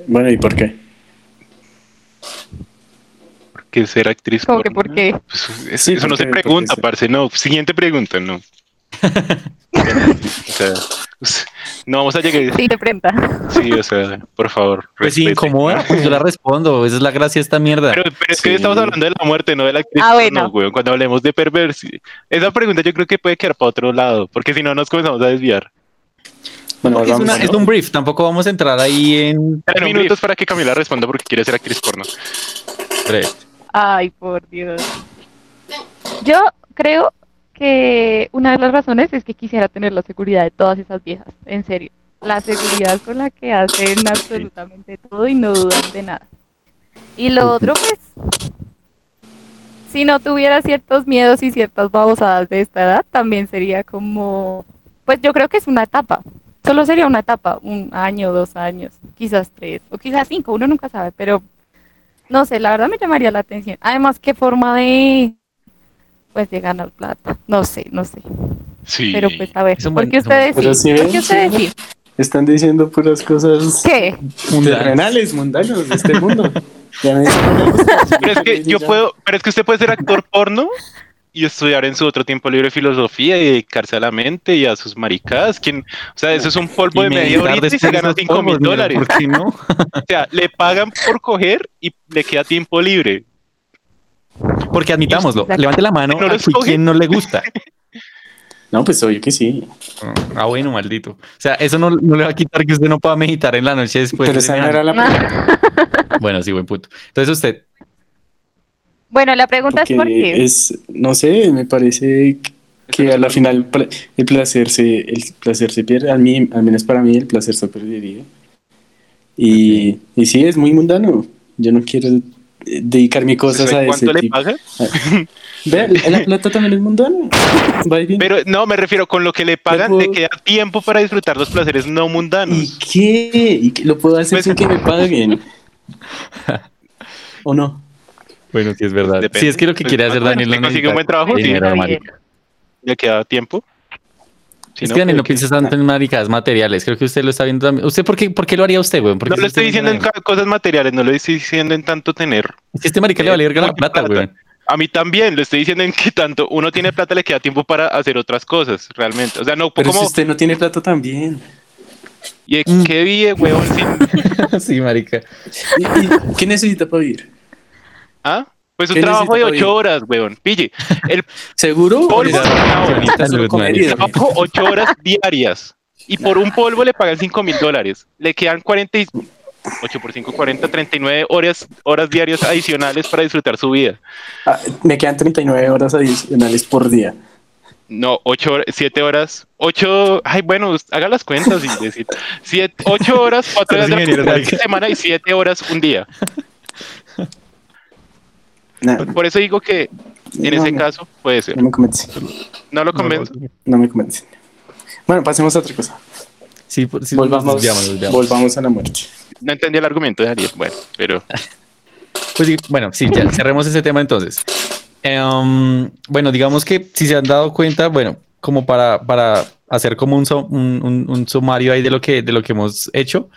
Bueno, ¿y por qué? Que ser actriz que porno. por qué. Pues, es- Sí, eso no se pregunta, parce. No, siguiente pregunta, no. o sea, pues, no vamos a llegar. Sí, te pregunta. Sí, o sea, por favor. Pues si incomoda, pues yo la respondo, esa es la gracia de esta mierda. Pero, pero es que Sí. hoy estamos hablando de la muerte, no de la actriz. Ah, porno, bueno. weón, cuando hablemos de perversi. Esa pregunta yo creo que puede quedar para otro lado, porque si no nos comenzamos a desviar. Bueno, es, vamos, una- es un brief, tampoco vamos a entrar ahí en... Tres minutos para que Camila responda porque quiere ser actriz porno. brief. Ay, por Dios. Yo creo que una de las razones es que quisiera tener la seguridad de todas esas viejas, en serio. La seguridad con la que hacen absolutamente todo y no dudan de nada. Y lo otro, pues, si no tuviera ciertos miedos y ciertas babosadas de esta edad, también sería como, pues yo creo que es una etapa. Solo sería una etapa, un año, dos años, quizás tres, o quizás cinco, uno nunca sabe, pero no sé, la verdad me llamaría la atención. Además, qué forma de, pues, de ganar plata. No sé, no sé. Sí. Pero pues, a ver, ¿por qué ustedes Pero sí? sí ¿Por ven, qué ustedes sí. Están diciendo puras cosas ¿Qué? terrenales, mundanos de este mundo. Ya me Pero es que yo puedo, pero es que usted puede ser actor porno y estudiar en su otro tiempo libre filosofía y dedicarse a la mente y a sus maricadas. ¿Quién? O sea, eso es un polvo de media horita y se gana esos 5 mil dólares. ¿Por qué no? O sea, le pagan por coger y le queda tiempo libre. Porque admitámoslo, levante la mano No a quien no le gusta. No, pues obvio que sí. Ah, bueno, maldito. O sea, eso no, no le va a quitar que usted no pueda meditar en la noche después. Pero de esa no era la. Bueno, sí, buen punto. Entonces usted, Bueno, la pregunta es por Porque qué. es, no sé, me parece que a la final el placer se, el placer se pierde. A mí, al menos para mí, el placer se perdería. Y, y sí, es muy mundano. Yo no quiero eh, dedicar mis cosas ¿Sabe a ese ¿Cuánto le tipo. pagan? Vea, la plata también es mundana. Va y viene. Pero no, me refiero con lo que le pagan, puedo- le queda tiempo para disfrutar los placeres no ¿Y mundanos. qué? ¿Y qué? ¿Lo puedo hacer Pues- sin que me paguen? ¿O no? Bueno, sí es verdad. Depende. Si es que lo que Pues, quiere hacer bueno, Daniel no consigue necesita un buen trabajo, sí. dinero, marica. Le queda tiempo. Si es no, que Daniel no pues, piensa tanto en maricadas materiales. Creo que usted lo está viendo también. ¿Usted por qué, por qué lo haría usted, güey? ¿Por qué No lo estoy diciendo en cosas materiales, no lo estoy diciendo en tanto tener. Es que este marica le vale verga la mucha plata, güey. A mí también, lo estoy diciendo en que tanto uno tiene plata, le queda tiempo para hacer otras cosas, realmente. O sea, no, Pero como, si usted no tiene plata también. ¿y qué vive, huevón? sin- sí, marica. ¿Y, y qué necesita para vivir? ¿Ah? Pues un ¿Qué trabajo de ocho horas, huevón. Pille, el ¿Seguro? polvo, trabajo ocho horas diarias. Y por un polvo le pagan cinco mil dólares. Le quedan 40 y... 8 por 5, 40, 39 horas, horas diarias adicionales para disfrutar su vida. Ah, me quedan 39 horas adicionales por día. No, 8 horas, 7 horas, 8, ay, bueno, haga las cuentas y decir, 8 horas, 4 Pero días es de la semana y 7 horas un día. Nah, Por eso digo que en no, ese no, caso puede ser. No me convence. No lo convenzo. No me convence. Bueno, pasemos a otra cosa. Sí, por- sí, Volvamos, desviamos, desviamos. volvamos a la muerte. No entendí el argumento de Ariel. Bueno, pero Pues sí, bueno, sí, ya cerremos ese tema entonces. Em, bueno, digamos que si se han dado cuenta, bueno, como para, para hacer como un, un, un- un sumario ahí de lo, que, de lo que hemos hecho,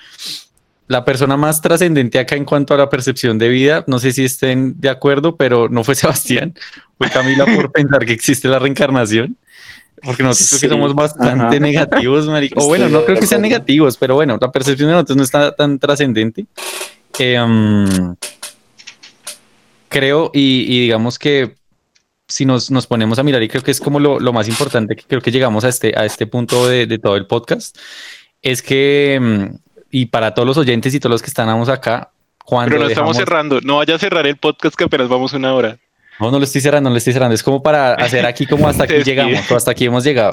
la persona más trascendente acá en cuanto a la percepción de vida, no sé si estén de acuerdo, pero no fue Sebastián, fue Camila por pensar que existe la reencarnación. Porque nosotros creo que Sí, somos bastante ajá. negativos, marica. O bueno, no creo que sean negativos, pero bueno, la percepción de nosotros no está tan trascendente. Em, creo y, y digamos que si nos, nos ponemos a mirar, y creo que es como lo, lo más importante que creo que llegamos a este, a este punto de, de todo el podcast, es que, mm, y para todos los oyentes y todos los que estamos acá, cuando pero no estamos dejamos- cerrando. No vaya a cerrar el podcast que apenas vamos una hora. no, no lo estoy cerrando, no lo estoy cerrando, es como para hacer aquí como hasta aquí llegamos, o hasta aquí hemos llegado.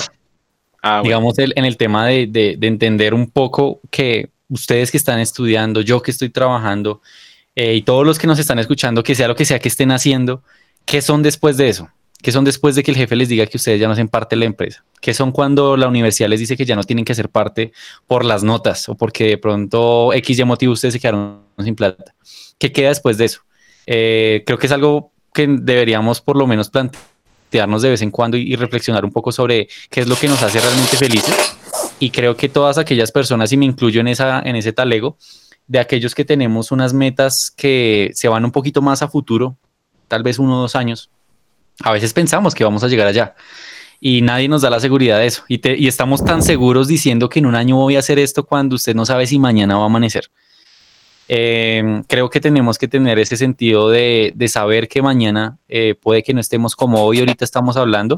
Ah, bueno. digamos, el- en el tema de, de- de entender un poco que ustedes que están estudiando, yo que estoy trabajando eh, y todos los que nos están escuchando, que sea lo que sea que estén haciendo, ¿qué son después de eso? ¿Qué son después de que el jefe les diga que ustedes ya no hacen parte de la empresa? Que son cuando la universidad les dice que ya no tienen que hacer parte por las notas o porque de pronto X y motivo ustedes se quedaron sin plata. ¿Qué queda después de eso? Eh, creo que es algo que deberíamos por lo menos plantearnos de vez en cuando y, reflexionar un poco sobre qué es lo que nos hace realmente felices. Y creo que todas aquellas personas, y me incluyo en, esa, en ese talego, de aquellos que tenemos unas metas que se van un poquito más a futuro, tal vez uno o dos años, a veces pensamos que vamos a llegar allá y nadie nos da la seguridad de eso. Y, estamos tan seguros diciendo que en un año voy a hacer esto cuando usted no sabe si mañana va a amanecer. Em, creo que tenemos que tener ese sentido de, saber que mañana eh, puede que no estemos como hoy ahorita estamos hablando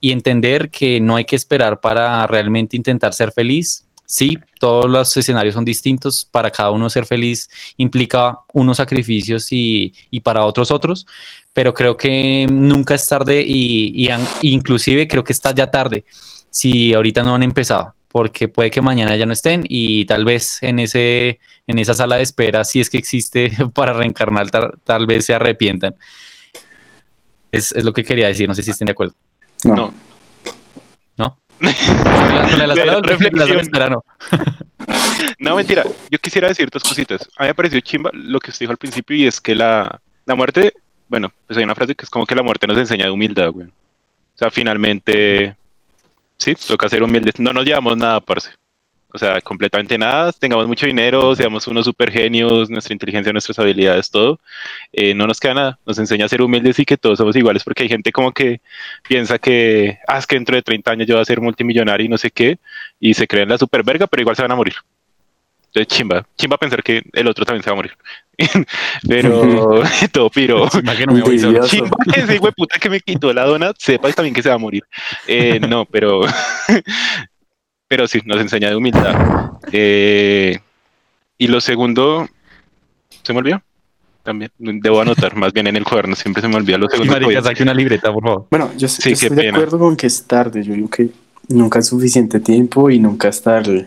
y entender que no hay que esperar para realmente intentar ser feliz. Sí, todos los escenarios son distintos. Para cada uno ser feliz implica unos sacrificios y, para otros otros, pero creo que nunca es tarde y, y inclusive creo que está ya tarde si ahorita no han empezado porque puede que mañana ya no estén y tal vez en, ese, en esa sala de espera, si es que existe para reencarnar, tal, vez se arrepientan. Es, es, lo que quería decir, no sé si estén de acuerdo. No. ¿No? no. mentira. Yo quisiera decir dos cositas. A mí me pareció chimba lo que usted dijo al principio y es que la, la muerte, bueno, pues hay una frase que es como que la muerte nos enseña humildad, güey. O sea, finalmente sí, toca ser humildes. No nos llevamos nada, parce. O sea, completamente nada. Tengamos mucho dinero, seamos unos super genios, nuestra inteligencia, nuestras habilidades, todo. Eh, no nos queda nada. Nos enseña a ser humildes y que todos somos iguales, porque hay gente como que piensa que, ah, es que dentro de 30 años yo voy a ser multimillonario y no sé qué, y se creen la super verga, pero igual se van a morir. Entonces, chimba, chimba pensar que el otro también se va a morir. pero todo piro. Que no me voy Chimba que ese güey puta que me quitó la dona, sepa también que se va a morir. Eh, no, pero pero sí, nos enseña de humildad. Eh, y lo segundo, ¿se me olvidó? También debo anotar, más bien en el cuaderno, siempre se me olvida lo segundo. Marica, saque una libreta, por favor. Bueno, yo, sí, estoy de acuerdo con que es tarde. Yo digo que nunca es suficiente tiempo y nunca es tarde.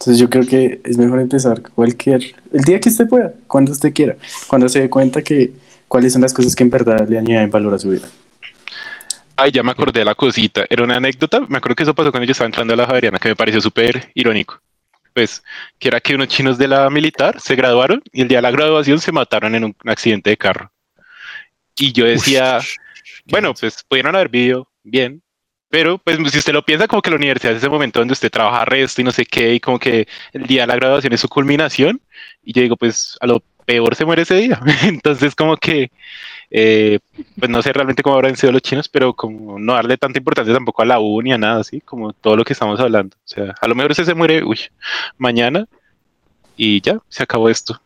Entonces yo creo que es mejor empezar cualquier, el día que usted pueda, cuando usted quiera, cuando se dé cuenta que cuáles son las cosas que en verdad le añaden valor a su vida. Ay, ya me acordé de la cosita. Era una anécdota. Me acuerdo que eso pasó cuando yo estaba entrando a la Javeriana, que me pareció súper irónico. Pues, que era que unos chinos de la militar se graduaron y el día de la graduación se mataron en un accidente de carro. Y yo decía, bueno, pues pudieron haber vivido bien, pero, pues, si usted lo piensa, como que la universidad es ese momento donde usted trabaja resto y no sé qué, y como que el día de la graduación es su culminación. Y yo digo, pues, a lo peor se muere ese día. Entonces, como que, eh, pues, no sé realmente cómo habrán sido los chinos, pero como no darle tanta importancia tampoco a la U ni a nada así, como todo lo que estamos hablando. O sea, a lo mejor ese se muere, uy, mañana y ya, se acabó esto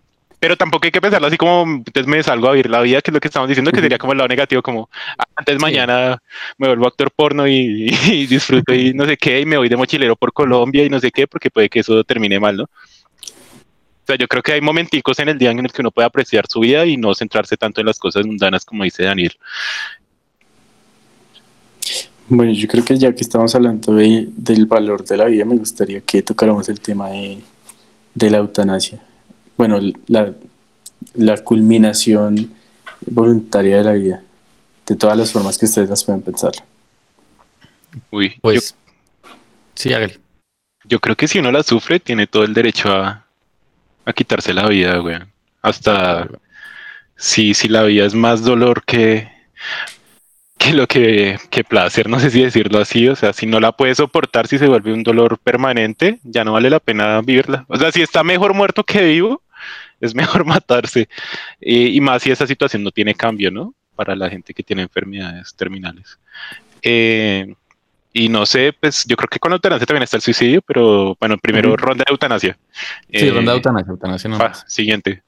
pero tampoco hay que pensarlo así como entonces me salgo a vivir la vida, que es lo que estamos diciendo, que sería como el lado negativo, como ah, antes mañana me vuelvo actor porno y, disfruto y no sé qué, y me voy de mochilero por Colombia y no sé qué, porque puede que eso termine mal, ¿no? O sea, yo creo que hay momenticos en el día en el que uno puede apreciar su vida y no centrarse tanto en las cosas mundanas como dice Daniel. Bueno, yo creo que ya que estamos hablando del valor de la vida, me gustaría que tocáramos el tema de, de la eutanasia bueno, la, la culminación voluntaria de la vida, de todas las formas que ustedes las pueden pensar. Uy, pues sí, hágale. Yo creo que si uno la sufre, tiene todo el derecho a, a quitarse la vida, güey. Hasta si, si la vida es más dolor que, que lo que, que placer, no sé si decirlo así, o sea, si no la puede soportar, si se vuelve un dolor permanente, ya no vale la pena vivirla. O sea, si está mejor muerto que vivo, es mejor matarse. y más si esa situación no tiene cambio, ¿no? Para la gente que tiene enfermedades terminales. Eh, y no sé, pues yo creo que con la eutanasia también está el suicidio, pero bueno, primero ronda de eutanasia. Sí, ronda de eh, eutanasia, eutanasia no. Ah, siguiente.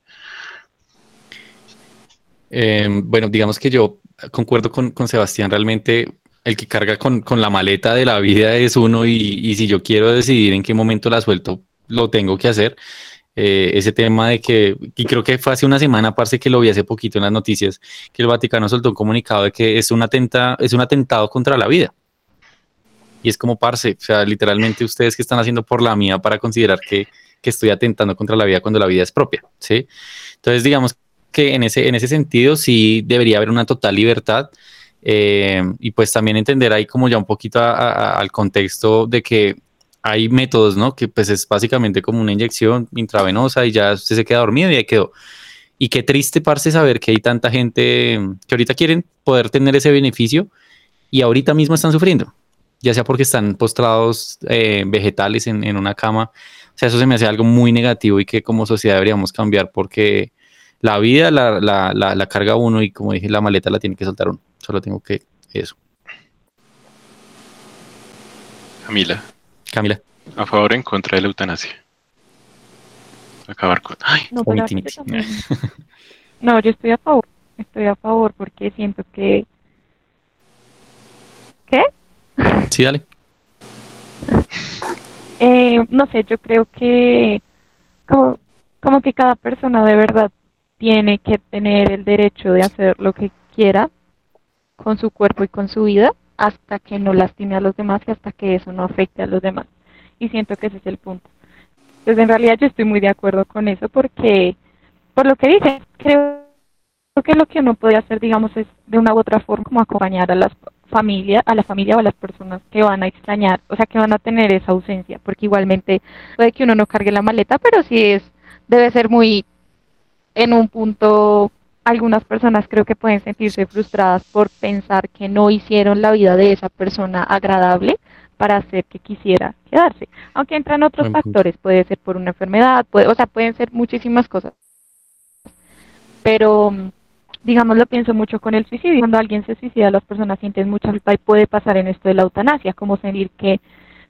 Eh, bueno, digamos que yo concuerdo con, con, Sebastián, realmente el que carga con, con, la maleta de la vida es uno y, y, si yo quiero decidir en qué momento la suelto, lo tengo que hacer. Eh, ese tema de que, y creo que fue hace una semana, parece que lo vi hace poquito en las noticias, que el Vaticano soltó un comunicado de que es un, atenta, es un atentado contra la vida. Y es como, parce, o sea, literalmente ustedes que están haciendo por la mía para considerar que, que estoy atentando contra la vida cuando la vida es propia, ¿sí? Entonces, digamos que en ese, en ese sentido sí debería haber una total libertad Eh, y pues también entender ahí como ya un poquito al contexto de que hay métodos, ¿no? Que pues es básicamente como una inyección intravenosa y ya usted se queda dormido y ahí quedó. Y qué triste, parce, saber que hay tanta gente que ahorita quieren poder tener ese beneficio y ahorita mismo están sufriendo, ya sea porque están postrados eh, vegetales en, una cama. O sea, eso se me hace algo muy negativo y que como sociedad deberíamos cambiar porque la vida la, la, la, la carga uno y como dije, la maleta la tiene que soltar uno. Solo tengo que eso. Camila. Camila. A favor o en contra de la eutanasia. Acabar con. Ay, no, no, yo estoy a favor. Estoy a favor porque siento que. ¿Qué? Sí, dale. Eh, no sé, yo creo que como, como que cada persona de verdad tiene que tener el derecho de hacer lo que quiera con su cuerpo y con su vida hasta que no lastime a los demás y hasta que eso no afecte a los demás. Y siento que ese es el punto. Entonces, en realidad yo estoy muy de acuerdo con eso porque, por lo que dice, creo que lo que uno puede hacer, digamos, es de una u otra forma como acompañar a las familias, a la familia o a las personas que van a extrañar, o sea, que van a tener esa ausencia, porque igualmente puede que uno no cargue la maleta, pero sí es, debe ser muy en un punto algunas personas creo que pueden sentirse frustradas por pensar que no hicieron la vida de esa persona agradable para hacer que quisiera quedarse. Aunque entran otros factores, puede ser por una enfermedad, puede, o sea, pueden ser muchísimas cosas. Pero, digamos, lo pienso mucho con el suicidio. Cuando alguien se suicida, las personas sienten mucha culpa y puede pasar en esto de la eutanasia, como sentir que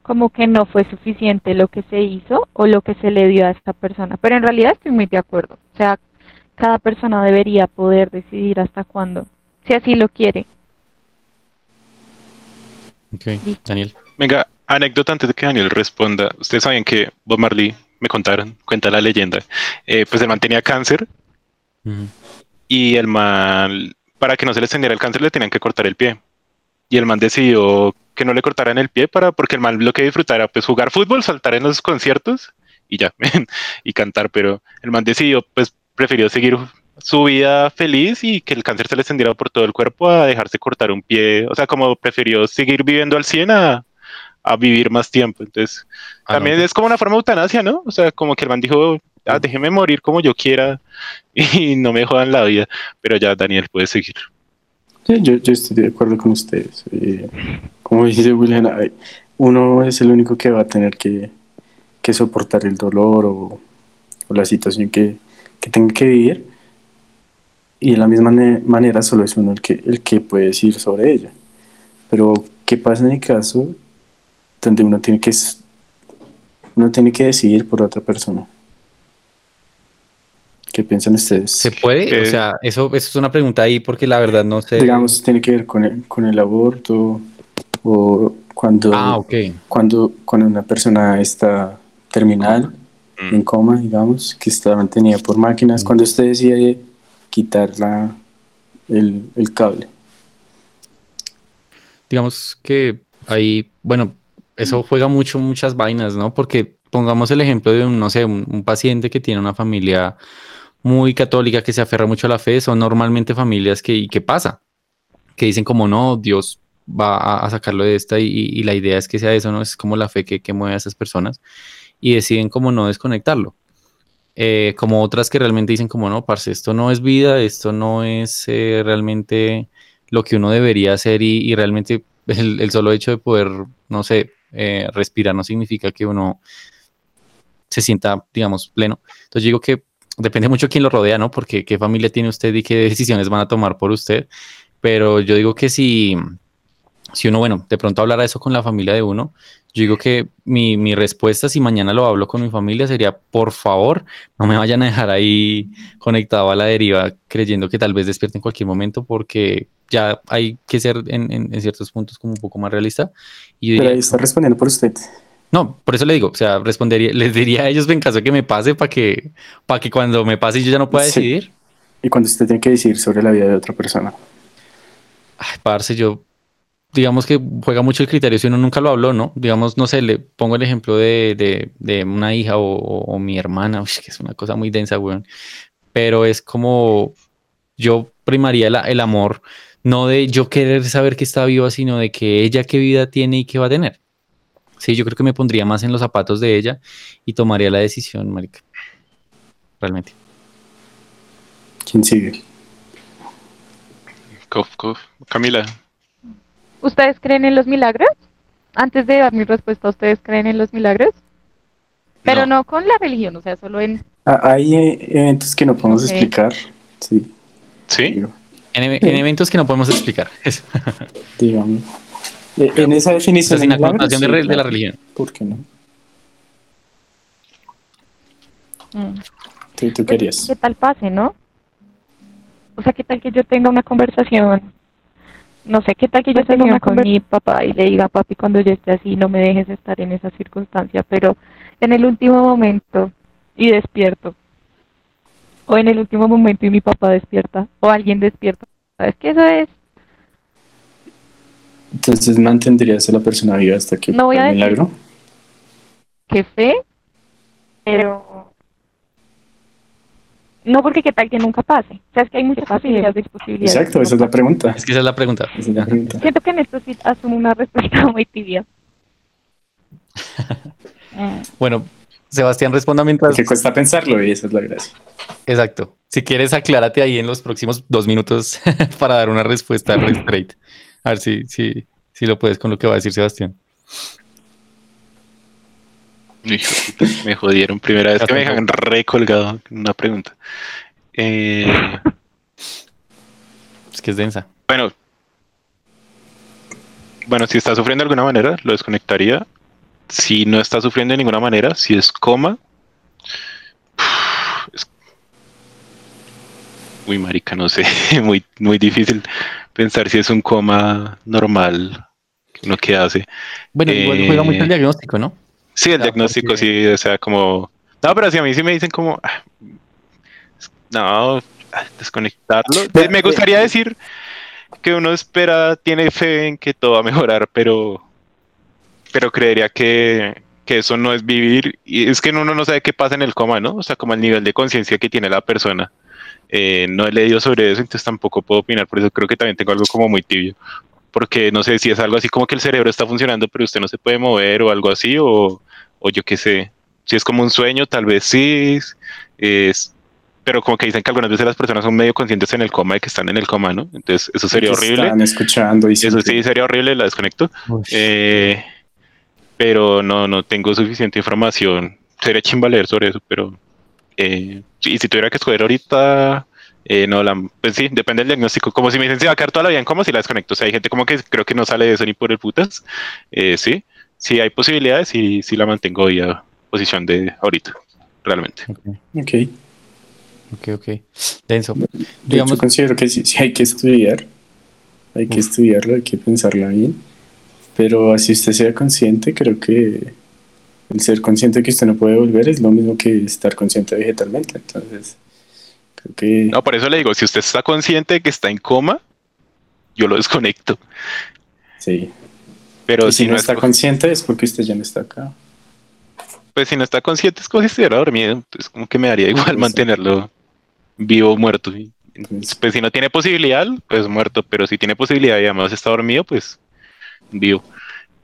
como que no fue suficiente lo que se hizo o lo que se le dio a esta persona. Pero en realidad estoy muy de acuerdo. O sea, cada persona debería poder decidir hasta cuándo, si así lo quiere. Ok, Daniel. Venga, anécdota antes de que Daniel responda. Ustedes saben que Bob Marley, me contaron, cuenta la leyenda, eh, pues el man tenía cáncer y el man, para que no se le extendiera el cáncer, le tenían que cortar el pie. Y el man decidió que no le cortaran el pie para, porque el man lo que disfrutara, pues jugar fútbol, saltar en los conciertos y ya, y cantar, pero el man decidió pues prefirió seguir su vida feliz y que el cáncer se le extendiera por todo el cuerpo a dejarse cortar un pie. O sea, como prefirió seguir viviendo al 100 a, vivir más tiempo. Entonces, ah, también es como una forma de eutanasia, ¿no? O sea, como que el man dijo, ah, déjeme morir como yo quiera y no me jodan la vida. Pero ya Daniel puede seguir. Sí, yo, yo estoy de acuerdo con ustedes. Eh, como dice William, uno es el único que va a tener que, que soportar el dolor o, o la situación que, que tenga que vivir y de la misma manera solo es uno el que, el que puede decir sobre ella. Pero, ¿qué pasa en el caso donde uno tiene que, uno tiene que decidir por otra persona? ¿Qué piensan ustedes? ¿Se puede? o sea, eso, eso, es una pregunta ahí porque la verdad no sé. Digamos, tiene que ver con el, con el aborto o cuando, ah, cuando, cuando una persona está terminal Mm. en coma, digamos, que estaba mantenida por máquinas, mm. cuando usted decide quitar la, el, el cable. Digamos que ahí, bueno, eso juega mucho, muchas vainas, ¿no? Porque pongamos el ejemplo de un, no sé, un, paciente que tiene una familia muy católica que se aferra mucho a la fe, son normalmente familias que, ¿y qué pasa? Que dicen como no, Dios va a, sacarlo de esta y, y, la idea es que sea eso, ¿no? Es como la fe que, que mueve a esas personas y deciden como no desconectarlo. Eh, como otras que realmente dicen como no, parce, esto no es vida, esto no es eh, realmente lo que uno debería hacer y, realmente el, solo hecho de poder, no sé, eh, respirar no significa que uno se sienta, digamos, pleno. Entonces digo que depende mucho quién lo rodea, ¿no? Porque qué familia tiene usted y qué decisiones van a tomar por usted. Pero yo digo que si, si uno, bueno, de pronto hablara eso con la familia de uno, yo digo que mi, mi, respuesta, si mañana lo hablo con mi familia, sería, por favor, no me vayan a dejar ahí conectado a la deriva creyendo que tal vez despierte en cualquier momento, porque ya hay que ser en, en, ciertos puntos como un poco más realista. Y Pero ahí está respondiendo por usted. No, por eso le digo, o sea, respondería, les diría a ellos en caso de que me pase para que, para que cuando me pase yo ya no pueda decidir. Y cuando usted tiene que decidir sobre la vida de otra persona. Ay, parce, yo digamos que juega mucho el criterio si uno nunca lo habló, ¿no? Digamos, no sé, le pongo el ejemplo de, de, una hija o, mi hermana, que es una cosa muy densa, weón. Pero es como yo primaría el amor, no de yo querer saber que está viva, sino de que ella qué vida tiene y qué va a tener. Sí, yo creo que me pondría más en los zapatos de ella y tomaría la decisión, marica. Realmente. ¿Quién sigue? Cof, cof. Camila, ¿Ustedes creen en los milagros? Antes de dar mi respuesta, ¿ustedes creen en los milagros? Pero No. no, con la religión, o sea, solo en... Ah, hay eventos que no podemos Ok. explicar. Sí, ¿sí? En, e- en eventos que no podemos explicar. Digamos. Eh, En esa O sea, definición sin la connotación de, sí, de la claro. religión. ¿Por qué no? mm, ¿Tú, tú querías? ¿Qué tal pase, no? O sea, ¿qué tal que yo tenga una conversación? No sé, ¿qué tal que yo tenga una con mi papá y le diga, papi, cuando yo esté así, no me dejes estar en esa circunstancia, pero en el último momento y despierto? O en el último momento y mi papá despierta, o alguien despierta. ¿Sabes qué? Eso es, Entonces mantendrías a la persona viva hasta que No voy a el decir. milagro. que fe, pero no porque qué tal que nunca pase. O sea, es que hay muchas posibilidades. posibilidades de Exacto, que esa no es la pregunta. Es que esa es la pregunta. Es la pregunta. Siento que en esto sí asumo una respuesta muy tibia. Bueno, Sebastián, responda mientras. Que cuesta pensarlo y esa es la gracia. Exacto. Si quieres, aclárate ahí en los próximos dos minutos para dar una respuesta straight. A ver si, si, si lo puedes con lo que va a decir Sebastián. Me jodieron. Primera vez que me dejan recolgado una pregunta. Eh, Es que es densa. bueno. Bueno, si está sufriendo de alguna manera, lo desconectaría. Si no está sufriendo de ninguna manera, si es coma. es- Uy, marica, no sé. Muy, muy difícil pensar si es un coma normal. ¿Uno qué hace? Bueno, igual juega mucho el Eh, diagnóstico, ¿no? Sí, el sea, diagnóstico, porque- sí, o sea, como... No, pero si a mí sí me dicen como... ah, No, ah, desconectarlo. Pero- Me gustaría decir que uno espera, tiene fe en que todo va a mejorar, pero... Pero creería que, que eso no es vivir. Y es que uno no sabe qué pasa en el coma, ¿no? O sea, como el nivel de conciencia que tiene la persona. Eh, no he leído sobre eso, entonces tampoco puedo opinar. Por eso creo que también tengo algo como muy tibio porque no sé si es algo así como que el cerebro está funcionando, pero usted no se puede mover o algo así, o, o yo qué sé. Si es como un sueño, tal vez sí. Es, pero como que dicen que algunas veces las personas son medio conscientes en el coma de que están en el coma, ¿no? Entonces, eso sería Que horrible. Están escuchando y Eso sí sería horrible, la desconecto. Eh, pero no, no tengo suficiente información. Sería chimba leer sobre eso, pero. Eh, y si tuviera que escoger ahorita. eh, no, la, pues sí, depende del diagnóstico. Como si me dicen, se va a quedar toda la vida en coma si la desconecto. O sea, hay gente como que creo que no sale de eso ni por el putas. Eh, sí, sí hay posibilidades y sí la mantengo hoy a posición de ahorita, realmente. Ok, Ok. ok. Denso. Yo, Digamos- yo considero que sí, sí hay que estudiar. Hay que estudiarlo, hay que pensarlo bien. Pero así usted sea consciente, creo que el ser consciente que usted no puede volver es lo mismo que estar consciente vegetalmente. Entonces, creo que No, por eso le digo, si usted está consciente de que está en coma, yo lo desconecto. sí. Pero Y si no es está co- consciente es porque usted ya no está acá. pues si no está consciente es como si estuviera dormido. Entonces como que me daría igual Sí. mantenerlo vivo o muerto. Pues si no tiene posibilidad, pues muerto. Pero si tiene posibilidad y además está dormido, pues vivo.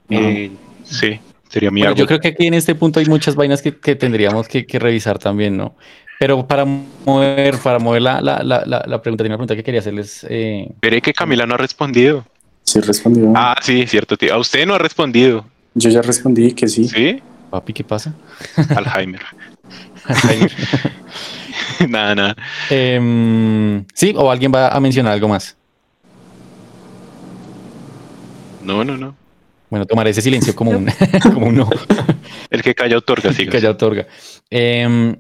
Eh, sí, sería mi Bueno, árbol. yo creo que aquí en este punto hay muchas vainas que, que tendríamos que, que revisar también, ¿no? Pero para mover, para mover la, la, la, la, la pregunta, tenía una pregunta que quería hacerles. eh, Veré que Camila no ha respondido. Sí respondió. Ah, sí, cierto, tío. A usted no ha respondido. Yo ya respondí que sí. ¿Sí? papi, ¿qué pasa? Alzheimer. nada, nada. Em, sí, o alguien va a mencionar algo más. No, no, no. Bueno, tomaré ese silencio como un, como un no. El que calla otorga, siga. que ya otorga. Em,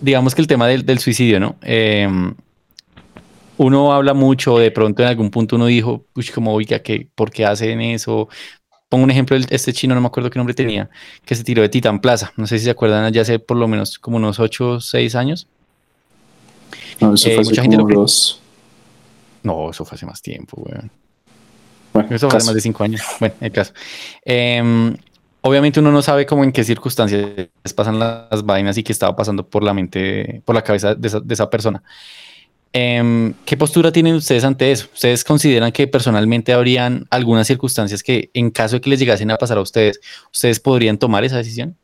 digamos que el tema del, del suicidio, ¿no? Em, uno habla mucho, de pronto en algún punto uno dijo, uy, como, oiga, ¿qué, ¿por qué hacen eso? Pongo un ejemplo, este chino, no me acuerdo qué nombre tenía, que se tiró de Titán Plaza. No sé si se acuerdan, ya hace por lo menos como unos 8 o 6 años. No, eso Eh, fue hace mucha gente como lo. No, eso fue hace más tiempo, weón. Bueno, Eso fue hace más de cinco años. Bueno, el caso. Em, obviamente uno no sabe cómo en qué circunstancias pasan las vainas y qué estaba pasando por la mente, por la cabeza de esa, de esa persona. Em, ¿Qué postura tienen ustedes ante eso? ¿Ustedes consideran que personalmente habrían algunas circunstancias que en caso de que les llegasen a pasar a ustedes, ustedes podrían tomar esa decisión?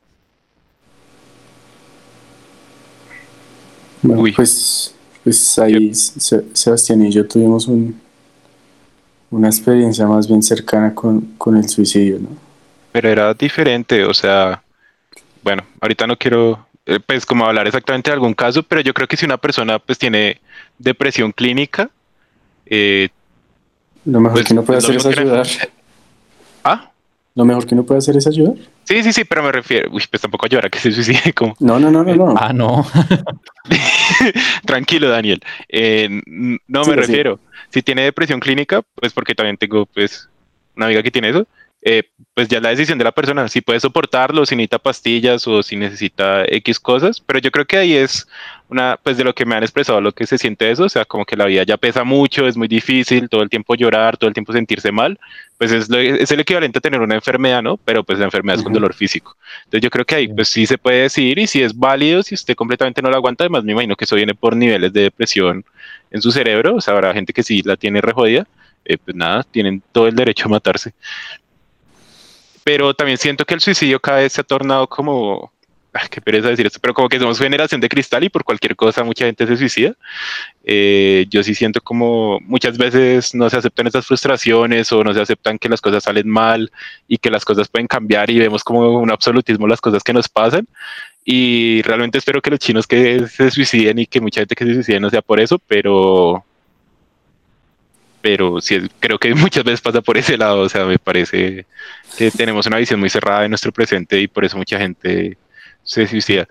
Bueno, pues, pues ahí Sebastián y yo tuvimos un, una experiencia más bien cercana con, con el suicidio, ¿no? Pero era diferente, o sea, bueno, ahorita no quiero pues como hablar exactamente de algún caso, pero yo creo que si una persona pues tiene depresión clínica, eh, lo mejor pues, que no puede hacer es ayudar. ¿Ah? Lo mejor que no puede hacer es ayudar. Sí, sí, sí, pero me refiero, uy, pues tampoco ayudar a que se suicide como. No, no, no, no, no. Ah, no. Tranquilo, Daniel. Eh, no me refiero. Si tiene depresión clínica, pues porque también tengo pues una amiga que tiene eso, eh, pues ya la decisión de la persona, si puede soportarlo, si necesita pastillas o si necesita X cosas, pero yo creo que ahí es una, pues de lo que me han expresado, lo que se siente eso, o sea, como que la vida ya pesa mucho, es muy difícil, todo el tiempo llorar, todo el tiempo sentirse mal, pues es, es el equivalente a tener una enfermedad, ¿no? Pero pues la enfermedad es con dolor físico. Entonces yo creo que ahí pues sí se puede decidir y si es válido, si usted completamente no lo aguanta, además me imagino que eso viene por niveles de depresión en su cerebro, o sea, habrá gente que sí la tiene re jodida, eh, pues nada, tienen todo el derecho a matarse pero también siento que el suicidio cada vez se ha tornado como, ay, qué pereza decir esto, pero como que somos generación de cristal y por cualquier cosa mucha gente se suicida. Eh, yo sí siento como muchas veces no se aceptan esas frustraciones o no se aceptan que las cosas salen mal y que las cosas pueden cambiar y vemos como un absolutismo las cosas que nos pasan. Y realmente espero que los chinos que se suiciden y que mucha gente que se suicide no sea por eso, pero pero sí, creo que muchas veces pasa por ese lado, o sea, me parece que tenemos una visión muy cerrada de nuestro presente y por eso mucha gente se suicida.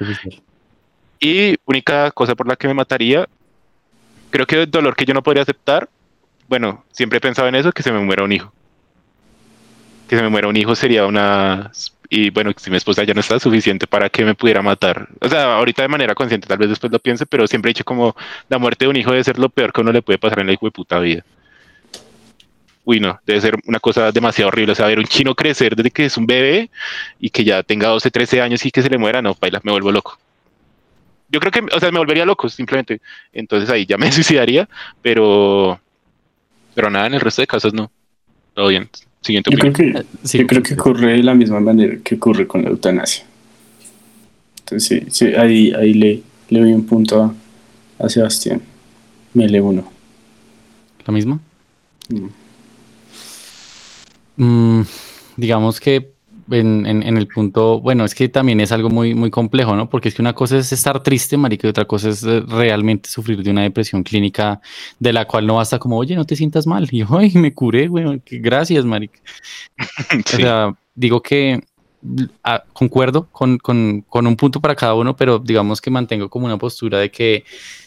Y única cosa por la que me mataría, creo que el dolor que yo no podría aceptar, bueno, siempre he pensado en eso, que se me muera un hijo. Que se me muera un hijo sería una... Y bueno, si mi esposa ya no está suficiente para que me pudiera matar. O sea, ahorita de manera consciente, tal vez después lo piense, pero siempre he dicho como la muerte de un hijo debe ser lo peor que uno le puede pasar en la hijo de puta vida uy, no, debe ser una cosa demasiado horrible. O sea, ver un chino crecer desde que es un bebé y que ya tenga 12, 13 años y que se le muera, no, baila, me vuelvo loco. Yo creo que, o sea, me volvería loco simplemente. Entonces ahí ya me suicidaría, pero, pero nada, en el resto de casos no. Todo bien. Siguiente yo creo que, yo creo que ocurre de la misma manera que ocurre con la eutanasia. Entonces, sí, sí ahí, ahí le, le doy un punto a, Sebastián. Me le uno. ¿Lo mismo? Mm. Mm, digamos que en, el punto, bueno, es que también es algo muy, muy complejo, ¿no? Porque es que una cosa es estar triste, marica, y otra cosa es eh, realmente sufrir de una depresión clínica de la cual no basta como, oye, no te sientas mal. Y yo, ay, me curé, güey, gracias, marica. O sea, digo que ah, concuerdo con, con, con, un punto para cada uno, pero digamos que mantengo como una postura de que,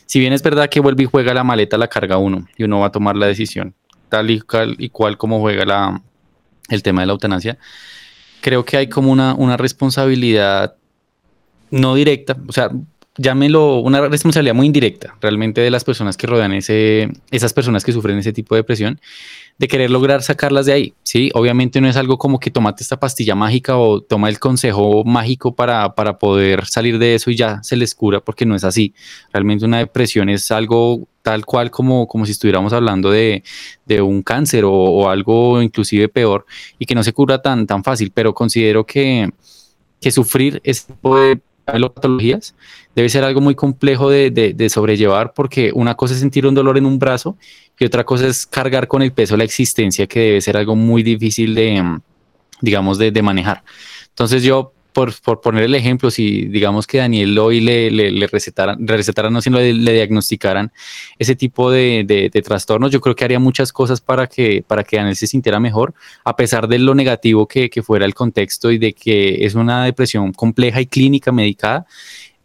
si bien es verdad que vuelve y juega la maleta, la carga uno, y uno va a tomar la decisión, tal y, y cual como juega la, el tema de la eutanasia, creo que hay como una, una responsabilidad no directa, o sea, llámelo una responsabilidad muy indirecta realmente de las personas que rodean ese, esas personas que sufren ese tipo de depresión, de querer lograr sacarlas de ahí, ¿sí? Obviamente no es algo como que tomate esta pastilla mágica o toma el consejo mágico para, para poder salir de eso y ya se les cura, porque no es así. Realmente una depresión es algo tal cual como, como si estuviéramos hablando de, un cáncer o, algo inclusive peor y que no se cura tan, tan fácil, pero considero que, que sufrir ese tipo de patologías debe ser algo muy complejo de, sobrellevar porque una cosa es sentir un dolor en un brazo y otra cosa es cargar con el peso de la existencia que debe ser algo muy difícil de, digamos, de, manejar. Entonces yo por, poner el ejemplo, si digamos que Daniel hoy le, le, recetaran, recetaran, no sino le, diagnosticaran ese tipo de, trastornos, yo creo que haría muchas cosas para que, para que Daniel se sintiera mejor, a pesar de lo negativo que, fuera el contexto y de que es una depresión compleja y clínica medicada.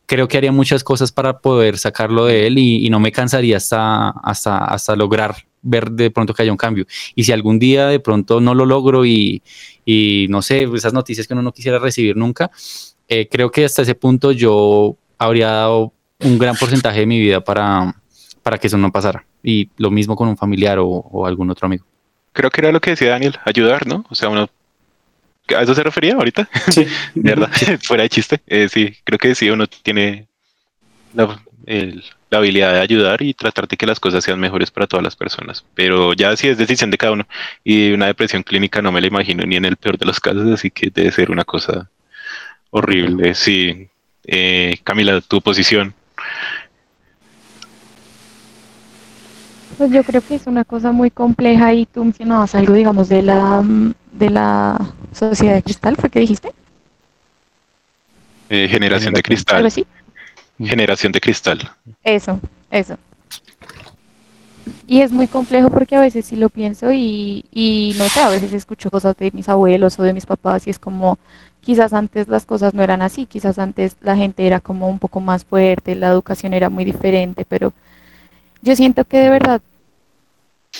Creo que haría muchas cosas para poder sacarlo de él y, y no me cansaría hasta, hasta, hasta lograr ver de pronto que haya un cambio. Y si algún día de pronto no lo logro y, y no sé, esas noticias que uno no quisiera recibir nunca, eh, creo que hasta ese punto yo habría dado un gran porcentaje de mi vida para, para que eso no pasara. Y lo mismo con un familiar o, algún otro amigo. Creo que era lo que decía Daniel, ayudar, ¿no? O sea, uno ¿A eso se refería ahorita? Sí. de verdad, fuera de chiste. Eh, sí, creo que sí, uno tiene la, la habilidad de ayudar y tratar de que las cosas sean mejores para todas las personas. Pero ya sí es decisión de cada uno. Y una depresión clínica no me la imagino ni en el peor de los casos, así que debe ser una cosa horrible. Sí, eh, Camila, tu posición. Pues yo creo que es una cosa muy compleja y tú mencionabas algo, digamos, de la de la sociedad de cristal, ¿fue que dijiste? Eh, generación de cristal. Sí? Generación de cristal. Eso, eso. Y es muy complejo porque a veces sí lo pienso y, y no sé, a veces escucho cosas de mis abuelos o de mis papás y es como, quizás antes las cosas no eran así, quizás antes la gente era como un poco más fuerte, la educación era muy diferente, pero yo siento que de verdad,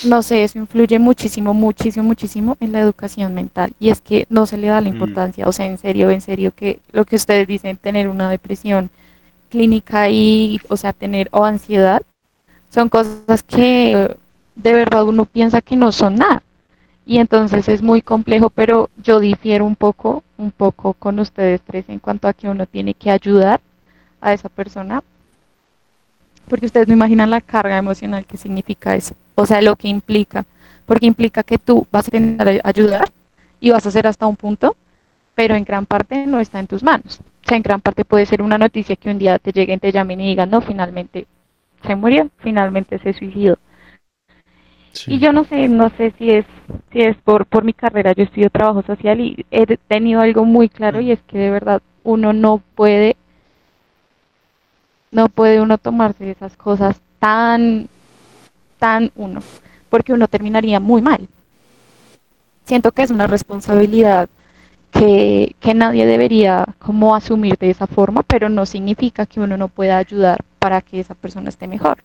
no sé, eso influye muchísimo, muchísimo, muchísimo en la educación mental y es que no se le da la mm. importancia, o sea, en serio, en serio, que lo que ustedes dicen, tener una depresión clínica y, o sea, tener o ansiedad, son cosas que de verdad uno piensa que no son nada. Y entonces es muy complejo, pero yo difiero un poco, un poco con ustedes tres en cuanto a que uno tiene que ayudar a esa persona, porque ustedes no imaginan la carga emocional que significa eso, o sea, lo que implica, porque implica que tú vas a tener ayudar y vas a hacer hasta un punto, pero en gran parte no está en tus manos. O sea, en gran parte puede ser una noticia que un día te lleguen, te llamen y digan, no, finalmente se murió, finalmente se suicidó. Y yo no sé, no sé si es si es por por mi carrera, yo estudio trabajo social y he tenido algo muy claro y es que de verdad uno no puede no puede uno tomarse esas cosas tan tan uno, porque uno terminaría muy mal. Siento que es una responsabilidad que, que nadie debería como asumir de esa forma, pero no significa que uno no pueda ayudar para que esa persona esté mejor.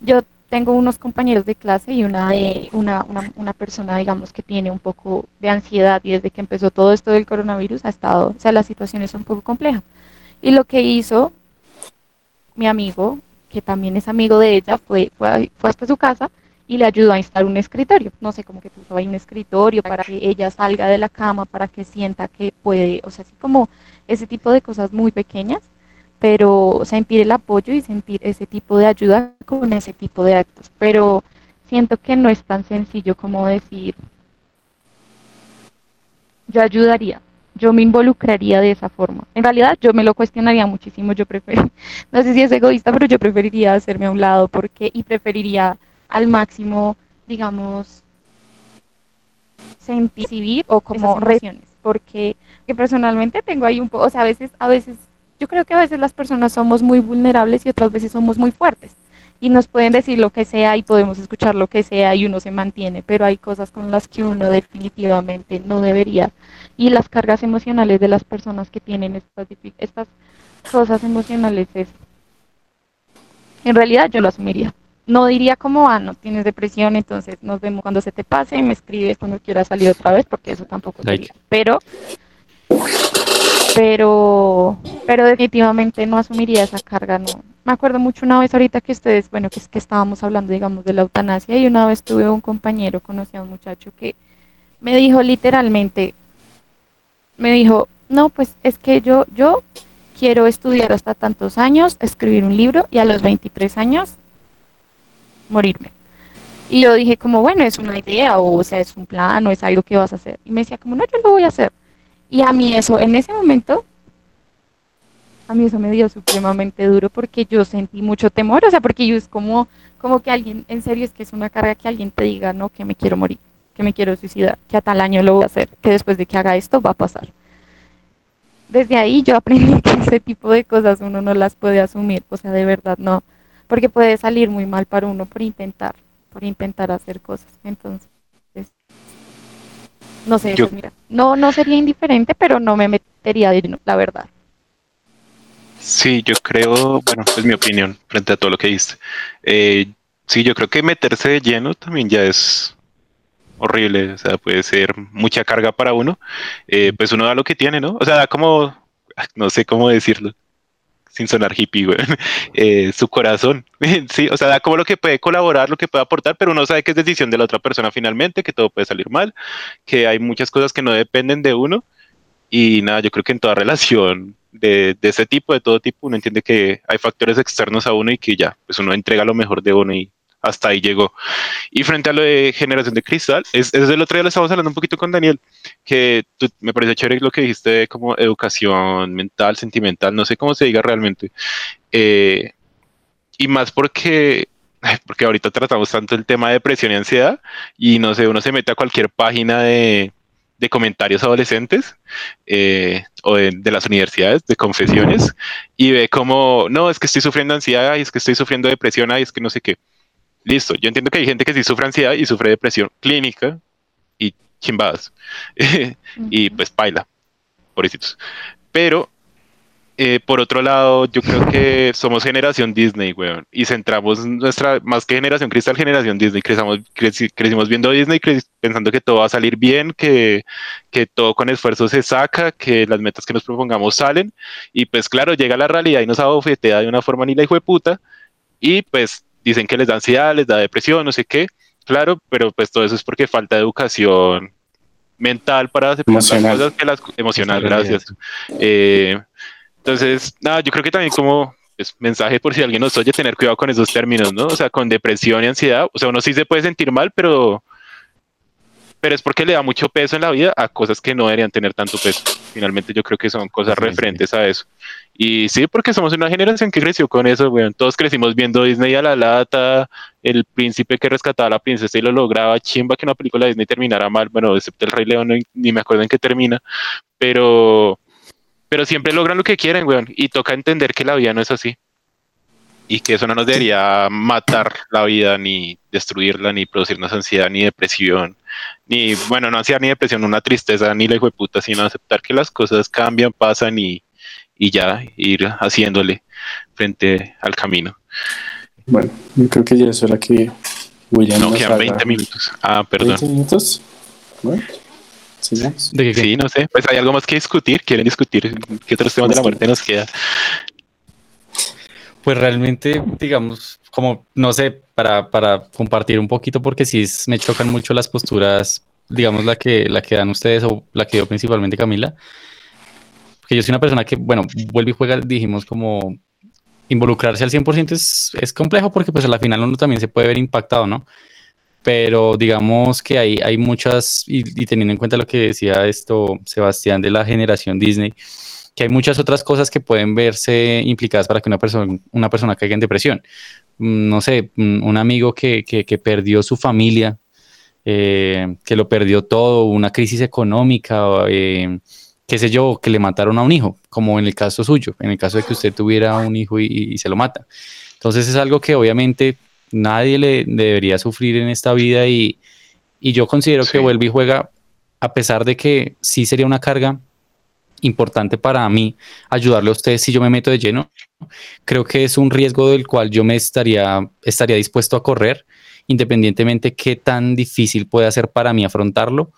Yo tengo unos compañeros de clase y una, de, una, una, una, persona, digamos, que tiene un poco de ansiedad y desde que empezó todo esto del coronavirus ha estado, o sea, la situación es un poco compleja. Y lo que hizo mi amigo, que también es amigo de ella, fue, fue, fue hasta su casa y le ayudó a instalar un escritorio. No sé, cómo que puso ahí un escritorio para que ella salga de la cama, para que sienta que puede, o sea, así como ese tipo de cosas muy pequeñas pero sentir el apoyo y sentir ese tipo de ayuda con ese tipo de actos. Pero siento que no es tan sencillo como decir, yo ayudaría, yo me involucraría de esa forma. En realidad yo me lo cuestionaría muchísimo, yo prefiero, no sé si es egoísta, pero yo preferiría hacerme a un lado porque y preferiría al máximo, digamos, sentir o como reacciones, porque que personalmente tengo ahí un poco, o sea, a veces a veces yo creo que a veces las personas somos muy vulnerables y otras veces somos muy fuertes y nos pueden decir lo que sea y podemos escuchar lo que sea y uno se mantiene, pero hay cosas con las que uno definitivamente no debería. Y las cargas emocionales de las personas que tienen estas, estas cosas emocionales es, en realidad yo lo asumiría. No diría como, ah, no tienes depresión, entonces nos vemos cuando se te pase y me escribes cuando quieras salir otra vez, porque eso tampoco sería. Pero pero, pero definitivamente no asumiría esa carga, no. Me acuerdo mucho una vez ahorita que ustedes, bueno, que es que estábamos hablando, digamos, de la eutanasia y una vez tuve un compañero, conocí a un muchacho que me dijo literalmente, me dijo, no, pues es que yo, yo quiero estudiar hasta tantos años, escribir un libro y a los 23 años morirme. Y yo dije como, bueno, es una idea o, o sea, es un plan o es algo que vas a hacer. Y me decía como, no, yo lo voy a hacer. Y a mí eso, en ese momento, a mí eso me dio supremamente duro porque yo sentí mucho temor, o sea, porque yo es como, como que alguien, en serio es que es una carga que alguien te diga, no, que me quiero morir, que me quiero suicidar, que a tal año lo voy a hacer, que después de que haga esto va a pasar. Desde ahí yo aprendí que ese tipo de cosas uno no las puede asumir, o sea, de verdad no, porque puede salir muy mal para uno por intentar, por intentar hacer cosas. Entonces, no sé, pues mira, no, no sería indiferente, pero no me metería de lleno, la verdad. Sí, yo creo, bueno, es mi opinión frente a todo lo que dijiste. Eh, sí, yo creo que meterse de lleno también ya es horrible, o sea, puede ser mucha carga para uno. Eh, pues uno da lo que tiene, ¿no? O sea, da como, no sé cómo decirlo, sin sonar hippie, eh, su corazón. sí, o sea, da como lo que puede colaborar, lo que puede aportar, pero uno sabe que es decisión de la otra persona finalmente, que todo puede salir mal, que hay muchas cosas que no dependen de uno. Y nada, yo creo que en toda relación de, de ese tipo, de todo tipo, uno entiende que hay factores externos a uno y que ya, pues uno entrega lo mejor de uno y hasta ahí llegó. Y frente a lo de generación de cristal, es, es el otro día lo estábamos hablando un poquito con Daniel, que me parece chévere lo que dijiste como educación mental, sentimental, no sé cómo se diga realmente. Eh, y más porque porque ahorita tratamos tanto el tema de depresión y ansiedad y no sé, uno se mete a cualquier página de, de comentarios adolescentes eh, o de, de, las universidades, de confesiones, y ve como, no, es que estoy sufriendo ansiedad y es que estoy sufriendo depresión y es que no sé qué. Listo, yo entiendo que hay gente que sí sufre ansiedad y sufre depresión clínica y chimbadas. y pues baila, pobrecitos. Pero, eh, por otro lado, yo creo que somos generación Disney, weón. Y centramos nuestra, más que generación cristal, generación Disney. Crecimos, creci, crecimos viendo Disney pensando que todo va a salir bien, que, que todo con esfuerzo se saca, que las metas que nos propongamos salen. Y pues claro, llega la realidad y nos abofetea de una forma ni la hijo de puta. Y pues dicen que les da ansiedad, les da depresión, no sé qué, claro, pero pues todo eso es porque falta educación mental para aceptar las cosas que las emocional, gracias. Eh, entonces, nada, yo creo que también como es mensaje por si alguien nos oye, tener cuidado con esos términos, ¿no? O sea, con depresión y ansiedad, o sea, uno sí se puede sentir mal, pero pero es porque le da mucho peso en la vida a cosas que no deberían tener tanto peso. Finalmente yo creo que son cosas referentes a eso. Y sí, porque somos una generación que creció con eso, weón. Todos crecimos viendo Disney a la lata, el príncipe que rescataba a la princesa y lo lograba, chimba que una película de Disney terminara mal, bueno, excepto el Rey León, ni me acuerdo en qué termina, pero, pero siempre logran lo que quieren, weón. Y toca entender que la vida no es así y que eso no nos debería matar la vida, ni destruirla, ni producirnos ansiedad, ni depresión, ni, bueno, no ansiedad ni depresión, una tristeza, ni la hijo de puta, sino aceptar que las cosas cambian, pasan y, y ya ir haciéndole frente al camino. Bueno, yo creo que ya es hora que William. No, quedan 20 minutos. Ah, perdón. ¿20 minutos? Bueno. ¿De qué, sí, no sé. Pues hay algo más que discutir. ¿Quieren discutir qué otros temas de la muerte nos queda? Pues realmente, digamos, como, no sé, para, para compartir un poquito, porque sí me chocan mucho las posturas, digamos, la que, la que dan ustedes o la que dio principalmente Camila. Porque yo soy una persona que, bueno, vuelve y juega, dijimos, como involucrarse al 100% es, es complejo porque pues a la final uno también se puede ver impactado, ¿no? Pero digamos que hay, hay muchas, y, y teniendo en cuenta lo que decía esto Sebastián de la generación Disney, que hay muchas otras cosas que pueden verse implicadas para que una persona, una persona caiga en depresión. Mm, no sé, mm, un amigo que, que, que perdió su familia, eh, que lo perdió todo, una crisis económica, eh, qué sé yo, que le mataron a un hijo, como en el caso suyo, en el caso de que usted tuviera un hijo y, y se lo mata. Entonces es algo que obviamente nadie le debería sufrir en esta vida y, y yo considero sí. que vuelve y juega, a pesar de que sí sería una carga, importante para mí ayudarle a ustedes si yo me meto de lleno. Creo que es un riesgo del cual yo me estaría, estaría dispuesto a correr, independientemente qué tan difícil puede ser para mí afrontarlo,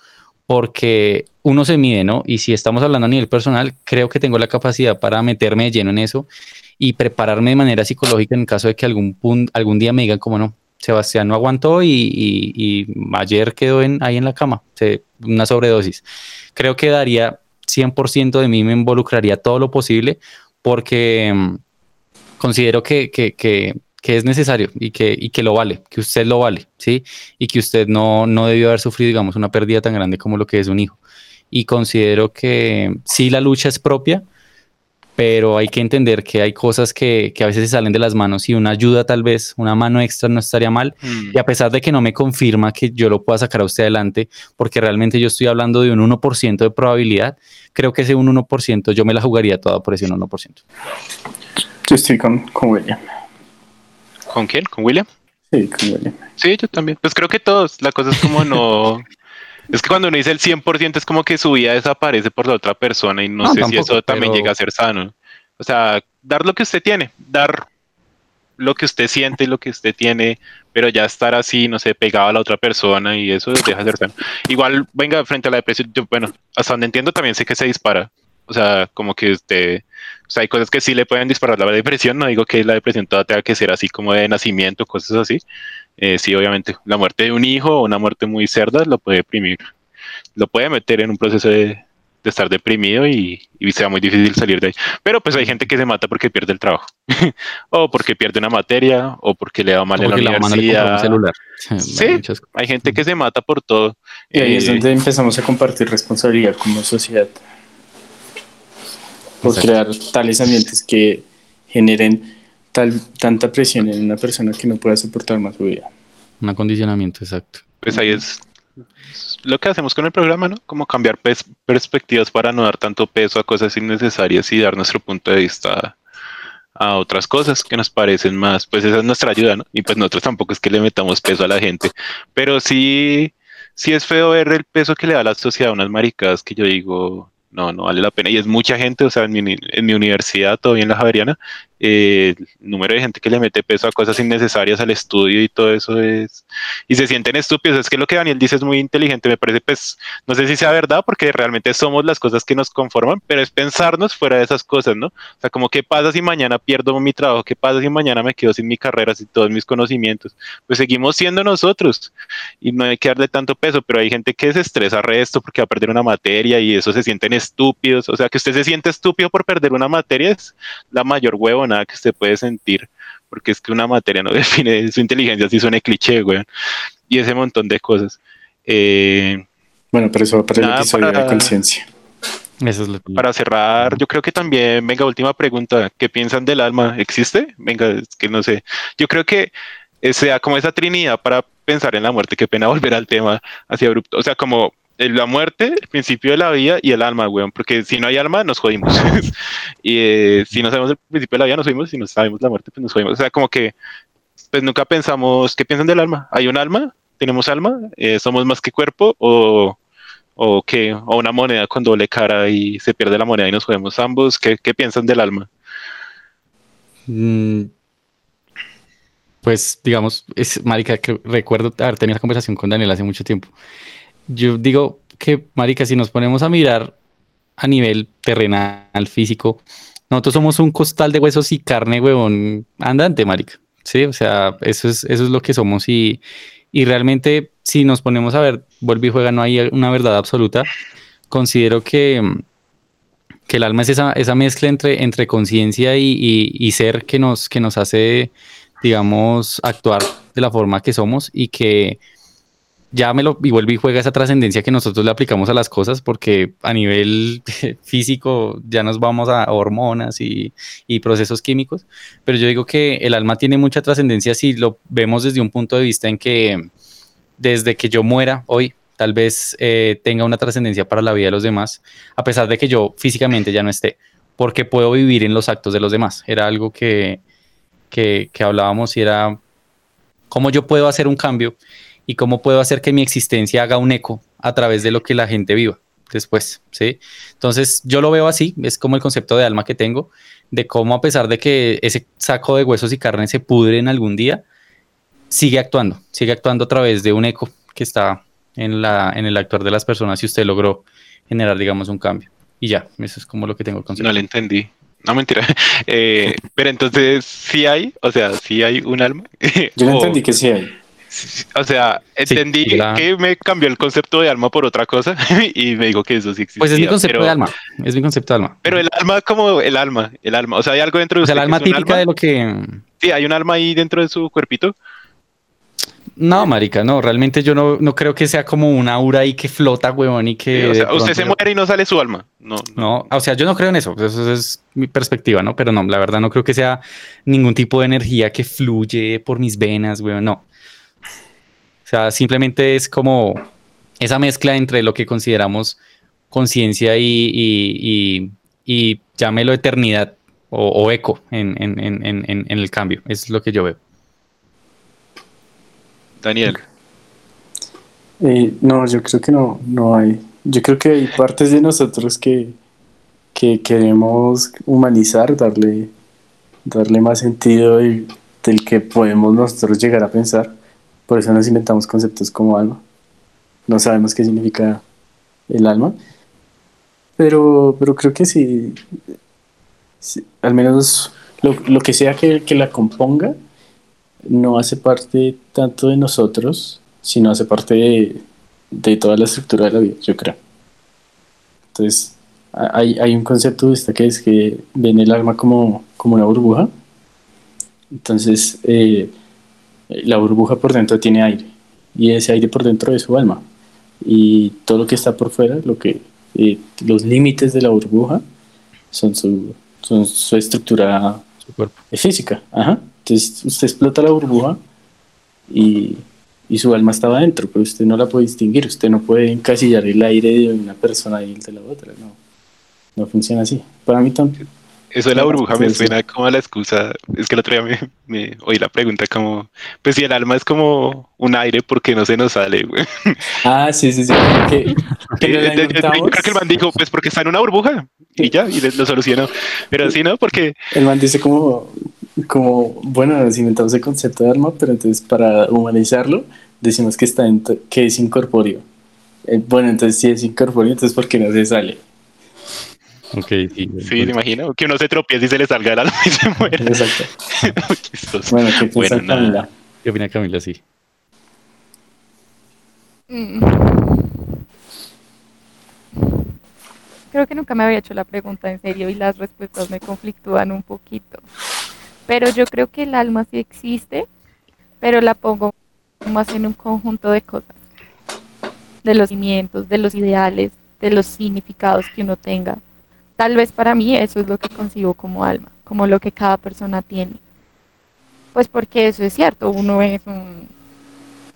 porque uno se mide, ¿no? Y si estamos hablando a nivel personal, creo que tengo la capacidad para meterme de lleno en eso y prepararme de manera psicológica en caso de que algún, algún día me digan como no, Sebastián no aguantó y, y, ayer quedó en, ahí en la cama, una sobredosis. Creo que daría 100% de mí me involucraría todo lo posible porque um, considero que, que, que, que, es necesario y que, y que lo vale, que usted lo vale, ¿sí? Y que usted no, no debió haber sufrido, digamos, una pérdida tan grande como lo que es un hijo. Y considero que sí la lucha es propia, pero hay que entender que hay cosas que, que, a veces se salen de las manos y una ayuda tal vez, una mano extra no estaría mal. Mm. Y a pesar de que no me confirma que yo lo pueda sacar a usted adelante, porque realmente yo estoy hablando de un 1% de probabilidad, creo que ese un 1% yo me la jugaría toda por ese 1%. Yo estoy con, con William. ¿Con quién? ¿Con William? Sí, con William. Sí, yo también. Pues creo que todos. La cosa es como no... Es que cuando uno dice el 100% es como que su vida desaparece por la otra persona y no, no sé tampoco, si eso también pero... llega a ser sano. O sea, dar lo que usted tiene, dar lo que usted siente y lo que usted tiene, pero ya estar así, no sé, pegado a la otra persona y eso deja de ser sano. Igual, venga, frente a la depresión, yo, bueno, hasta donde entiendo también sé que se dispara. O sea, como que usted, o sea, hay cosas que sí le pueden disparar la depresión, no digo que la depresión toda tenga que ser así como de nacimiento, cosas así, eh, sí, obviamente, la muerte de un hijo o una muerte muy cerda lo puede deprimir, lo puede meter en un proceso de de estar deprimido y, y, sea muy difícil salir de ahí. Pero pues hay gente que se mata porque pierde el trabajo, o porque pierde una materia, o porque le va mal en la universidad. celular. Sí, hay gente que se mata por todo. Y ahí es eh, donde empezamos a compartir responsabilidad como sociedad. Por crear tales ambientes que generen tal, tanta presión en una persona que no pueda soportar más su vida. Un acondicionamiento, exacto. Pues ahí es lo que hacemos con el programa, ¿no? Como cambiar perspectivas para no dar tanto peso a cosas innecesarias y dar nuestro punto de vista a otras cosas que nos parecen más, pues esa es nuestra ayuda, ¿no? Y pues nosotros tampoco es que le metamos peso a la gente, pero sí, sí es feo ver el peso que le da la sociedad a unas maricadas que yo digo, no, no vale la pena. Y es mucha gente, o sea, en mi, en mi universidad, todavía en la Javeriana, eh, el número de gente que le mete peso a cosas innecesarias al estudio y todo eso es, y se sienten estúpidos. Es que lo que Daniel dice es muy inteligente, me parece, pues, no sé si sea verdad, porque realmente somos las cosas que nos conforman, pero es pensarnos fuera de esas cosas, ¿no? O sea, como, ¿qué pasa si mañana pierdo mi trabajo? ¿Qué pasa si mañana me quedo sin mi carrera, sin todos mis conocimientos? Pues seguimos siendo nosotros y no hay que darle tanto peso, pero hay gente que se estresa resto porque va a perder una materia y eso se sienten estúpidos. O sea, que usted se siente estúpido por perder una materia es la mayor huevo nada que usted puede sentir, porque es que una materia no define su inteligencia, si suena cliché, güey, y ese montón de cosas. Eh, bueno, pero eso va para el episodio de conciencia. Para cerrar, yo creo que también, venga, última pregunta, ¿qué piensan del alma? ¿Existe? Venga, es que no sé. Yo creo que sea como esa trinidad para pensar en la muerte, qué pena volver al tema así abrupto. O sea, como la muerte, el principio de la vida y el alma, weón, porque si no hay alma, nos jodimos. y eh, si no sabemos el principio de la vida, nos jodimos, si no sabemos la muerte, pues nos jodimos. O sea, como que, pues nunca pensamos, ¿qué piensan del alma? ¿Hay un alma? ¿Tenemos alma? Eh, ¿Somos más que cuerpo? ¿O, o qué? ¿O una moneda con doble cara y se pierde la moneda y nos jodemos ambos? ¿Qué, qué piensan del alma? Mm, pues, digamos, es, marica, que recuerdo haber tenido esa conversación con Daniel hace mucho tiempo yo digo que, marica, si nos ponemos a mirar a nivel terrenal, físico, nosotros somos un costal de huesos y carne, huevón, andante, marica. Sí, o sea, eso es, eso es lo que somos y, y realmente si nos ponemos a ver, vuelve y juega, no hay una verdad absoluta. Considero que, que el alma es esa, esa mezcla entre, entre conciencia y, y, ser que nos, que nos hace, digamos, actuar de la forma que somos y que llámelo y vuelve y juega esa trascendencia que nosotros le aplicamos a las cosas, porque a nivel físico ya nos vamos a hormonas y, procesos químicos, pero yo digo que el alma tiene mucha trascendencia si lo vemos desde un punto de vista en que desde que yo muera hoy, tal vez eh, tenga una trascendencia para la vida de los demás, a pesar de que yo físicamente ya no esté, porque puedo vivir en los actos de los demás. Era algo que, que, que hablábamos y era cómo yo puedo hacer un cambio y cómo puedo hacer que mi existencia haga un eco a través de lo que la gente viva después, ¿sí? Entonces yo lo veo así, es como el concepto de alma que tengo, de cómo a pesar de que ese saco de huesos y carne se pudre en algún día, sigue actuando, sigue actuando a través de un eco que está en, la, en el actuar de las personas y usted logró generar, digamos, un cambio. Y ya, eso es como lo que tengo concepto. No le entendí. No, mentira. Eh, pero entonces, ¿sí hay? O sea, ¿sí hay un alma? Yo no entendí que sí hay. O sea, entendí que me cambió el concepto de alma por otra cosa y me dijo que eso sí existía. Pues es mi concepto de alma, es mi concepto de alma. Pero el alma como el alma, el alma, o sea, hay algo dentro de o sea, el alma típica de lo que... Sí, hay un alma ahí dentro de su cuerpito. No, marica, no, realmente yo no, no creo que sea como una aura ahí que flota, huevón, y que... o sea, usted se muere y no sale su alma. No, no, o sea, yo no creo en eso, eso es mi perspectiva, ¿no? Pero no, la verdad no creo que sea ningún tipo de energía que fluye por mis venas, huevón, no. O sea, simplemente es como esa mezcla entre lo que consideramos conciencia y, y, llámelo eternidad o, eco en, el cambio. es lo que yo veo. Daniel. Eh, no, yo creo que no, no hay. Yo creo que hay partes de nosotros que, que queremos humanizar, darle, darle más sentido del que podemos nosotros llegar a pensar por eso nos inventamos conceptos como alma. No sabemos qué significa el alma. Pero, pero creo que sí, al menos lo, que sea que, la componga, no hace parte tanto de nosotros, sino hace parte de, toda la estructura de la vida, yo creo. Entonces, hay, hay un concepto de que es que ven el alma como, como una burbuja. Entonces, eh, la burbuja por dentro tiene aire y ese aire por dentro es su alma. Y todo lo que está por fuera, lo que, eh, los límites de la burbuja son su, son su estructura Su cuerpo. física. Ajá. Entonces, usted explota la burbuja y, y su alma estaba dentro, pero usted no la puede distinguir. Usted no puede encasillar el aire de una persona y el de la otra. No, no funciona así. Para mí también. Eso de la burbuja me suena como a la excusa. Es que el otro día me, me oí la pregunta como, pues si el alma es como un aire, ¿por qué no se nos sale? güey? Ah, sí, sí, sí. La Eh. Creo que el man dijo, pues porque está en una burbuja y ya, y lo solucionó. Pero sí, ¿no? Porque El man dice como, como, bueno, nos inventamos el concepto de alma, pero entonces para humanizarlo decimos que está que es incorpóreo. Eh, bueno, entonces si es incorpóreo, entonces ¿por qué no se sale? Ok, sí. sí, me imagino que uno se tropieza y se le salga el alma y se muere. Exacto. Bueno, ¿qué piensa Bueno. Camila? ¿Qué opina Camila? Sí. Mm. Creo que nunca me había hecho la pregunta en serio y las respuestas me conflictúan un poquito. Pero yo creo que el alma sí existe, pero la pongo más en un conjunto de cosas. De los cimientos, de los ideales, de los significados que uno tenga. Tal vez para mí eso es lo que concibo como alma, como lo que cada persona tiene. Pues porque eso es cierto, uno es un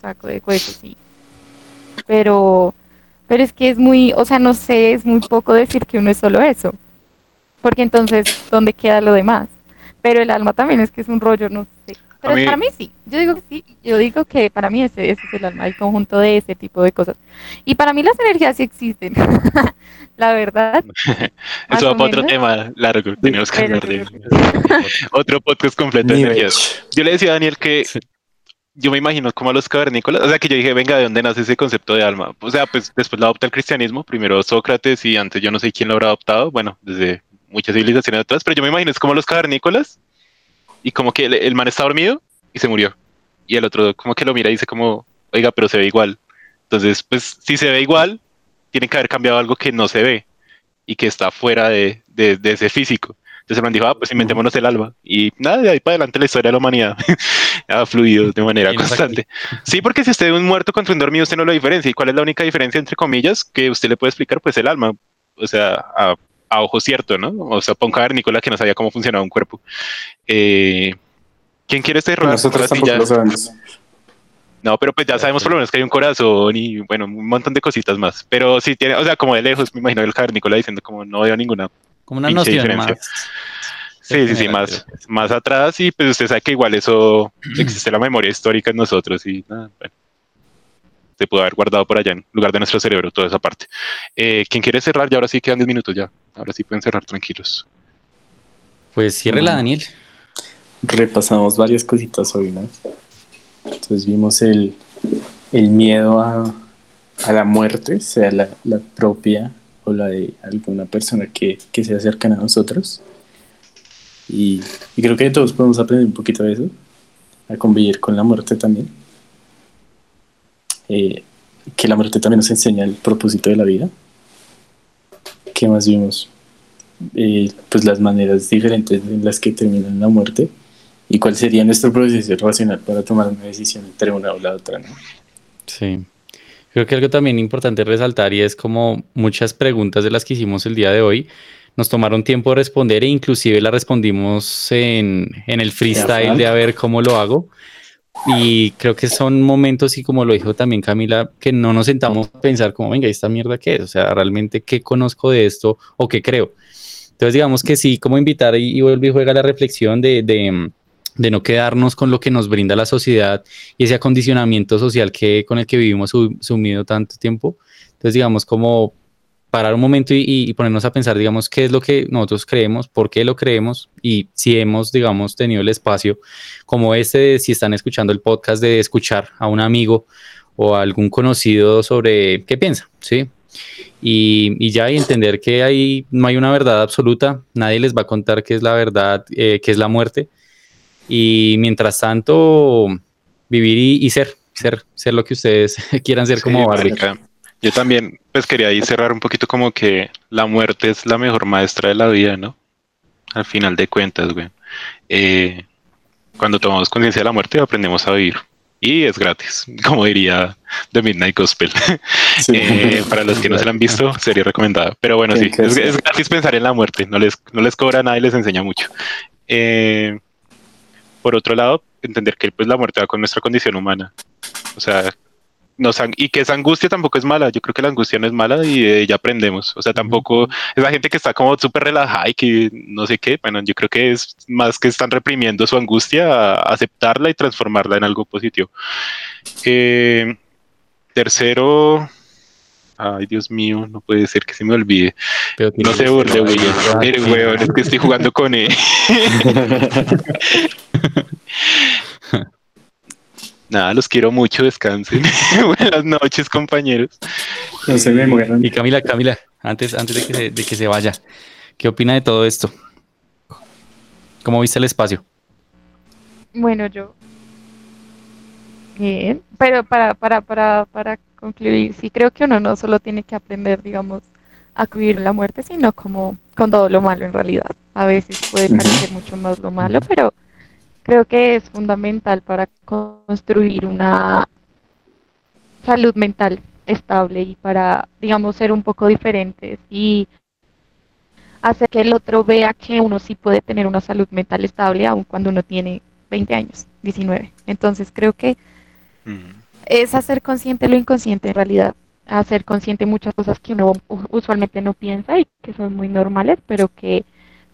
saco de huesos y pero pero es que es muy, o sea, no sé, es muy poco decir que uno es solo eso. Porque entonces, ¿dónde queda lo demás? Pero el alma también es que es un rollo, no sé. Pero A mí- para mí sí, yo digo que sí, yo digo que para mí ese, ese es el alma, el conjunto de ese tipo de cosas. Y para mí las energías sí existen, la verdad. Eso va para otro tema largo. Tenemos que hablar de otro podcast completo de energías. Yo le decía a Daniel que Sí. yo me imagino como a los cavernícolas, o sea que yo dije, venga, ¿de dónde nace ese concepto de alma? O sea, pues después lo adopta el cristianismo, primero Sócrates y antes yo no sé quién lo habrá adoptado, bueno, desde muchas civilizaciones atrás, pero yo me imagino es como los cavernícolas y como que el, el man está dormido y se murió. Y el otro como que lo mira y dice como, oiga, pero se ve igual. Entonces, pues si se ve igual, tiene que haber cambiado algo que no se ve y que está fuera de, de- de ese físico. Entonces el man dijo, ah, pues inventémonos el alma. Y nada, de ahí para adelante la historia de la humanidad ha fluido de manera constante. Sí, porque si usted es un muerto contra un dormido, usted no lo diferencia. ¿Y cuál es la única diferencia, entre comillas, que usted le puede explicar? Pues el alma. O sea, a, a ojo cierto, ¿no? O sea, para un cavernícola que no sabía cómo funcionaba un cuerpo. Eh, ¿Quién quiere este rol? Nosotros tampoco ya- lo sabemos. no, pero pues ya sabemos por lo menos que hay un corazón y bueno, un montón de cositas más. Pero sí tiene, o sea, como de lejos, me imagino el cavernícola diciendo como no veo ninguna. Como una noción diferencia. más. Sí, sí, sí, más, más atrás y pues usted sabe que igual eso existe la memoria histórica en nosotros y nada, bueno. Se pudo haber guardado por allá en lugar de nuestro cerebro, toda esa parte. Eh, ¿Quién quiere cerrar? Ya ahora sí quedan 10 minutos ya. Ahora sí pueden cerrar tranquilos. Pues ciérrela, Daniel. Repasamos varias cositas hoy, ¿no? Entonces vimos el, el miedo a, a la muerte, sea la, la propia o la de alguna persona que, que se acercan a nosotros. Y, y creo que todos podemos aprender un poquito de eso, a convivir con la muerte también. Eh, que la muerte también nos enseña el propósito de la vida. ¿Qué más vimos? Eh, pues las maneras diferentes en las que termina la muerte y cuál sería nuestro proceso racional para tomar una decisión entre una o la otra, ¿no? Sí. Creo que algo también importante resaltar y es como muchas preguntas de las que hicimos el día de hoy nos tomaron tiempo de responder e inclusive las respondimos en, en el freestyle de a ver cómo lo hago. Y creo que son momentos y como lo dijo también Camila, que no nos sentamos a pensar como, venga, ¿esta mierda qué es? O sea, realmente qué conozco de esto o qué creo. Entonces digamos que sí, como invitar y, y vuelve y juega la reflexión de, de, de, no quedarnos con lo que nos brinda la sociedad y ese acondicionamiento social que, con el que vivimos sumido tanto tiempo. Entonces digamos como parar un momento y, y, ponernos a pensar, digamos, qué es lo que nosotros creemos, por qué lo creemos y si hemos, digamos, tenido el espacio como este, de, si están escuchando el podcast, de escuchar a un amigo o a algún conocido sobre qué piensa, ¿sí? Y, y ya y entender que ahí no hay una verdad absoluta, nadie les va a contar qué es la verdad, eh, qué es la muerte. Y mientras tanto, vivir y, y ser, ser, ser lo que ustedes quieran ser Sí, como marica. Yo también, pues quería ahí cerrar un poquito como que la muerte es la mejor maestra de la vida, ¿no? Al final de cuentas, güey. Eh, cuando tomamos conciencia de la muerte aprendemos a vivir. Y es gratis, como diría The Midnight Gospel. Eh, para los que no se la han visto, sería recomendada. Pero bueno, sí, es, gratis pensar en la muerte. No les, no les cobra nada y les enseña mucho. Eh, por otro lado, entender que pues, la muerte va con nuestra condición humana. O sea, y que esa angustia tampoco es mala. Yo creo que la angustia no es mala y ya aprendemos. O sea, tampoco es la gente que está como súper relajada y que no sé qué. Bueno, yo creo que es más que están reprimiendo su angustia a aceptarla y transformarla en algo positivo. Eh, tercero, Ay, Dios mío, no puede ser que se me olvide. no se burle, güey. Es que estoy jugando con él. Nada, los quiero mucho, descansen. Buenas noches, compañeros. No se me mueran. Y Camila, Camila, antes, antes de, que se, de que se vaya, ¿qué opina de todo esto? ¿Cómo viste el espacio? Bueno, yo. Bien, pero para, para, para, para concluir, sí creo que uno no solo tiene que aprender, digamos, a vivir la muerte, sino como con todo lo malo en realidad. A veces puede parecer mucho más lo malo, pero creo que es fundamental para construir una salud mental estable y para, digamos, ser un poco diferentes y hacer que el otro vea que uno sí puede tener una salud mental estable aun cuando uno tiene 20 años, 19. Entonces creo que es hacer consciente lo inconsciente en realidad, hacer consciente muchas cosas que uno usualmente no piensa y que son muy normales, pero que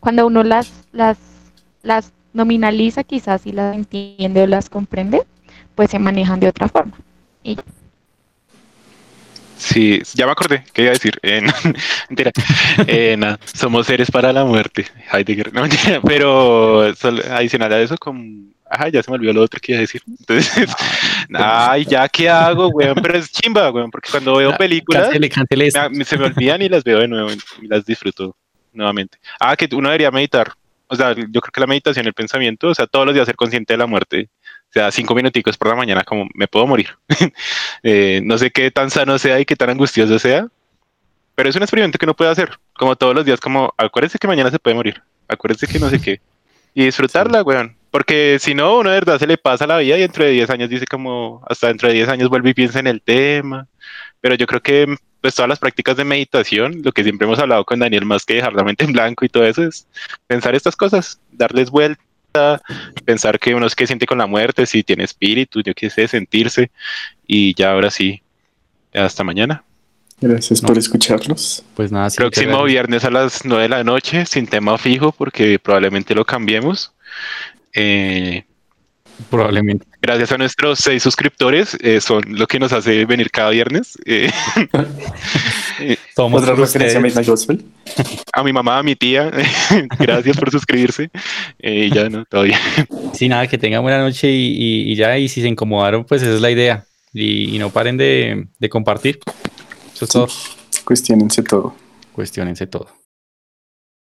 cuando uno las, las, las nominaliza quizás y las entiende o las comprende, pues se manejan de otra forma. Y Sí, ya me acordé, ¿qué iba a decir? Eh, mentira, eh, somos seres para la muerte, Heidegger, no mentira, pero adicional a eso, con, ajá, ya se me olvidó lo otro que iba a decir, entonces, ay, ya, ¿qué hago, weón? Pero es chimba, weón, porque cuando veo películas, se me olvidan y las veo de nuevo y las disfruto nuevamente. Ah, que uno debería meditar, o sea, yo creo que la meditación, el pensamiento, o sea, todos los días ser consciente de la muerte, o sea, cinco minuticos por la mañana, como me puedo morir. Eh, no sé qué tan sano sea y qué tan angustioso sea, pero es un experimento que uno puede hacer, como todos los días, como acuérdense que mañana se puede morir, acuérdense que no sé qué, y disfrutarla, weón. Porque si no, uno de verdad se le pasa la vida y dentro de 10 años dice como, hasta dentro de 10 años vuelve y piensa en el tema. Pero yo creo que pues todas las prácticas de meditación, lo que siempre hemos hablado con Daniel, más que dejar la mente en blanco y todo eso, es pensar estas cosas, darles vuelta, pensar que uno es que siente con la muerte, si tiene espíritu, yo qué sé, sentirse, y ya ahora sí, hasta mañana. Gracias por escucharnos. Pues nada, Próximo viernes a las 9 de la noche, sin tema fijo, porque probablemente lo cambiemos. Eh, Probablemente. Gracias a nuestros seis suscriptores, eh, son lo que nos hace venir cada viernes. Eh, Otra referencia a mi mamá, a mi tía, gracias por suscribirse. Eh, ya no, todavía. Sí, nada, que tengan buena noche y, ya, y si se incomodaron, pues esa es la idea. Y, no paren de, compartir. Eso es todo. Cuestionense todo. Cuestionense todo.